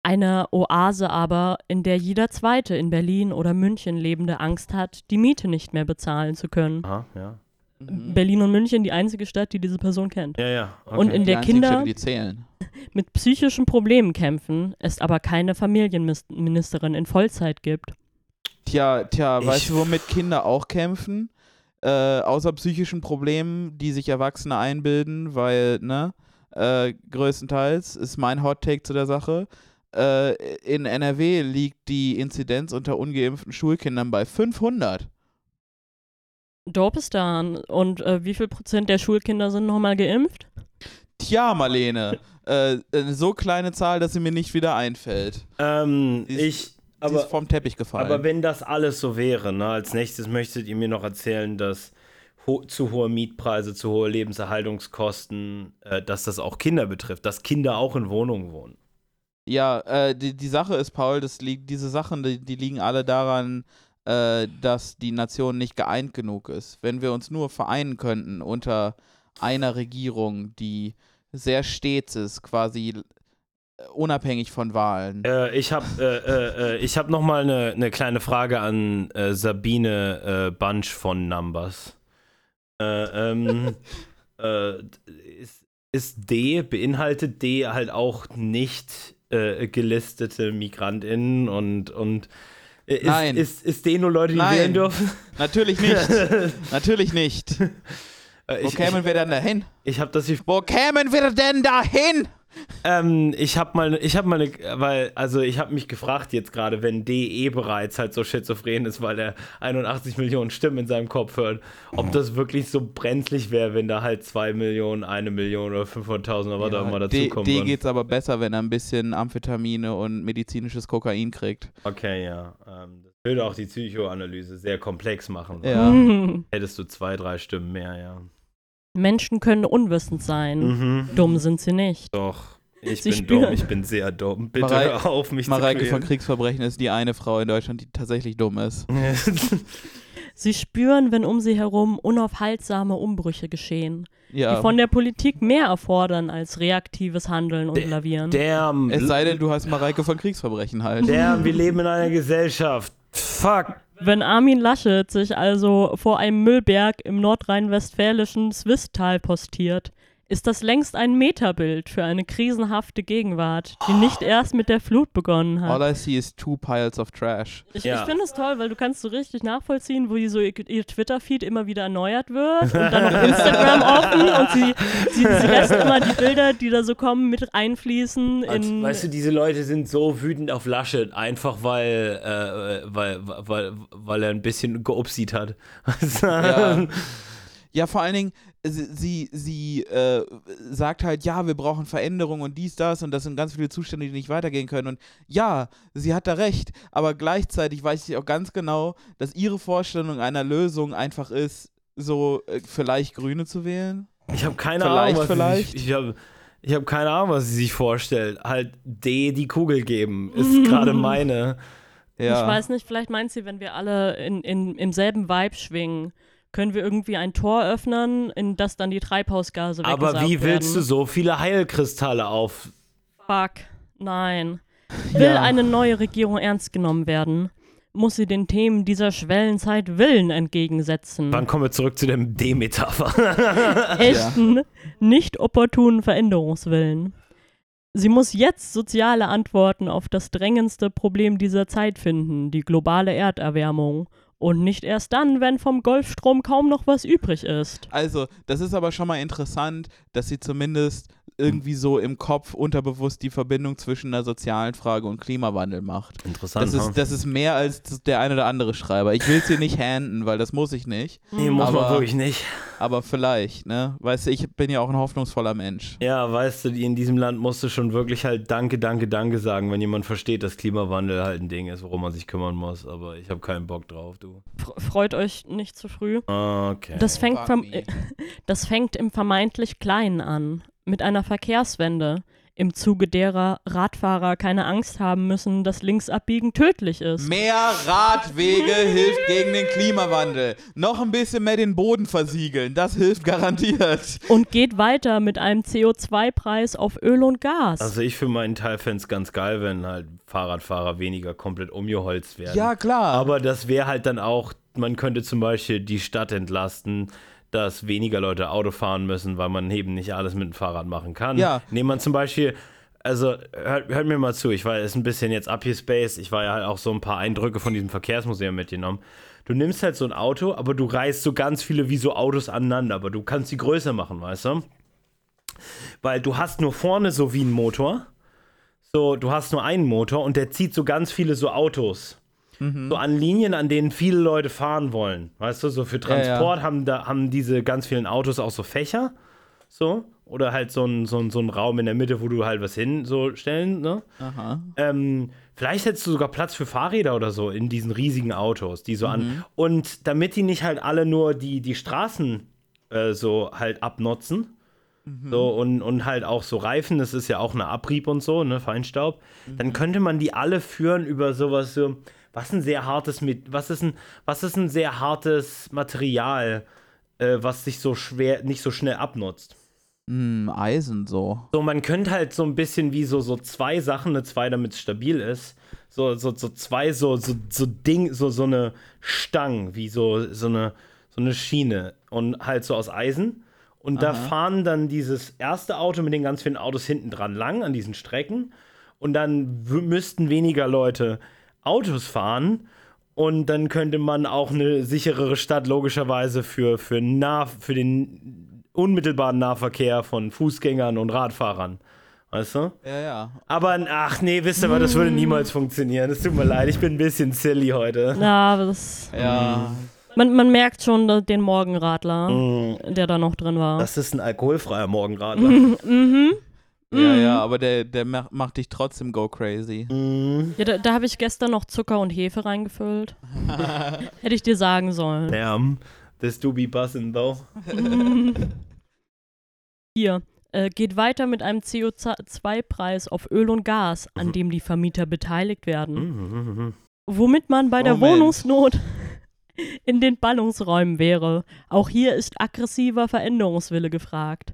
Eine Oase aber, in der jeder Zweite in Berlin oder München lebende Angst hat, die Miete nicht mehr bezahlen zu können. Aha, ja. Mhm. Berlin und München, die einzige Stadt, die diese Person kennt. Ja, ja. Okay. Und in Die der Kinder zählen. mit psychischen Problemen kämpfen, es aber keine Familienministerin in Vollzeit gibt. Tja, tja, Ich- weißt du, womit Kinder auch kämpfen? Äh, außer psychischen Problemen, die sich Erwachsene einbilden, weil, ne, äh, größtenteils ist mein Hot Take zu der Sache. Äh, in NRW liegt die Inzidenz unter ungeimpften Schulkindern bei 500. Dopistan. Und äh, wie viel Prozent der Schulkinder sind nochmal geimpft? Tja, Marlene, äh, eine so kleine Zahl, dass sie mir nicht wieder einfällt. ähm, Sie ist- ich, Sie aber, ist vom Teppich gefallen. aber wenn das alles so wäre, ne, als nächstes möchtet ihr mir noch erzählen, dass ho zu hohe Mietpreise, zu hohe Lebenserhaltungskosten, äh, dass das auch Kinder betrifft, dass Kinder auch in Wohnungen wohnen. Ja, äh, die, die Sache ist, Paul, das liegt, diese Sachen, die, die liegen alle daran, äh, dass die Nation nicht geeint genug ist. Wenn wir uns nur vereinen könnten unter einer Regierung, die sehr stets ist, quasi äh, unabhängig von Wahlen. Äh, ich habe äh, äh, äh, ich hab noch mal eine ne kleine Frage an äh, Sabine Bunch von Numbers. Äh, ähm, äh, ist, ist D, beinhaltet D halt auch nicht gelistete MigrantInnen und, und ist, Nein. Ist, ist D nur Leute, die Nein. wählen dürfen? Natürlich nicht. Natürlich nicht. Äh, Wo ich kämen ich, wir denn dahin? ich habe das Wo kämen wir denn dahin? Ähm, ich habe mal, ich habe mal, eine, weil, also ich habe mich gefragt jetzt gerade, wenn DE bereits halt so schizophren ist, weil er 81 Millionen Stimmen in seinem Kopf hört, ob das wirklich so brenzlig wäre, wenn da halt 2 Millionen, 1 Million oder 500.000 oder was auch immer D, dazukommen D würden. geht's aber besser, wenn er ein bisschen Amphetamine und medizinisches Kokain kriegt. Okay, ja. Ähm, das würde auch die Psychoanalyse sehr komplex machen. Ja. Hättest du zwei, drei Stimmen mehr, ja. Menschen können unwissend sein. Mhm. Dumm sind sie nicht. Doch. Ich Sie bin spüren. dumm, ich bin sehr dumm. Bitte Marei- hör auf, mich Mareike zu von quälen. Kriegsverbrechen ist die eine Frau in Deutschland, die tatsächlich dumm ist. Sie spüren, wenn um sie herum unaufhaltsame Umbrüche geschehen, Ja. die von der Politik mehr erfordern als reaktives Handeln und Lavieren. Damn. es sei denn, du hast Mareike von Kriegsverbrechen halt. Damn, wir leben in einer Gesellschaft. Fuck. Wenn Armin Laschet sich also vor einem Müllberg im nordrhein-westfälischen Swisttal postiert, ist das längst ein Metabild für eine krisenhafte Gegenwart, die nicht erst mit der Flut begonnen hat. All I see is two piles of trash. Ich, Ja. ich finde es toll, weil du kannst so richtig nachvollziehen, wo die so ihr, ihr Twitter-Feed immer wieder erneuert wird und dann noch Instagram offen und sie, sie, sie lässt immer die Bilder, die da so kommen, mit einfließen in weißt du, diese Leute sind so wütend auf Laschet, einfach weil, äh, weil, weil, weil er ein bisschen geupsied hat. Ja. Ja, vor allen Dingen, sie, sie, äh, sagt halt, ja, wir brauchen Veränderung und dies, das und das sind ganz viele Zustände, die nicht weitergehen können. Und ja, sie hat da recht, aber gleichzeitig weiß ich auch ganz genau, dass ihre Vorstellung einer Lösung einfach ist, so äh, vielleicht Grüne zu wählen. Ich habe keine Vielleicht, Ahnung, was vielleicht. Sie sich, ich habe ich hab keine Ahnung, was sie sich vorstellt. Halt D die Kugel geben, ist gerade meine. Ja. Ich weiß nicht, vielleicht meint sie, wenn wir alle in, in, im selben Vibe schwingen, können wir irgendwie ein Tor öffnen, in das dann die Treibhausgase Aber weggesaugt wie willst du werden. so viele Heilkristalle auf? Fuck, nein. Will Ja. eine neue Regierung ernst genommen werden, muss sie den Themen dieser Schwellenzeit Willen entgegensetzen. Wann kommen wir zurück zu dem D-Metapher? Echten, nicht opportunen Veränderungswillen. Sie muss jetzt soziale Antworten auf das drängendste Problem dieser Zeit finden, die globale Erderwärmung, Und nicht erst dann, wenn vom Golfstrom kaum noch was übrig ist. Also, das ist aber schon mal interessant, dass sie zumindest irgendwie so im Kopf unterbewusst die Verbindung zwischen der sozialen Frage und Klimawandel macht. Interessant. Das ist, das ist mehr als der eine oder andere Schreiber. Ich will es hier nicht handen, weil das muss ich nicht. nee, muss man aber- wirklich nicht. Aber vielleicht, ne? Weißt du, ich bin ja auch ein hoffnungsvoller Mensch. Ja, weißt du, in diesem Land musst du schon wirklich halt Danke, Danke, Danke sagen, wenn jemand versteht, dass Klimawandel halt ein Ding ist, worum man sich kümmern muss. Aber ich habe keinen Bock drauf, du. Fre- Freut euch nicht zu früh. Okay. Das fängt, vom, das fängt im vermeintlich Kleinen an. Mit einer Verkehrswende, im Zuge derer Radfahrer keine Angst haben müssen, dass Linksabbiegen tödlich ist. Mehr Radwege hilft gegen den Klimawandel. Noch ein bisschen mehr den Boden versiegeln, das hilft garantiert. Und geht weiter mit einem CO2-Preis auf Öl und Gas. also ich für meinen Teil fände es ganz geil, wenn halt Fahrradfahrer weniger komplett umgeholzt werden. Ja, klar. Aber das wäre halt dann auch, man könnte zum Beispiel die Stadt entlasten, dass weniger Leute Auto fahren müssen, weil man eben nicht alles mit dem Fahrrad machen kann. Ja. Nehmen man zum Beispiel, also hört, hört mir mal zu, ich war jetzt ein bisschen jetzt abgespaced, ich war ja halt auch so ein paar Eindrücke von diesem Verkehrsmuseum mitgenommen. Du nimmst halt so ein Auto, aber du reißt so ganz viele wie so Autos aneinander, aber du kannst sie größer machen, weißt du? Weil du hast nur vorne so wie ein Motor, so, du hast nur einen Motor und der zieht so ganz viele so Autos so an Linien, an denen viele Leute fahren wollen. Weißt du, so für ja. Transport Haben, da, haben diese ganz vielen Autos auch so Fächer. So. Oder halt so ein, so, ein, so ein Raum in der Mitte, wo du halt was hin so stellen. Ne? Aha. Ähm, vielleicht hättest du sogar Platz für Fahrräder oder so in diesen riesigen Autos, die so an. Und damit die nicht halt alle nur die, die Straßen äh, so halt abnutzen. So, und, und halt auch so Reifen, das ist ja auch eine Abrieb und so, ne, Feinstaub. Dann könnte man die alle führen über sowas so, was ein sehr hartes, mit, was ist ein, was ist ein sehr hartes Material, äh, was sich so schwer, nicht so schnell abnutzt. Hm, Eisen so. So, man könnte halt so ein bisschen wie so, so zwei Sachen, eine zwei, damit es stabil ist. So, so, so zwei, so, so, so Ding, so, so eine Stange, wie so, so eine, so eine Schiene. Und halt so aus Eisen. Und da fahren dann dieses erste Auto mit den ganz vielen Autos hinten dran lang an diesen Strecken. Und dann müssten weniger Leute Autos fahren. Und dann könnte man auch eine sicherere Stadt logischerweise für, für, nah, für den unmittelbaren Nahverkehr von Fußgängern und Radfahrern. Weißt du? Ja, ja. Aber ach nee, wisst ihr was, das würde niemals funktionieren. Es tut mir leid, ich bin ein bisschen silly heute. Na, aber das, Ja. man, man merkt schon den Morgenradler, Mm, der da noch drin war. Das ist ein alkoholfreier Morgenradler. mhm. Ja, ja, aber der, der ma- macht dich trotzdem go crazy. Mm, Ja, da, da habe ich gestern noch Zucker und Hefe reingefüllt. Hätte ich dir sagen sollen. damn, this do be bussin' though. Hier. Äh, geht weiter mit einem CO2-Preis auf Öl und Gas, an Mhm. dem die Vermieter beteiligt werden. Mhm. Womit man bei der Moment. Wohnungsnot in den Ballungsräumen wäre. Auch hier ist aggressiver Veränderungswille gefragt.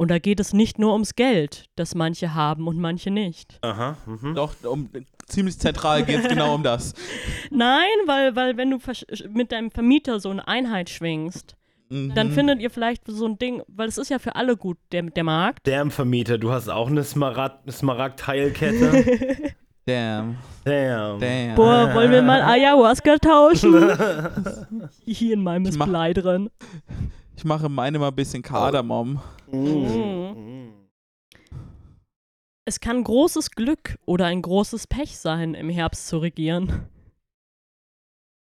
Und da geht es nicht nur ums Geld, das manche haben und manche nicht. Aha. Mhm. Doch, um, ziemlich zentral geht es genau um das. Nein, weil, weil wenn du mit deinem Vermieter so eine Einheit schwingst, dann Mhm. findet ihr vielleicht so ein Ding, weil es ist ja für alle gut, der, der Markt. Damn, Vermieter, du hast auch eine Smaragd- Smaragd-Heilkette. Damn, Damn. damn. Boah, wollen wir mal Ayahuasca tauschen? Hier in meinem Ich ist mach- Blei drin. Ich mache meine mal ein bisschen Kardamom. Mm. Es kann großes Glück oder ein großes Pech sein, im Herbst zu regieren.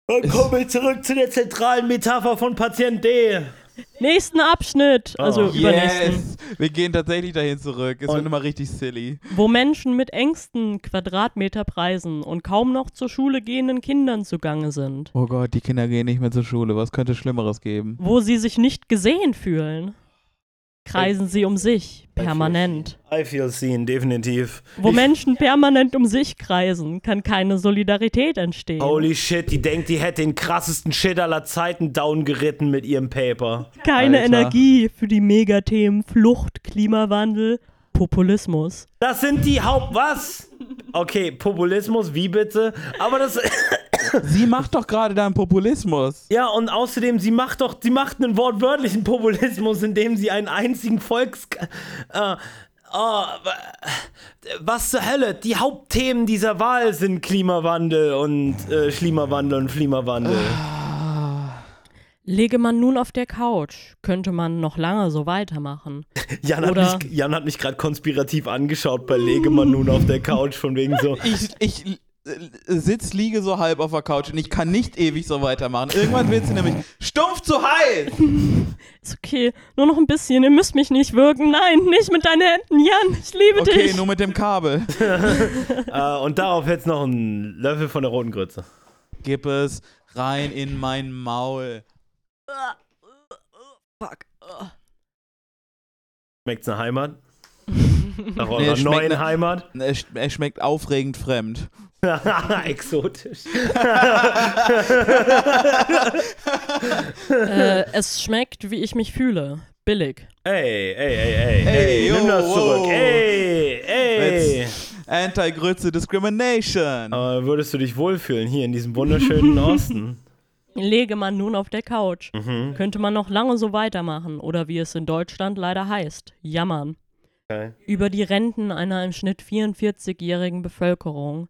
Dann kommen wir zurück zu der zentralen Metapher von Patient D. Nächsten Abschnitt, also Oh. übernächsten. Yes! Wir gehen tatsächlich dahin zurück. Es Und- wird immer richtig silly. Wo Menschen mit engsten Quadratmeterpreisen und kaum noch zur Schule gehenden Kindern zugange sind. Oh Gott, die Kinder gehen nicht mehr zur Schule. Was könnte Schlimmeres geben? Wo sie sich nicht gesehen fühlen. Kreisen sie um sich, permanent. I feel seen, definitiv. Wo Menschen permanent um sich kreisen, kann keine Solidarität entstehen. Holy shit, die denkt, die hätte den krassesten Shit aller Zeiten downgeritten mit ihrem Paper. Keine Alter. Energie für die Megathemen Flucht, Klimawandel, Populismus. Das sind die Haupt... Was? Okay, Populismus, wie bitte? Aber das... Sie macht doch gerade da einen Populismus. Ja, und außerdem, sie macht doch... Sie macht einen wortwörtlichen Populismus, indem sie einen einzigen Volks... Äh, Oh, was zur Hölle? Die Hauptthemen dieser Wahl sind Klimawandel und äh, Schlimawandel und Klimawandel. Lege man nun auf der Couch, könnte man noch lange so weitermachen. Jan hat Oder- mich, Jan hat mich gerade konspirativ angeschaut bei Legemann nun auf der Couch, von wegen so. Ich, ich äh, sitz, liege so halb auf der Couch und ich kann nicht ewig so weitermachen. Irgendwann wird sie nämlich stumpf zu heiß. Ist okay, nur noch ein bisschen, ihr müsst mich nicht wirken. Nein, nicht mit deinen Händen, Jan, ich liebe Okay, dich. nur mit dem Kabel. Äh, und darauf jetzt noch ein Löffel von der roten Grütze. Gib es rein in mein Maul. Fuck. Schmeckt's nach Heimat? Nach Nee, eurer es schmeckt neuen nach- Heimat? Er, sch- er schmeckt aufregend fremd. Exotisch. äh, es schmeckt, wie ich mich fühle. Billig. Ey, ey, ey, ey, Ey, ey, nimm yo, das zurück. wow. Ey, ey. Anti-Grütze Discrimination. Aber würdest du dich wohlfühlen hier in diesem wunderschönen Osten? Lege man nun auf der Couch, Mhm. könnte man noch lange so weitermachen. Oder wie es in Deutschland leider heißt, jammern. Okay. Über die Renten einer im Schnitt 44-jährigen Bevölkerung,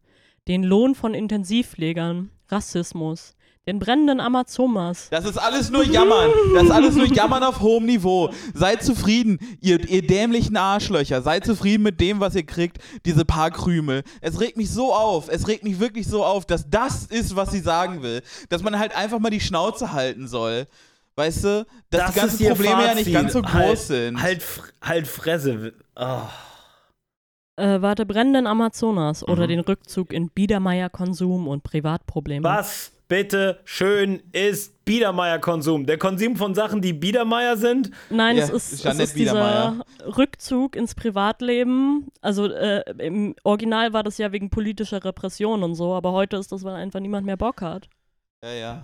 den Lohn von Intensivpflegern, Rassismus, den brennenden Amazonas. Das ist alles nur Jammern. Das ist alles nur Jammern auf hohem Niveau. Seid zufrieden, ihr, ihr dämlichen Arschlöcher. Seid zufrieden mit dem, was ihr kriegt, diese paar Krümel. Es regt mich so auf, es regt mich wirklich so auf, dass das ist, was sie sagen will. Dass man halt einfach mal die Schnauze halten soll. Weißt du, dass Das die ganzen Probleme ja nicht Fazit. ganz so groß halt, sind. Halt, fr- halt Fresse. Oh. Äh, warte, brennenden Amazonas oder Mhm. den Rückzug in Biedermeier-Konsum und Privatprobleme. Was bitte schön ist Biedermeier-Konsum? Der Konsum von Sachen, die Biedermeier sind? Nein, Ja, es ist, es ist dieser Biedermeier. Rückzug ins Privatleben. Also äh, im Original war das ja wegen politischer Repression und so, aber heute ist das, weil einfach niemand mehr Bock hat. Ja, ja.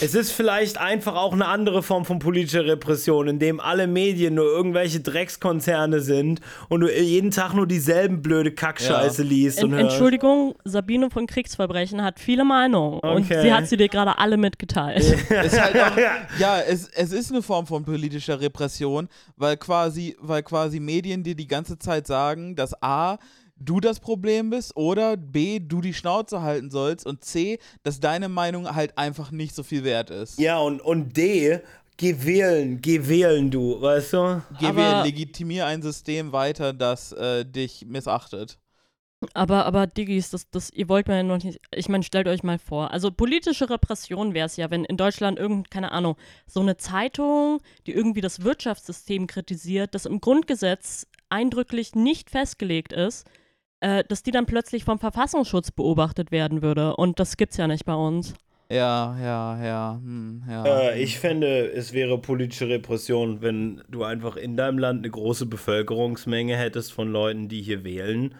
Es ist vielleicht einfach auch eine andere Form von politischer Repression, in dem alle Medien nur irgendwelche Dreckskonzerne sind und du jeden Tag nur dieselben blöde Kackscheiße liest und En hörst. Entschuldigung, Sabine von Kriegsverbrechen hat viele Meinungen und Okay. sie hat sie dir gerade alle mitgeteilt. ist halt auch, ja, es, es ist eine Form von politischer Repression, weil quasi, weil quasi Medien dir die ganze Zeit sagen, dass A, du das Problem bist oder B, du die Schnauze halten sollst und C, dass deine Meinung halt einfach nicht so viel wert ist. Ja, und, und D, geh wählen, geh wählen, du, weißt du? Geh Aber- wählen, legitimier ein System weiter, das äh, dich missachtet. Aber, aber Diggis, das, das, ihr wollt mir ja noch nicht. Ich meine, stellt euch mal vor. Also politische Repression wäre es ja, wenn in Deutschland irgend, keine Ahnung, so eine Zeitung, die irgendwie das Wirtschaftssystem kritisiert, das im Grundgesetz eindrücklich nicht festgelegt ist, äh, dass die dann plötzlich vom Verfassungsschutz beobachtet werden würde. Und das gibt's ja nicht bei uns. Ja, ja, ja, hm, ja. Äh, ich fände, es wäre politische Repression, wenn du einfach in deinem Land eine große Bevölkerungsmenge hättest von Leuten, die hier wählen,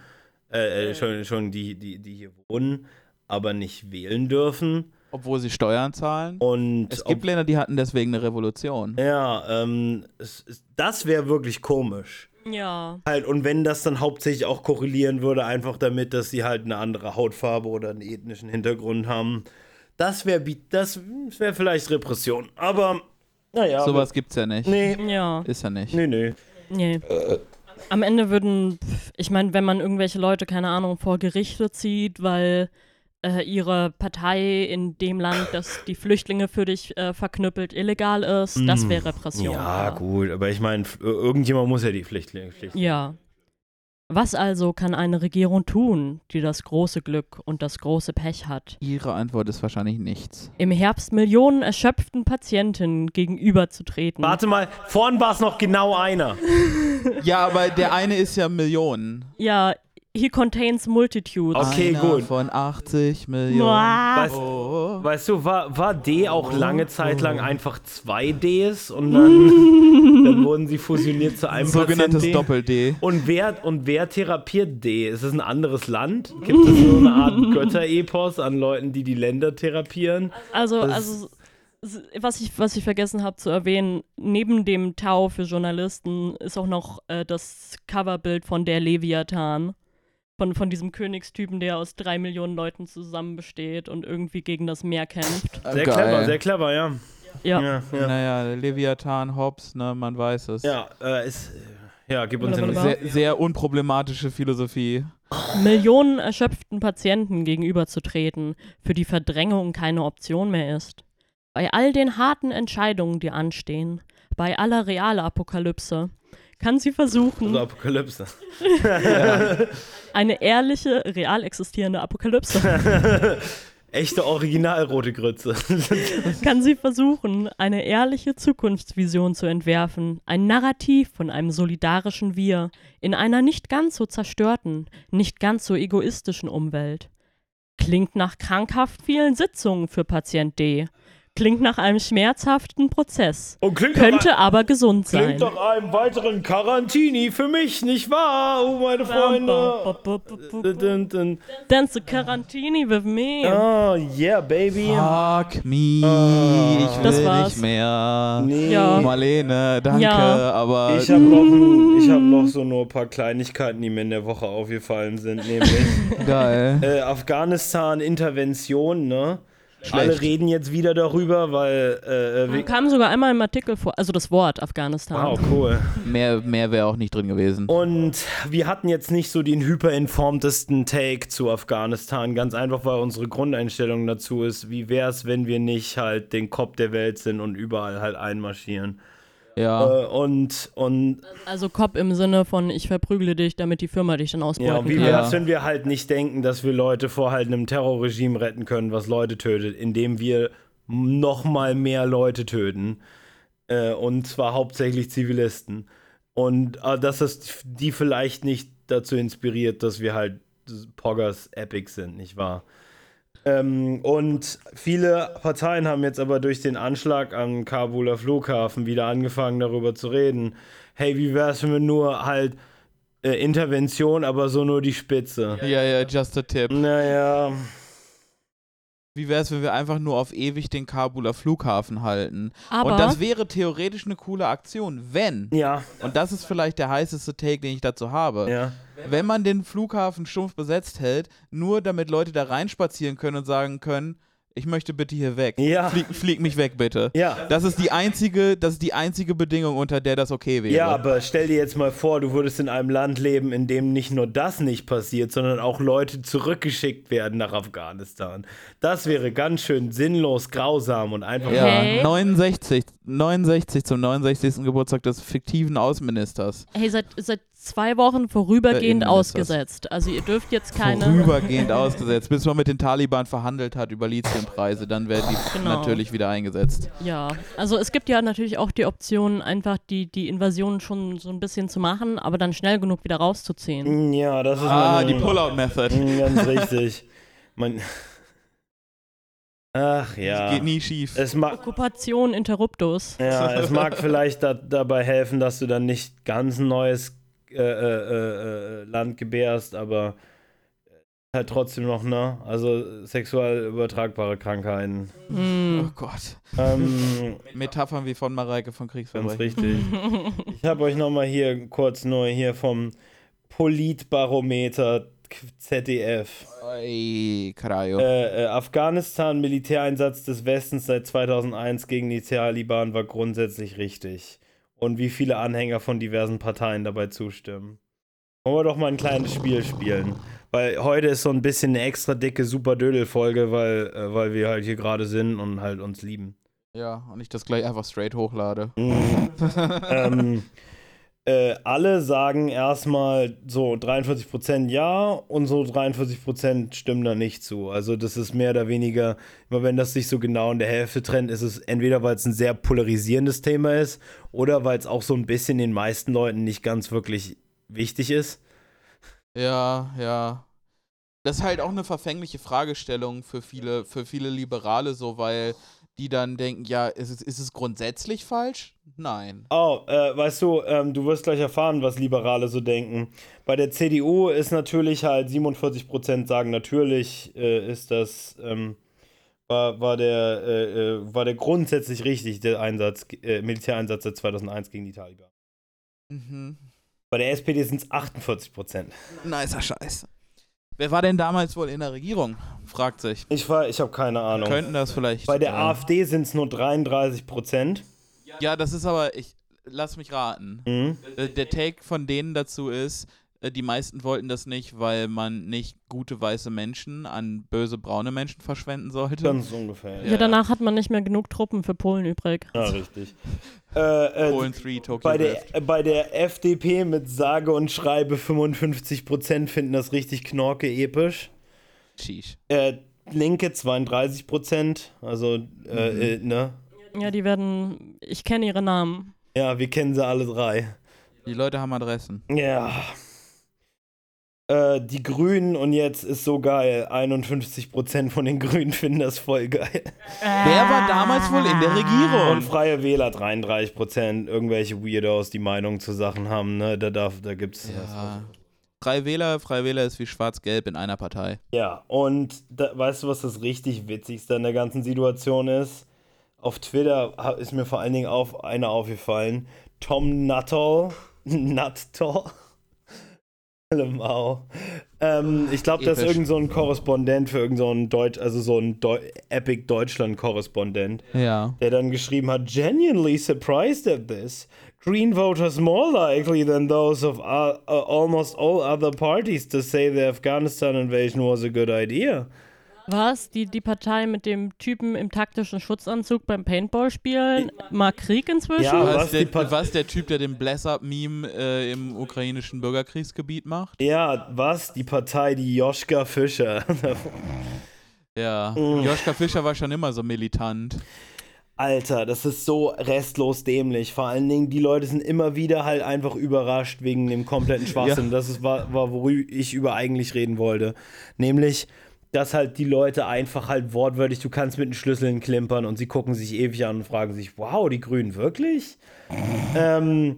äh, äh, schon, schon die, die, die hier wohnen, aber nicht wählen dürfen. Obwohl sie Steuern zahlen. Und Es gibt Länder, die hatten deswegen eine Revolution. ja, ähm, es, es, das wäre wirklich komisch. Ja. Halt, und wenn das dann hauptsächlich auch korrelieren würde, einfach damit, dass sie halt eine andere Hautfarbe oder einen ethnischen Hintergrund haben, das wäre das wär vielleicht Repression. Aber, naja. Sowas gibt's ja nicht. Nee, Ja. Ist ja nicht. nee, nee. Nee. Am Ende würden, ich meine, wenn man irgendwelche Leute, keine Ahnung, vor Gerichte zieht, weil äh, ihre Partei in dem Land, das die Flüchtlinge für dich äh, verknüppelt, illegal ist, das wäre Repression. Ja, gut, aber ich meine, irgendjemand muss ja die Flüchtlinge. Flüchtlinge. Ja. Was also kann eine Regierung tun, die das große Glück und das große Pech hat? Ihre Antwort ist wahrscheinlich nichts. Im Herbst Millionen erschöpften Patienten gegenüberzutreten. Warte mal, vorhin war es noch genau einer. Ja, aber der eine ist ja Millionen. Ja, he contains multitudes. Okay, Einer gut. Von 80 Millionen. Weißt, Oh. weißt du, war, war D auch lange Zeit lang einfach zwei Ds und dann, dann wurden sie fusioniert zu einem Sogenanntes? Doppel-D. Und wer, und wer therapiert D? Ist es ein anderes Land? Gibt es so eine Art Götterepos an Leuten, die die Länder therapieren? Also, Das- also was ich, was ich vergessen habe zu erwähnen, neben dem Tau für Journalisten ist auch noch äh, das Coverbild von der Leviathan. Von, von diesem Königstypen, der aus drei Millionen Leuten zusammen besteht und irgendwie gegen das Meer kämpft. Sehr Geil. clever, sehr clever, ja. Ja. Ja, ja. Naja, Leviathan, Hobbs, ne, man weiß es. ja äh, ist, Ja, gib uns den Wunderbar. Sehr, sehr unproblematische Philosophie. Millionen erschöpften Patienten gegenüberzutreten, für die Verdrängung keine Option mehr ist. Bei all den harten Entscheidungen, die anstehen, bei aller Realapokalypse, kann sie versuchen, Also Apokalypse. eine ehrliche, real existierende Apokalypse, Echte originalrote Grütze. kann sie versuchen, eine ehrliche Zukunftsvision zu entwerfen, ein Narrativ von einem solidarischen Wir in einer nicht ganz so zerstörten, nicht ganz so egoistischen Umwelt. Klingt nach krankhaft vielen Sitzungen für Patient D. Klingt nach einem schmerzhaften Prozess. Und klingt Könnte aber gesund sein. Klingt doch einem weiteren Quarantini für mich, nicht wahr, oh meine Freunde? Dance Quarantini with me. Oh, yeah, baby. Fuck me, Ah. ich will Das war's. nicht mehr. Nee. Ja. Marlene, danke, Ja. aber Ich habe noch, ein- ich hab noch so nur ein paar Kleinigkeiten, die mir in der Woche aufgefallen sind, nämlich geil. äh, Afghanistan-Intervention, ne? Schlecht. Alle reden jetzt wieder darüber, weil äh, wir, Kam sogar einmal im Artikel vor, also das Wort Afghanistan. Wow, cool. Mehr, mehr wäre auch nicht drin gewesen. Und wir hatten jetzt nicht so den hyperinformtesten Take zu Afghanistan, ganz einfach, weil unsere Grundeinstellung dazu ist, wie wär's, wenn wir nicht halt den Kopf der Welt sind und überall halt einmarschieren. Ja. Äh, und, und Also Cop im Sinne von, ich verprügle dich, damit die Firma dich dann ausbeuten ja, wie kann. Ja. wenn wir halt nicht denken, dass wir Leute vor halt einem Terrorregime retten können, was Leute tötet, indem wir noch mal mehr Leute töten. Äh, und zwar hauptsächlich Zivilisten. Und äh, dass das die vielleicht nicht dazu inspiriert, dass wir halt Poggers Epic sind, nicht wahr? Ähm, und viele Parteien haben jetzt aber durch den Anschlag am Kabuler Flughafen wieder angefangen, darüber zu reden. Hey, wie wär's, wenn wir nur halt äh, Intervention, aber so nur die Spitze? ja, ja, just a tip. Naja, Wie wäre es, wenn wir einfach nur auf ewig den Kabuler Flughafen halten? Aber Und das wäre theoretisch eine coole Aktion, wenn, ja, und das ist vielleicht der heißeste Take, den ich dazu habe, ja. wenn man den Flughafen stumpf besetzt hält, nur damit Leute da reinspazieren können und sagen können, ich möchte bitte hier weg. Ja. Flieg, flieg mich weg, bitte. Ja. Das ist die einzige, das ist die einzige Bedingung, unter der das okay wäre. Ja, aber stell dir jetzt mal vor, du würdest in einem Land leben, in dem nicht nur das nicht passiert, sondern auch Leute zurückgeschickt werden nach Afghanistan. Das wäre ganz schön sinnlos, grausam und einfach. Ja, Okay. 69, 69 zum 69. Geburtstag des fiktiven Außenministers. hey, seit, seit zwei Wochen vorübergehend ausgesetzt. Also ihr dürft jetzt keine. Vorübergehend ausgesetzt, bis man mit den Taliban verhandelt hat über Lithiumpreise, dann werden die Genau. natürlich wieder eingesetzt. Ja, also es gibt ja natürlich auch die Option, einfach die, die Invasion schon so ein bisschen zu machen, aber dann schnell genug wieder rauszuziehen. Ja, das ist Ah, die Pull-out-Method. Mm, Ganz richtig. Man Ach ja. Geht nie schief. Es mag, Okkupation Interruptus. ja, es mag vielleicht da, dabei helfen, dass du dann nicht ganz ein neues äh, äh, äh, Land gebärst, aber halt trotzdem noch, ne? Also sexuell übertragbare Krankheiten. Hm. Oh Gott. Ähm, Metaphern wie von Mareike von ganz Kriegsverbrechen. richtig. Ich habe euch nochmal hier kurz nur hier vom Politbarometer ZDF. Karajo. Äh, äh, Afghanistan, Militäreinsatz des Westens seit 2001 gegen die Taliban war grundsätzlich richtig. Und wie viele Anhänger von diversen Parteien dabei zustimmen. Wollen wir doch mal ein kleines Spiel spielen. Weil heute ist so ein bisschen eine extra dicke Super-Dödel-Folge, weil, äh, weil wir halt hier gerade sind und halt uns lieben. Ja, und ich das gleich einfach straight hochlade. Mhm. ähm, äh, alle sagen erstmal so 43% ja und so 43% stimmen da nicht zu. Also das ist mehr oder weniger, immer wenn das sich so genau in der Hälfte trennt, ist es entweder, weil es ein sehr polarisierendes Thema ist oder weil es auch so ein bisschen den meisten Leuten nicht ganz wirklich wichtig ist. Ja, ja. Das ist halt auch eine verfängliche Fragestellung für viele, für viele Liberale so, weil die dann denken, ja, ist es, ist es grundsätzlich falsch? Nein. Oh, äh, weißt du, ähm, du wirst gleich erfahren, was Liberale so denken. Bei der CDU ist natürlich halt 47% sagen, natürlich äh, ist das, ähm, war, war, der, äh, äh, war der grundsätzlich richtig, der Einsatz, äh, Militäreinsatz seit 2001 gegen die Taliban. Mhm. Bei der SPD sind es 48%. Nicer Scheiß. Wer war denn damals wohl in der Regierung? Fragt sich. Ich, war- ich habe keine Ahnung. Könnten das vielleicht. Bei der äh, AfD sind es nur 33%. Ja, das ist aber. Ich, lass mich raten. Mhm. Äh, Der Take von denen dazu ist, die meisten wollten das nicht, weil man nicht gute weiße Menschen an böse braune Menschen verschwenden sollte. Ganz ungefähr. Ja, danach hat man nicht mehr genug Truppen für Polen übrig. Ja, richtig. Äh, äh, Polen 3, Tokyo bei, der, äh, bei der FDP mit sage und schreibe 55% finden das richtig knorke episch. Sheesh. Äh, Linke 32%, also, äh, äh, ne? Ja, die werden. Ich kenne ihre Namen. Ja, wir kennen sie alle drei. Die Leute haben Adressen. Ja. Äh, die Grünen und jetzt ist so geil. 51% von den Grünen finden das voll geil. Wer war damals wohl in der Und Regierung? Freie Wähler 33%. Irgendwelche Weirdos, die Meinung zu Sachen haben, ne? Da, darf, da gibt's. Ja. Freie Wähler, Freie Wähler ist wie Schwarz-Gelb in einer Partei. Ja, und da, weißt du, was das richtig Witzigste an der ganzen Situation ist? Auf Twitter ist mir vor allen Dingen auf, einer aufgefallen. Tom Nuttall. Nuttall. Mau. Ähm, ich glaube, das ist irgend so ein Korrespondent für irgend so ein Deutsch, also so ein Deu Epic Deutschland-Korrespondent, Ja. der dann geschrieben hat, genuinely surprised at this. Green voters more likely than those of uh, uh, almost all other parties to say the Afghanistan invasion was a good idea. Was? Die, die Partei mit dem Typen im taktischen Schutzanzug beim Paintball spielen? Mag Krieg inzwischen? Ja, Was, der, was der Typ, der den Bless-Up-Meme äh, im ukrainischen Bürgerkriegsgebiet macht? Ja, was? Die Partei, die Joschka Fischer. Ja. Mm. Joschka Fischer war schon immer so militant. Alter, das ist so restlos dämlich. Vor allen Dingen, die Leute sind immer wieder halt einfach überrascht wegen dem kompletten Schwachsinn. Das ist, war, war, worüber ich über eigentlich reden wollte. Nämlich, dass halt die Leute einfach halt wortwörtlich, du kannst mit den Schlüsseln klimpern und sie gucken sich ewig an und fragen sich, wow, die Grünen wirklich? ähm,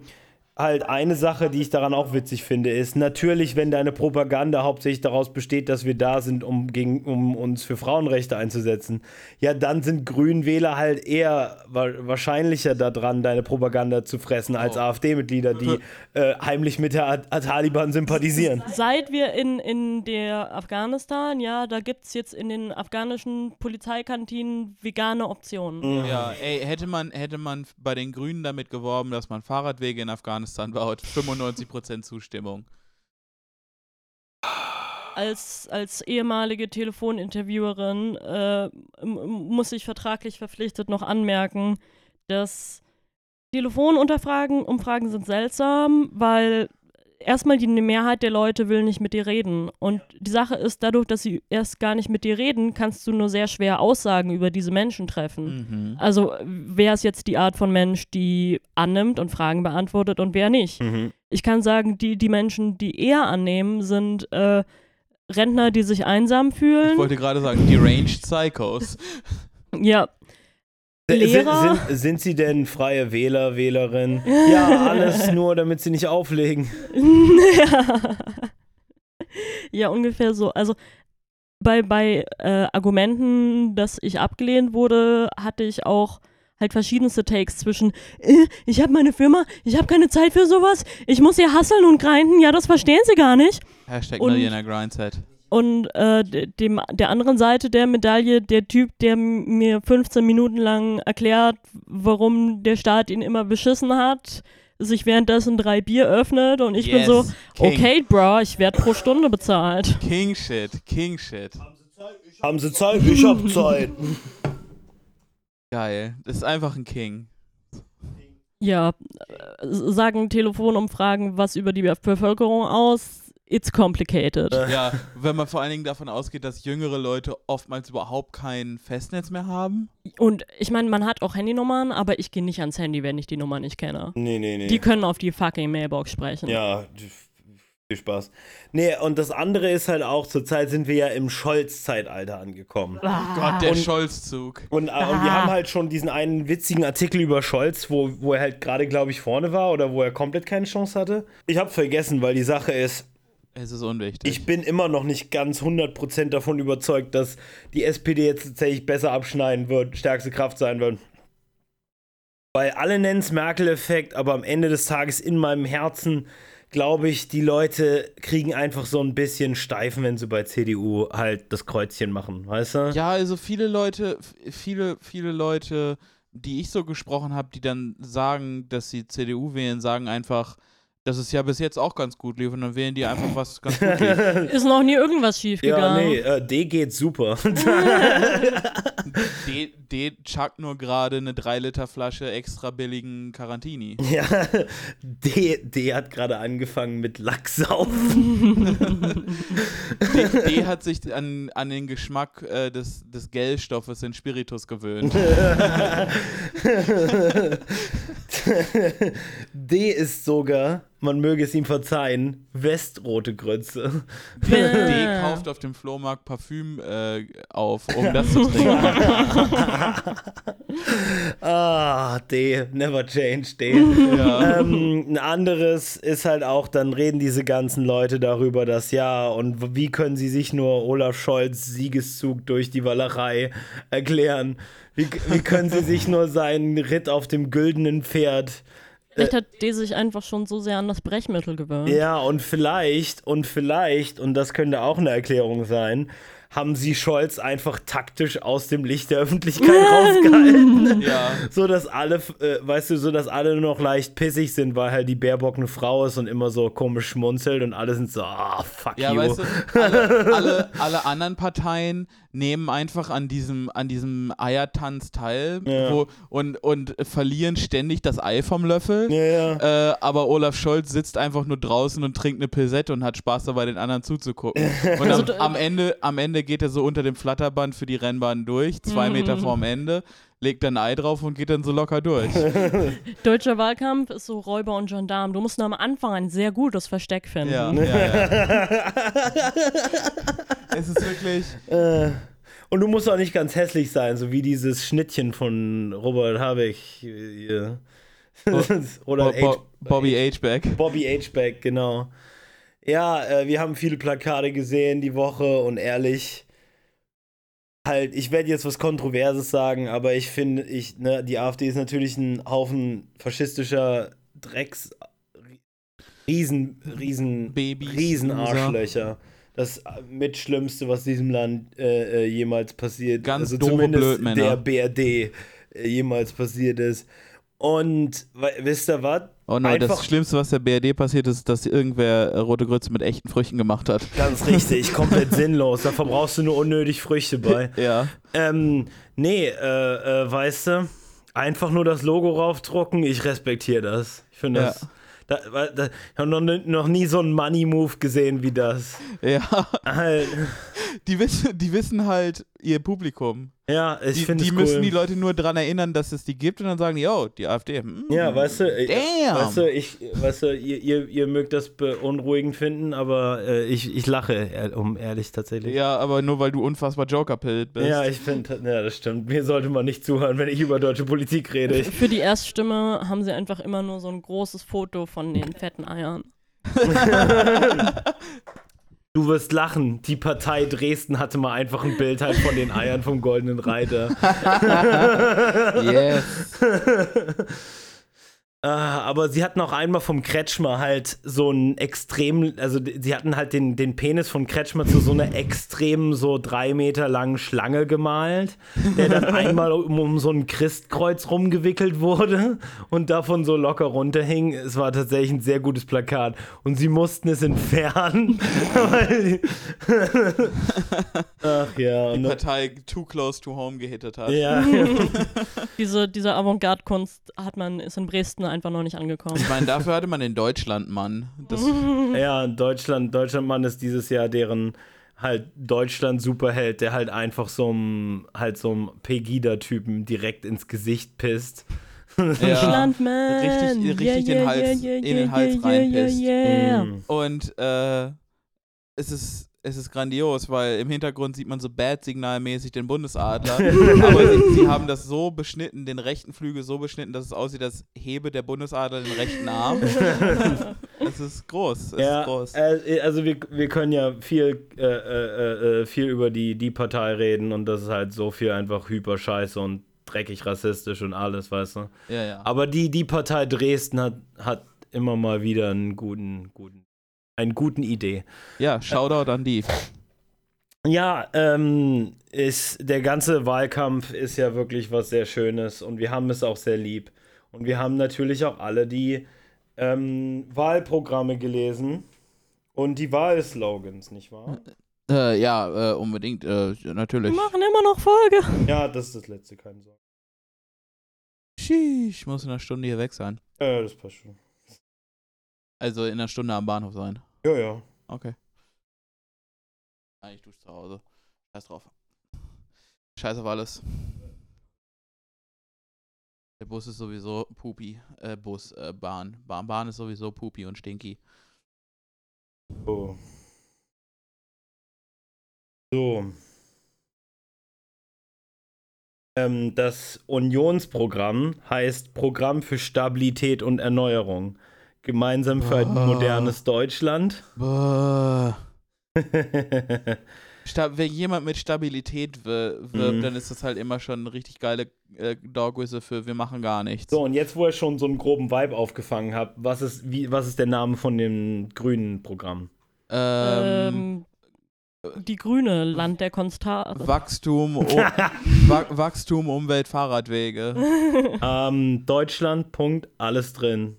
halt eine Sache, die ich daran auch witzig finde, ist natürlich, wenn deine Propaganda hauptsächlich daraus besteht, dass wir da sind, um, gegen, um uns für Frauenrechte einzusetzen, ja, dann sind Grünwähler halt eher wa wahrscheinlicher daran, deine Propaganda zu fressen, als Oh. AfD-Mitglieder, die äh, heimlich mit der A- Taliban sympathisieren. Seit wir in, in der Afghanistan, ja, da gibt es jetzt in den afghanischen Polizeikantinen vegane Optionen. Ja, ey, hätte man, hätte man bei den Grünen damit geworben, dass man Fahrradwege in Afghanistan baut, 95% Zustimmung. Als, als ehemalige Telefoninterviewerin äh, muss ich vertraglich verpflichtet noch anmerken, dass Telefonunterfragen, Umfragen sind seltsam, weil erstmal die Mehrheit der Leute will nicht mit dir reden. Und die Sache ist, dadurch, dass sie erst gar nicht mit dir reden, kannst du nur sehr schwer Aussagen über diese Menschen treffen. Mhm. Also wer ist jetzt die Art von Mensch, die annimmt und Fragen beantwortet und wer nicht? Mhm. Ich kann sagen, die, die Menschen, die eher annehmen, sind äh, Rentner, die sich einsam Ich fühlen. wollte gerade sagen, Deranged Psychos. Ja, Lehrer? sind, sind sie denn freie Wähler, Wählerin? Ja, alles nur, damit sie nicht auflegen. ja. ja, ungefähr so. Also bei, bei äh, Argumenten, dass ich abgelehnt wurde, hatte ich auch halt verschiedenste Takes zwischen, äh, ich habe meine Firma, ich habe keine Zeit für sowas, ich muss hier hasseln und grinden, ja, das verstehen sie gar nicht. Hashtag Und- Millionaire Grindset. Und äh, de- dem, der anderen Seite der Medaille, der Typ, der mir 15 Minuten lang erklärt, warum der Staat ihn immer beschissen hat, sich währenddessen drei Bier öffnet und ich bin so, King. okay, bro, ich werde pro Stunde bezahlt. King Shit, King Shit. Haben sie Zeit? Ich hab Zeit. Geil. Das ist einfach ein King. Ja, äh, sagen Telefonumfragen was über die Bevölkerung aus? It's complicated. Ja, wenn man vor allen Dingen davon ausgeht, dass jüngere Leute oftmals überhaupt kein Festnetz mehr haben. Und ich meine, man hat auch Handynummern, aber ich gehe nicht ans Handy, wenn ich die Nummer nicht kenne. Nee, nee, nee. Die können auf die fucking Mailbox sprechen. Ja, viel Spaß. Nee, und das andere ist halt auch, zurzeit sind wir ja im Scholz-Zeitalter angekommen. Ah, Gott, der Scholz-Zug. Und, äh, und wir haben halt schon diesen einen witzigen Artikel über Scholz, wo, wo er halt gerade, glaube ich, vorne war oder wo er komplett keine Chance hatte. Ich habe vergessen, weil die Sache ist, Es ist unwichtig. ich bin immer noch nicht ganz 100% davon überzeugt, dass die SPD jetzt tatsächlich besser abschneiden wird, stärkste Kraft sein wird. Weil alle nennen es Merkel-Effekt, aber am Ende des Tages in meinem Herzen glaube ich, die Leute kriegen einfach so ein bisschen Steifen, wenn sie bei CDU halt das Kreuzchen machen, weißt du? ja, also viele Leute, viele, viele Leute die ich so gesprochen habe, die dann sagen, dass sie CDU wählen, sagen einfach, dass es ja bis jetzt auch ganz gut lief und dann wählen die einfach was ganz gut lief. Ist noch nie irgendwas schief Ja, gegangen. nee, äh, D geht super. D, D chuckt nur gerade eine 3 Liter Flasche extra billigen Carantini. ja, D, D hat gerade angefangen mit Lachsaufen. D, D hat sich an, an den Geschmack äh, des, des Gelstoffes in Spiritus gewöhnt. D ist sogar, man möge es ihm verzeihen, Westrote Grütze. D, D kauft auf dem Flohmarkt Parfüm äh, auf, um das zu trinken. Ah, D, never change, D. Ja. ähm, ein anderes ist halt auch, dann reden diese ganzen Leute darüber, dass ja, und wie können sie sich nur Olaf Scholz Siegeszug durch die Wallerei erklären? Wie, wie können sie sich nur seinen Ritt auf dem güldenen Pferd Vielleicht hat die sich einfach schon so sehr an das Brechmittel gewöhnt. Ja, und vielleicht, und vielleicht, und das könnte auch eine Erklärung sein, haben sie Scholz einfach taktisch aus dem Licht der Öffentlichkeit rausgehalten. ja. So dass alle, äh, weißt du, so dass alle nur noch leicht pissig sind, weil halt die Baerbock eine Frau ist und immer so komisch schmunzelt und alle sind so, ah, fuck Ja, you. weißt du, alle, alle, alle anderen Parteien nehmen einfach an diesem, an diesem Eiertanz teil Ja. wo, und, und verlieren ständig das Ei vom Löffel. ja, ja. Äh, aber Olaf Scholz sitzt einfach nur draußen und trinkt eine Pilsette und hat Spaß dabei, den anderen zuzugucken. Und Also am, du- am, Ende, am Ende geht er so unter dem Flatterband für die Rennbahn durch, zwei Mhm. Meter vorm Ende, legt dann ein Ei drauf und geht dann so locker durch. Deutscher Wahlkampf ist so Räuber und Gendarm. Du musst nur am Anfang ein sehr gutes Versteck finden. Ja, ja, ja. es ist wirklich. Äh, und du musst auch nicht ganz hässlich sein, so wie dieses Schnittchen von Robert Habeck. äh, Hier. Oder Bo Bo H Bobby H-Back. Bobby H-Back, genau. Ja, äh, wir haben viele Plakate gesehen die Woche und ehrlich, halt, ich werde jetzt was Kontroverses sagen, aber ich finde, ich, ne, die AfD ist natürlich ein Haufen faschistischer Drecks, Riesen, Riesen, Babys, Riesenarschlöcher. Das mit Schlimmste, was diesem Land äh, äh, jemals passiert, Ganz also zumindest Blödmänner. der BRD äh, jemals passiert ist. Und wisst ihr was? Oh nein, das Schlimmste, was der BRD passiert ist, dass irgendwer rote Grütze mit echten Früchten gemacht hat. Ganz richtig, komplett sinnlos. Da verbrauchst du nur unnötig Früchte bei. Ja. Ähm, nee, äh, äh, weißt du, einfach nur das Logo raufdrucken, ich respektiere das. Ich finde das. Da, da, da, ich habe noch, nie- noch nie so einen Money-Move gesehen wie das. Ja. Halt, Die wissen, die wissen halt ihr Publikum. ja, ich Die, finde die es müssen cool. die Leute nur daran erinnern, dass es die gibt und dann sagen die, oh, die AfD. Hm. ja, weißt du, ich, Damn. weißt du, ich, weißt du ihr, ihr, ihr mögt das beunruhigend finden, aber äh, ich, ich lache, um ehrlich tatsächlich. Ja, aber nur weil du unfassbar Joker-Pillt bist. Ja, ich finde, ja, das stimmt. Mir sollte man nicht zuhören, wenn ich über deutsche Politik rede. Für die Erststimme haben sie einfach immer nur so ein großes Foto von den fetten Eiern. Du wirst lachen. Die Partei Dresden hatte mal einfach ein Bild halt von den Eiern vom Goldenen Reiter. yes. Ah, aber sie hatten auch einmal vom Kretschmer halt so einen extrem, also sie hatten halt den, den Penis von Kretschmer zu so einer extremen, so drei Meter langen Schlange gemalt, der dann einmal um, um so ein Christkreuz rumgewickelt wurde und davon so locker runterhing. Es war tatsächlich ein sehr gutes Plakat und sie mussten es entfernen. weil die- Ach ja. Die Und, Partei too close to home gehittet hat. ja. Diese, diese Avantgarde-Kunst hat man, ist in Dresden einfach noch nicht angekommen. Ich meine, dafür hatte man den Deutschlandmann. Das, Ja, Deutschland, Deutschlandmann ist dieses Jahr deren halt Deutschland-Superheld, der halt einfach so einem, halt so einem Pegida-Typen direkt ins Gesicht pisst. ja. Deutschlandman! Richtig- richtig in den Hals- in den Hals reinpisst. yeah. Mm. Und äh, es ist es ist grandios, weil im Hintergrund sieht man so Bad-Signalmäßig den Bundesadler. aber sie, sie haben das so beschnitten, den rechten Flügel so beschnitten, dass es aussieht, als hebe der Bundesadler den rechten Arm. es ist groß. Es Ja, ist groß. äh, also wir, wir können ja viel, äh, äh, äh, viel über die, die Partei reden und das ist halt so viel einfach hyper scheiße und dreckig rassistisch und alles, weißt du. ja, ja. Aber die, die Partei Dresden hat, hat immer mal wieder einen guten, guten, einen guten Idee. ja, Shoutout an die. Ja, ähm, ist, der ganze Wahlkampf ist ja wirklich was sehr Schönes und wir haben es auch sehr lieb. Und wir haben natürlich auch alle die ähm, Wahlprogramme gelesen und die Wahlslogans, nicht wahr? Äh, ja, äh, unbedingt, äh, natürlich. Wir machen immer noch Folge. Ja, das ist das letzte, keine Sorge. Sheesh, ich muss in einer Stunde hier weg sein. Ja, das passt schon. Also in einer Stunde am Bahnhof sein. Ja, ja. Okay. Ah, ich dusche zu Hause. Scheiß drauf. Scheiß auf alles. Der Bus ist sowieso Pupi. Äh, Bus, äh, Bahn. Bahn. Bahn ist sowieso Pupi und Stinky. So. So. Ähm, das Unionsprogramm heißt Programm für Stabilität und Erneuerung. Gemeinsam für ein Ah. modernes Deutschland. Sta wenn jemand mit Stabilität wir wirbt, Mhm. dann ist das halt immer schon eine richtig geile äh, Dogwisse für wir machen gar nichts. so, und jetzt, wo ihr schon so einen groben Vibe aufgefangen habt, was ist, wie, was ist der Name von dem grünen Programm? Ähm, Ähm, die Grüne, Land der Konstante. Wachstum, um, Wa Wachstum, Umwelt, Fahrradwege. ähm, Deutschland, Punkt, alles drin.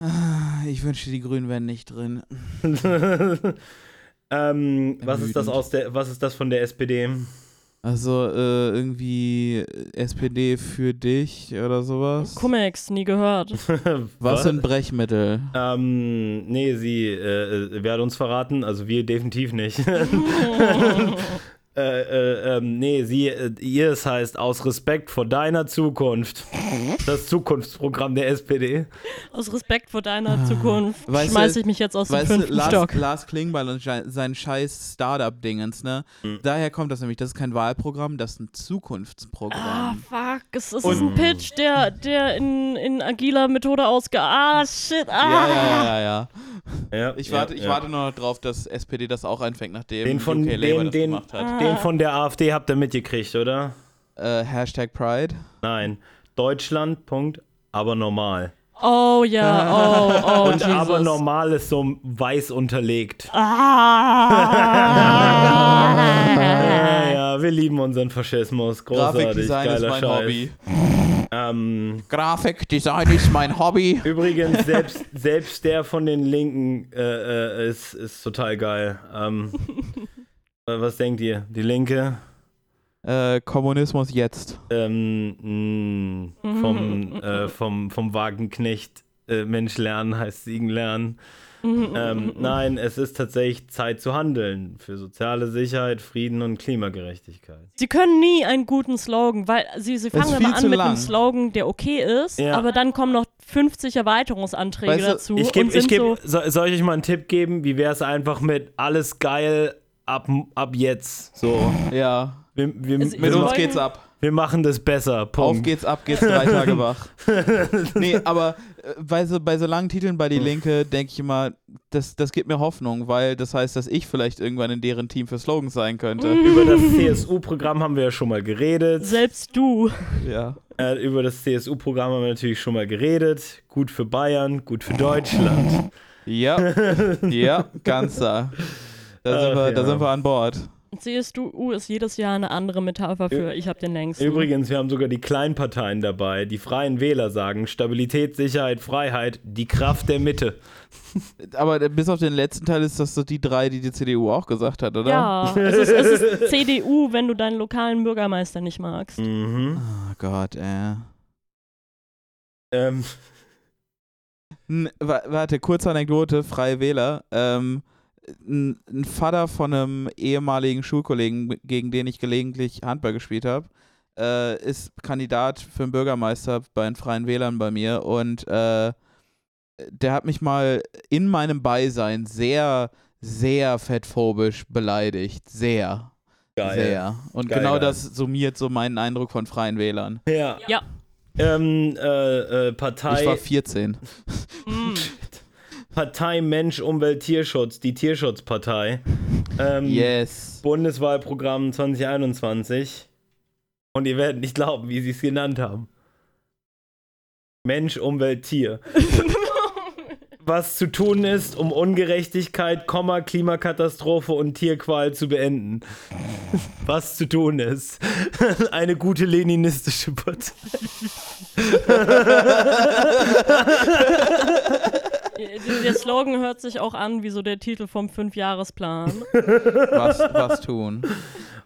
Ah, Ich wünschte, die Grünen wären nicht drin. ähm, was ist das aus der, was ist das von der SPD? Also äh, irgendwie SPD für dich oder sowas. Cum-Ex, nie gehört. Was sind Brechmittel? Ähm, nee, sie äh, äh, werden uns verraten, also wir definitiv nicht. äh, äh, ähm, nee, sie, äh, ihr es heißt aus Respekt vor deiner Zukunft. Das Zukunftsprogramm der SPD. Aus Respekt vor deiner Zukunft Ah. Weißt du- schmeiße ich mich jetzt aus dem Weißt du, fünften Lars, Stock. Lars Klingbeil und sein scheiß Startup-Dingens, ne? Mhm. Daher kommt das nämlich, das ist kein Wahlprogramm, das ist ein Ah, Zukunftsprogramm. fuck. Es, es ist ein Pitch, der, der in, in agiler Methode ausge... Ah, shit. Ah. ja, ja, ja, ja. Ja, Ich ja, warte, ich ja. warte nur noch drauf, dass SPD das auch einfängt, nachdem Den von- UK Labour den- das den- gemacht hat. Ah. Den von der AfD habt ihr mitgekriegt, oder? Äh, Hashtag Pride. Nein. Deutschland, Punkt, aber normal. Oh ja, oh, oh, Und Jesus. aber normal ist so weiß unterlegt. Ah. Ja, ja, wir lieben unseren Faschismus. Großartig, Grafikdesign ist geiler mein Scheiß. Hobby. Ähm, Grafikdesign ist mein Hobby. Übrigens, selbst, selbst der von den Linken äh, äh, ist, ist total geil. Ähm, äh, was denkt ihr? Die Linke? Äh, Kommunismus jetzt. Ähm, mh, vom, äh, vom, vom Wagenknecht äh, Mensch lernen heißt Siegen lernen. Ähm, nein, es ist tatsächlich Zeit zu handeln für soziale Sicherheit, Frieden und Klimagerechtigkeit. Sie können nie einen guten Slogan, weil sie, sie fangen immer an mit lang. einem Slogan, der okay ist, Ja. aber dann kommen noch 50 Erweiterungsanträge Weißt du, dazu Ich geb, ich geb, so, soll ich euch mal einen Tipp geben? Wie wäre es einfach mit alles geil ab, ab jetzt? So, Ja. wir, wir, Also, Mit uns geht's ab. wir machen das besser. Auf Punkt. geht's, ab geht's, drei Tage wach. Nee, aber äh, bei so, bei so langen Titeln bei Die Linke denke ich immer, das, das gibt mir Hoffnung, weil das heißt, dass ich vielleicht irgendwann in deren Team für Slogans sein könnte. Über das CSU-Programm haben wir ja schon mal geredet. selbst du. Ja. Äh, über das CSU-Programm haben wir natürlich schon mal geredet. Gut für Bayern, gut für Deutschland. Ja, ja, ganz da. Da sind, Ach, wir, da ja. sind wir an Bord. CSU ist jedes Jahr eine andere Metapher für ich habe den längsten. Übrigens, wir haben sogar die Kleinparteien dabei. Die Freien Wähler sagen Stabilität, Sicherheit, Freiheit, die Kraft der Mitte. Aber äh, bis auf den letzten Teil ist das so die drei, die die CDU auch gesagt hat, oder? Ja, es ist, es ist CDU, wenn du deinen lokalen Bürgermeister nicht magst. Mhm. Oh Gott, ey. Ähm, N wa warte, kurze Anekdote, Freie Wähler. Ähm, ein, ein Vater von einem ehemaligen Schulkollegen, gegen den ich gelegentlich Handball gespielt habe, äh, ist Kandidat für den Bürgermeister bei den Freien Wählern bei mir und äh, der hat mich mal in meinem Beisein sehr, sehr fettphobisch beleidigt. Sehr. geil. Sehr. Und Geil, genau geil. das summiert so meinen Eindruck von Freien Wählern. Ja. Ja. Ähm, äh, äh, Partei, Ich war 14. Partei Mensch, Umwelt, Tierschutz, die Tierschutzpartei. Ähm, Yes. Bundeswahlprogramm 2021. Und ihr werdet nicht glauben, wie sie es genannt haben. Mensch, Umwelt, Tier. was zu tun ist, um Ungerechtigkeit, Komma, Klimakatastrophe und Tierqual zu beenden. Was zu tun ist. Eine gute leninistische Partei. Der Slogan hört sich auch an wie so der Titel vom Fünfjahresplan. Was, was tun?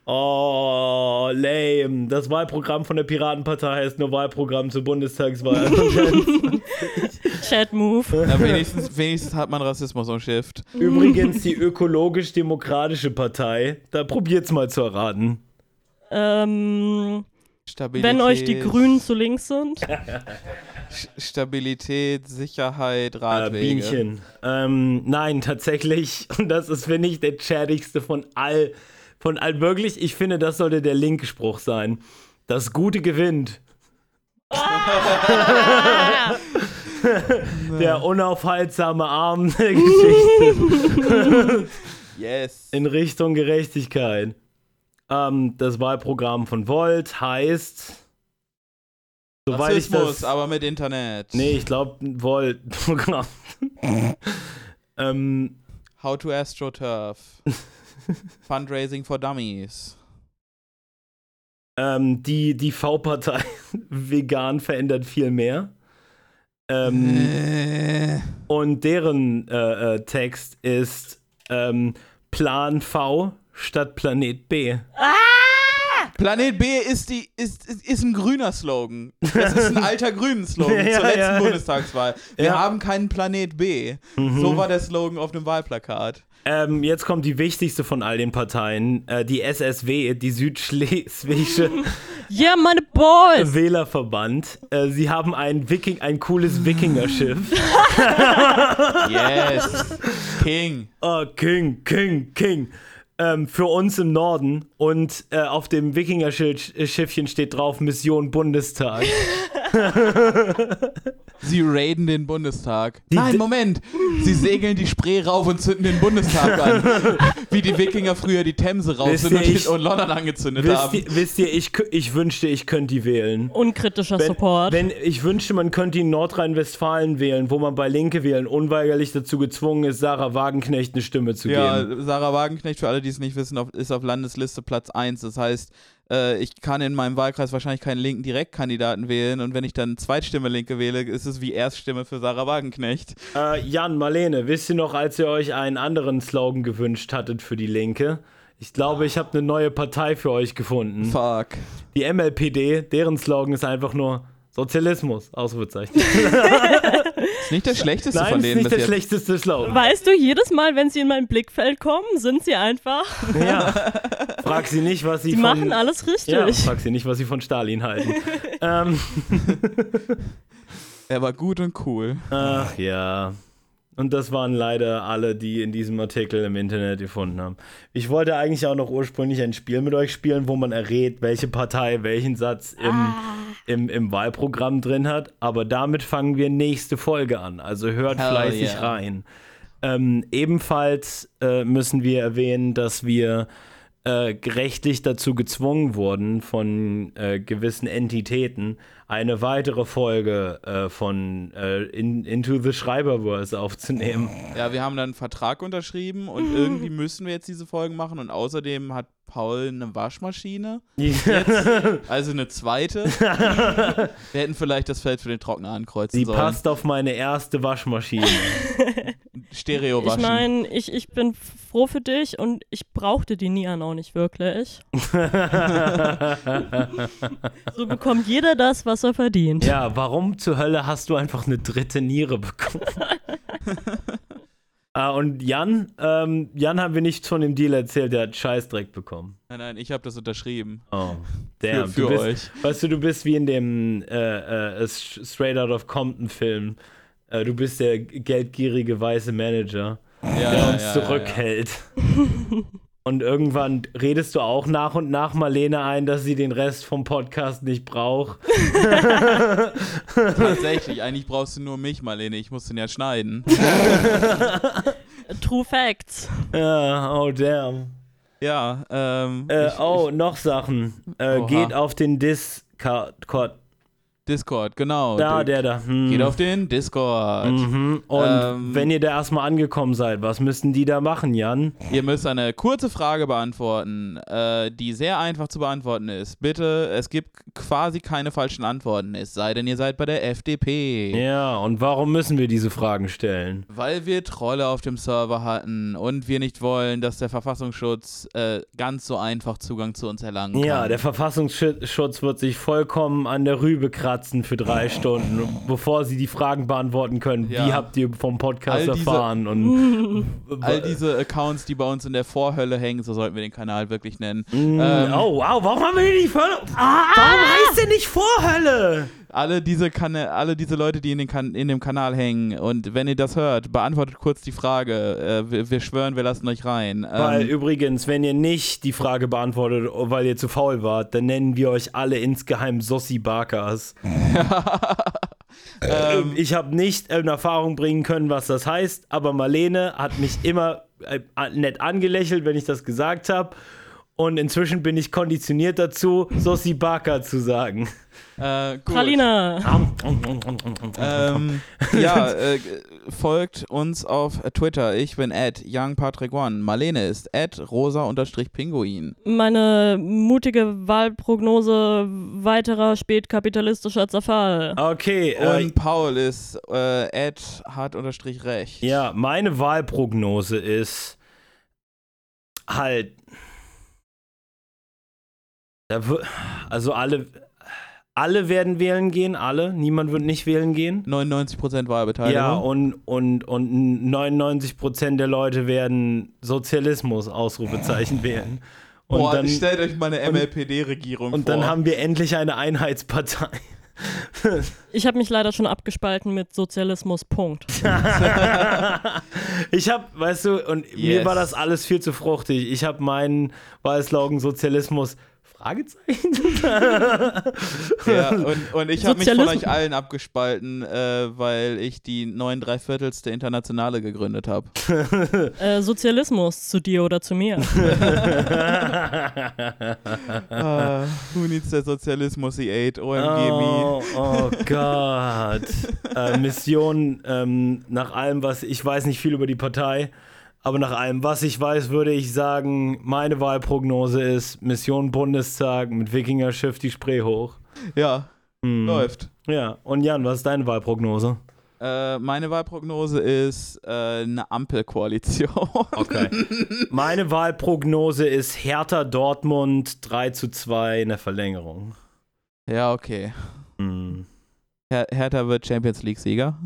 Oh, lame. Das Wahlprogramm von der Piratenpartei heißt nur Wahlprogramm zur Bundestagswahl. Chat-Move. Na, wenigstens, wenigstens hat man Rassismus umschifft. Übrigens die ökologisch-demokratische Partei. Da probiert's mal zu erraten. Ähm, Stabilität, wenn euch die Grünen zu links sind. Stabilität, Sicherheit, Äh, Radwege. Bienchen. Ähm, nein, tatsächlich. Und das ist, finde ich, der chattigste von all. Von all wirklich, ich finde, das sollte der linke Spruch sein. Das Gute gewinnt. Der unaufhaltsame Arm der Geschichte Yes. in Richtung Gerechtigkeit. Ähm, das Wahlprogramm von Volt heißt. Soweit ich Rassismus, das. aber mit Internet. Nee, ich glaube, Volt-Programm. ähm, How to AstroTurf. Fundraising for Dummies. ähm, die, die V-Partei vegan verändert viel mehr. Ähm, Äh. und deren äh, äh, Text ist ähm, Plan V statt Planet B. Planet B ist, die, ist, ist, ist ein grüner Slogan. Das ist ein alter grünen Slogan Ja, zur letzten ja. Bundestagswahl. Wir Ja. haben keinen Planet B. So war der Slogan auf dem Wahlplakat. Ähm, jetzt kommt die wichtigste von all den Parteien, äh, die SSW, die Südschleswigsche Yeah, meine Boys! Wählerverband. Äh, sie haben ein, Viking, ein cooles Wikingerschiff. Yes. King. Oh, King, King, King. Ähm, für uns im Norden und äh, auf dem Wikingerschiffchen steht drauf Mission Bundestag. Sie raiden den Bundestag. Die Nein, Moment. Sie segeln die Spree rauf und zünden den Bundestag an. Wie die Wikinger früher die Themse rauf Wisst sind und, die- ich- und London angezündet Wisst haben. ihr, wisst ihr ich, ich wünschte, ich könnte die wählen. Unkritischer Wenn, Support. wenn ich wünschte, man könnte in Nordrhein-Westfalen wählen, wo man bei Linke wählen unweigerlich dazu gezwungen ist, Sarah Wagenknecht eine Stimme zu Ja, geben. Sarah Wagenknecht, für alle, die es nicht wissen, auf, ist auf Landesliste Platz 1. Das heißt, äh, ich kann in meinem Wahlkreis wahrscheinlich keinen linken Direktkandidaten wählen und wenn ich dann Zweitstimme Linke wähle, ist es wie Erststimme für Sarah Wagenknecht. Äh, Jan, Marlene, wisst ihr noch, als ihr euch einen anderen Slogan gewünscht hattet für die Linke? Ich glaube, ich habe eine neue Partei für euch gefunden. Fuck. Die MLPD, deren Slogan ist einfach nur Sozialismus, Ausrufezeichen. Ist nicht der schlechteste Nein, von ist denen nicht bis der jetzt. schlechteste Slogan. Weißt du, jedes Mal, wenn sie in mein Blickfeld kommen, sind sie einfach. Ja. Frag sie nicht, was sie Die von... machen alles ja, richtig. frag sie nicht, was sie von Stalin halten. ähm, Er war gut und cool. ach ja. Und das waren leider alle, die in diesem Artikel im Internet gefunden haben. Ich wollte eigentlich auch noch ursprünglich ein Spiel mit euch spielen, wo man errät, welche Partei welchen Satz im, im, im Wahlprogramm drin hat. Aber damit fangen wir nächste Folge an. Also hört Hell fleißig yeah. rein. Ähm, ebenfalls äh, müssen wir erwähnen, dass wir äh, rechtlich dazu gezwungen wurden, von äh, gewissen Entitäten eine weitere Folge äh, von äh, in, Into the Schreiberverse aufzunehmen. Ja, wir haben dann einen Vertrag unterschrieben und irgendwie müssen wir jetzt diese Folgen machen und außerdem hat Paul eine Waschmaschine, also eine zweite. wir hätten vielleicht das Feld für den Trockner ankreuzen Sie sollen. passt auf meine erste Waschmaschine. Stereo Ich waschen. meine, ich, ich bin froh für dich und ich brauchte die Nian auch nicht wirklich. so bekommt jeder das, was er verdient. ja, warum zur Hölle hast du einfach eine dritte Niere bekommen? ah, und Jan, ähm, Jan haben wir nichts von dem Deal erzählt, der hat Scheißdreck bekommen. nein, nein, ich habe das unterschrieben. Oh, Für, damn. für du bist, euch. Weißt du, du bist wie in dem äh, äh, Straight Out of Compton Film. Äh, du bist der geldgierige weiße Manager, Ja, der ja, uns ja, zurückhält. Und irgendwann redest du auch nach und nach Marlene ein, dass sie den Rest vom Podcast nicht braucht. Tatsächlich, eigentlich brauchst du nur mich, Marlene. Ich muss den ja schneiden. True Facts. Ja, oh damn. Ja, ähm. Äh, ich, oh, noch Sachen. Äh, geht auf den Discord. Discord, genau. Da, Der- der da. Hm. Geht auf den Discord. Mhm. Und Ähm, wenn ihr da erstmal angekommen seid, was müssten die da machen, Jan? Ihr müsst eine kurze Frage beantworten, äh, die sehr einfach zu beantworten ist. Bitte, es gibt quasi keine falschen Antworten, es sei denn, ihr seid bei der FDP. Ja, und warum müssen wir diese Fragen stellen? Weil wir Trolle auf dem Server hatten und wir nicht wollen, dass der Verfassungsschutz äh, ganz so einfach Zugang zu uns erlangen kann. Ja, der Verfassungsschutz wird sich vollkommen an der Rübe kratzen für drei Stunden, bevor sie die Fragen beantworten können. Ja. Wie habt ihr vom Podcast All diese- erfahren? Und All diese Accounts, die bei uns in der Vorhölle hängen, so sollten wir den Kanal wirklich nennen. Mm, Ähm, oh, wow, warum haben wir hier nicht Vorhölle? Warum heißt der nicht Vorhölle? Alle diese, Kana alle diese Leute, die in, den kan in dem Kanal hängen und wenn ihr das hört, beantwortet kurz die Frage. Äh, wir, wir schwören, wir lassen euch rein. Weil Ähm, übrigens, wenn ihr nicht die Frage beantwortet, weil ihr zu faul wart, dann nennen wir euch alle insgeheim Sossi Barkas. ähm, ich habe nicht in Erfahrung bringen können, was das heißt, aber Marlene hat mich immer äh, nett angelächelt, wenn ich das gesagt habe. Und inzwischen bin ich konditioniert dazu, Sossi Barker zu sagen. äh, gut. Praline. Ähm, ja, äh, folgt uns auf Twitter. Ich bin at youngpatrick1. Marlene ist at rosa-pinguin. Meine mutige Wahlprognose weiterer spätkapitalistischer Zerfall. Okay, äh, Und Paul ist äh, at hart-recht. ja, meine Wahlprognose ist halt. Also alle, alle werden wählen gehen, alle. Niemand wird nicht wählen gehen. 99% Wahlbeteiligung. Ja, und, und, und 99% der Leute werden Sozialismus, Ausrufezeichen wählen. Und, Boah, dann, stellt euch mal eine MLPD-Regierung und vor. dann haben wir endlich eine Einheitspartei. Ich habe mich leider schon abgespalten mit Sozialismus. Punkt. ich habe, weißt du, und mir Yes. war das alles viel zu fruchtig. Ich habe meinen Wahlslogan Sozialismus Fragezeichen. Ja, und, und ich habe mich von Sozialismus- euch allen abgespalten, äh, weil ich die 9 Dreiviertelste Internationale gegründet habe. Äh, Sozialismus zu dir oder zu mir. uh, who needs der Sozialismus, he ate, OMG me. Oh, oh Gott. äh, Mission, ähm, nach allem, was ich weiß nicht viel über die Partei, aber nach allem, was ich weiß, würde ich sagen, meine Wahlprognose ist Mission Bundestag mit Wikingerschiff die Spree hoch. Ja, Hm. läuft. Ja, und Jan, was ist deine Wahlprognose? Äh, meine Wahlprognose ist äh, eine Ampelkoalition. Okay. Meine Wahlprognose ist Hertha Dortmund 3 zu 2 in der Verlängerung. ja, okay. Hm. Her Hertha wird Champions League-Sieger.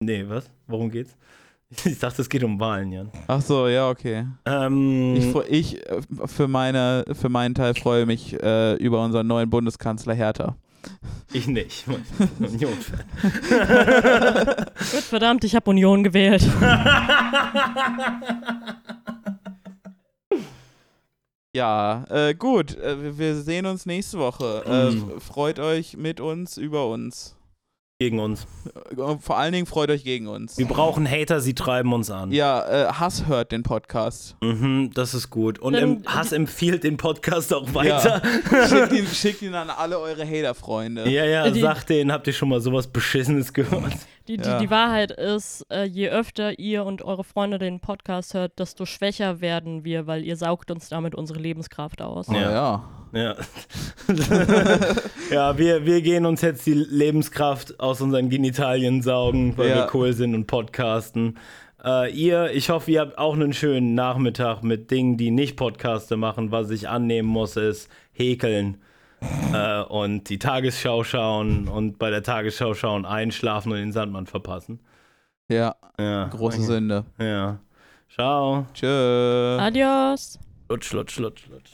Nee, was? Worum geht's? Ich dachte, es geht um Wahlen, Jan. Ach so, ja, okay. Ähm, Ich, ich äh, für, meine, für meinen Teil freue mich äh, über unseren neuen Bundeskanzler Hertha. ich nicht. Ich bin Union-Fan. Gut, verdammt, ich habe Union gewählt. Ja, äh, gut. Äh, wir- wir sehen uns nächste Woche. Äh, Mhm. freut euch mit uns, über uns. Gegen uns. Äh, Vor allen Dingen freut euch gegen uns. Wir brauchen Hater, sie treiben uns an. Ja, äh, Hass hört den Podcast. Mhm, das ist gut. Und em, Hass empfiehlt den Podcast auch weiter. schickt, ihn, schickt ihn an alle eure Hater-Freunde. Ja, ja, Die- sagt denen, habt ihr schon mal sowas Beschissenes gehört? Die, die, Ja. die Wahrheit ist, äh, je öfter ihr und eure Freunde den Podcast hört, desto schwächer werden wir, weil ihr saugt uns damit unsere Lebenskraft aus. Oh, Ja. ja. Ja. ja, wir, wir gehen uns jetzt die Lebenskraft aus unseren Genitalien saugen, weil Ja. wir cool sind und podcasten. Äh, ihr, ich hoffe, ihr habt auch einen schönen Nachmittag mit Dingen, die nicht Podcaster machen. Was ich annehmen muss, ist häkeln. äh, und die Tagesschau schauen und bei der Tagesschau schauen, einschlafen und den Sandmann verpassen. Ja, Ja. große okay. Sünde. Ja. Ciao. Tschö. Adios. Lutsch, lutsch, lutsch, lutsch.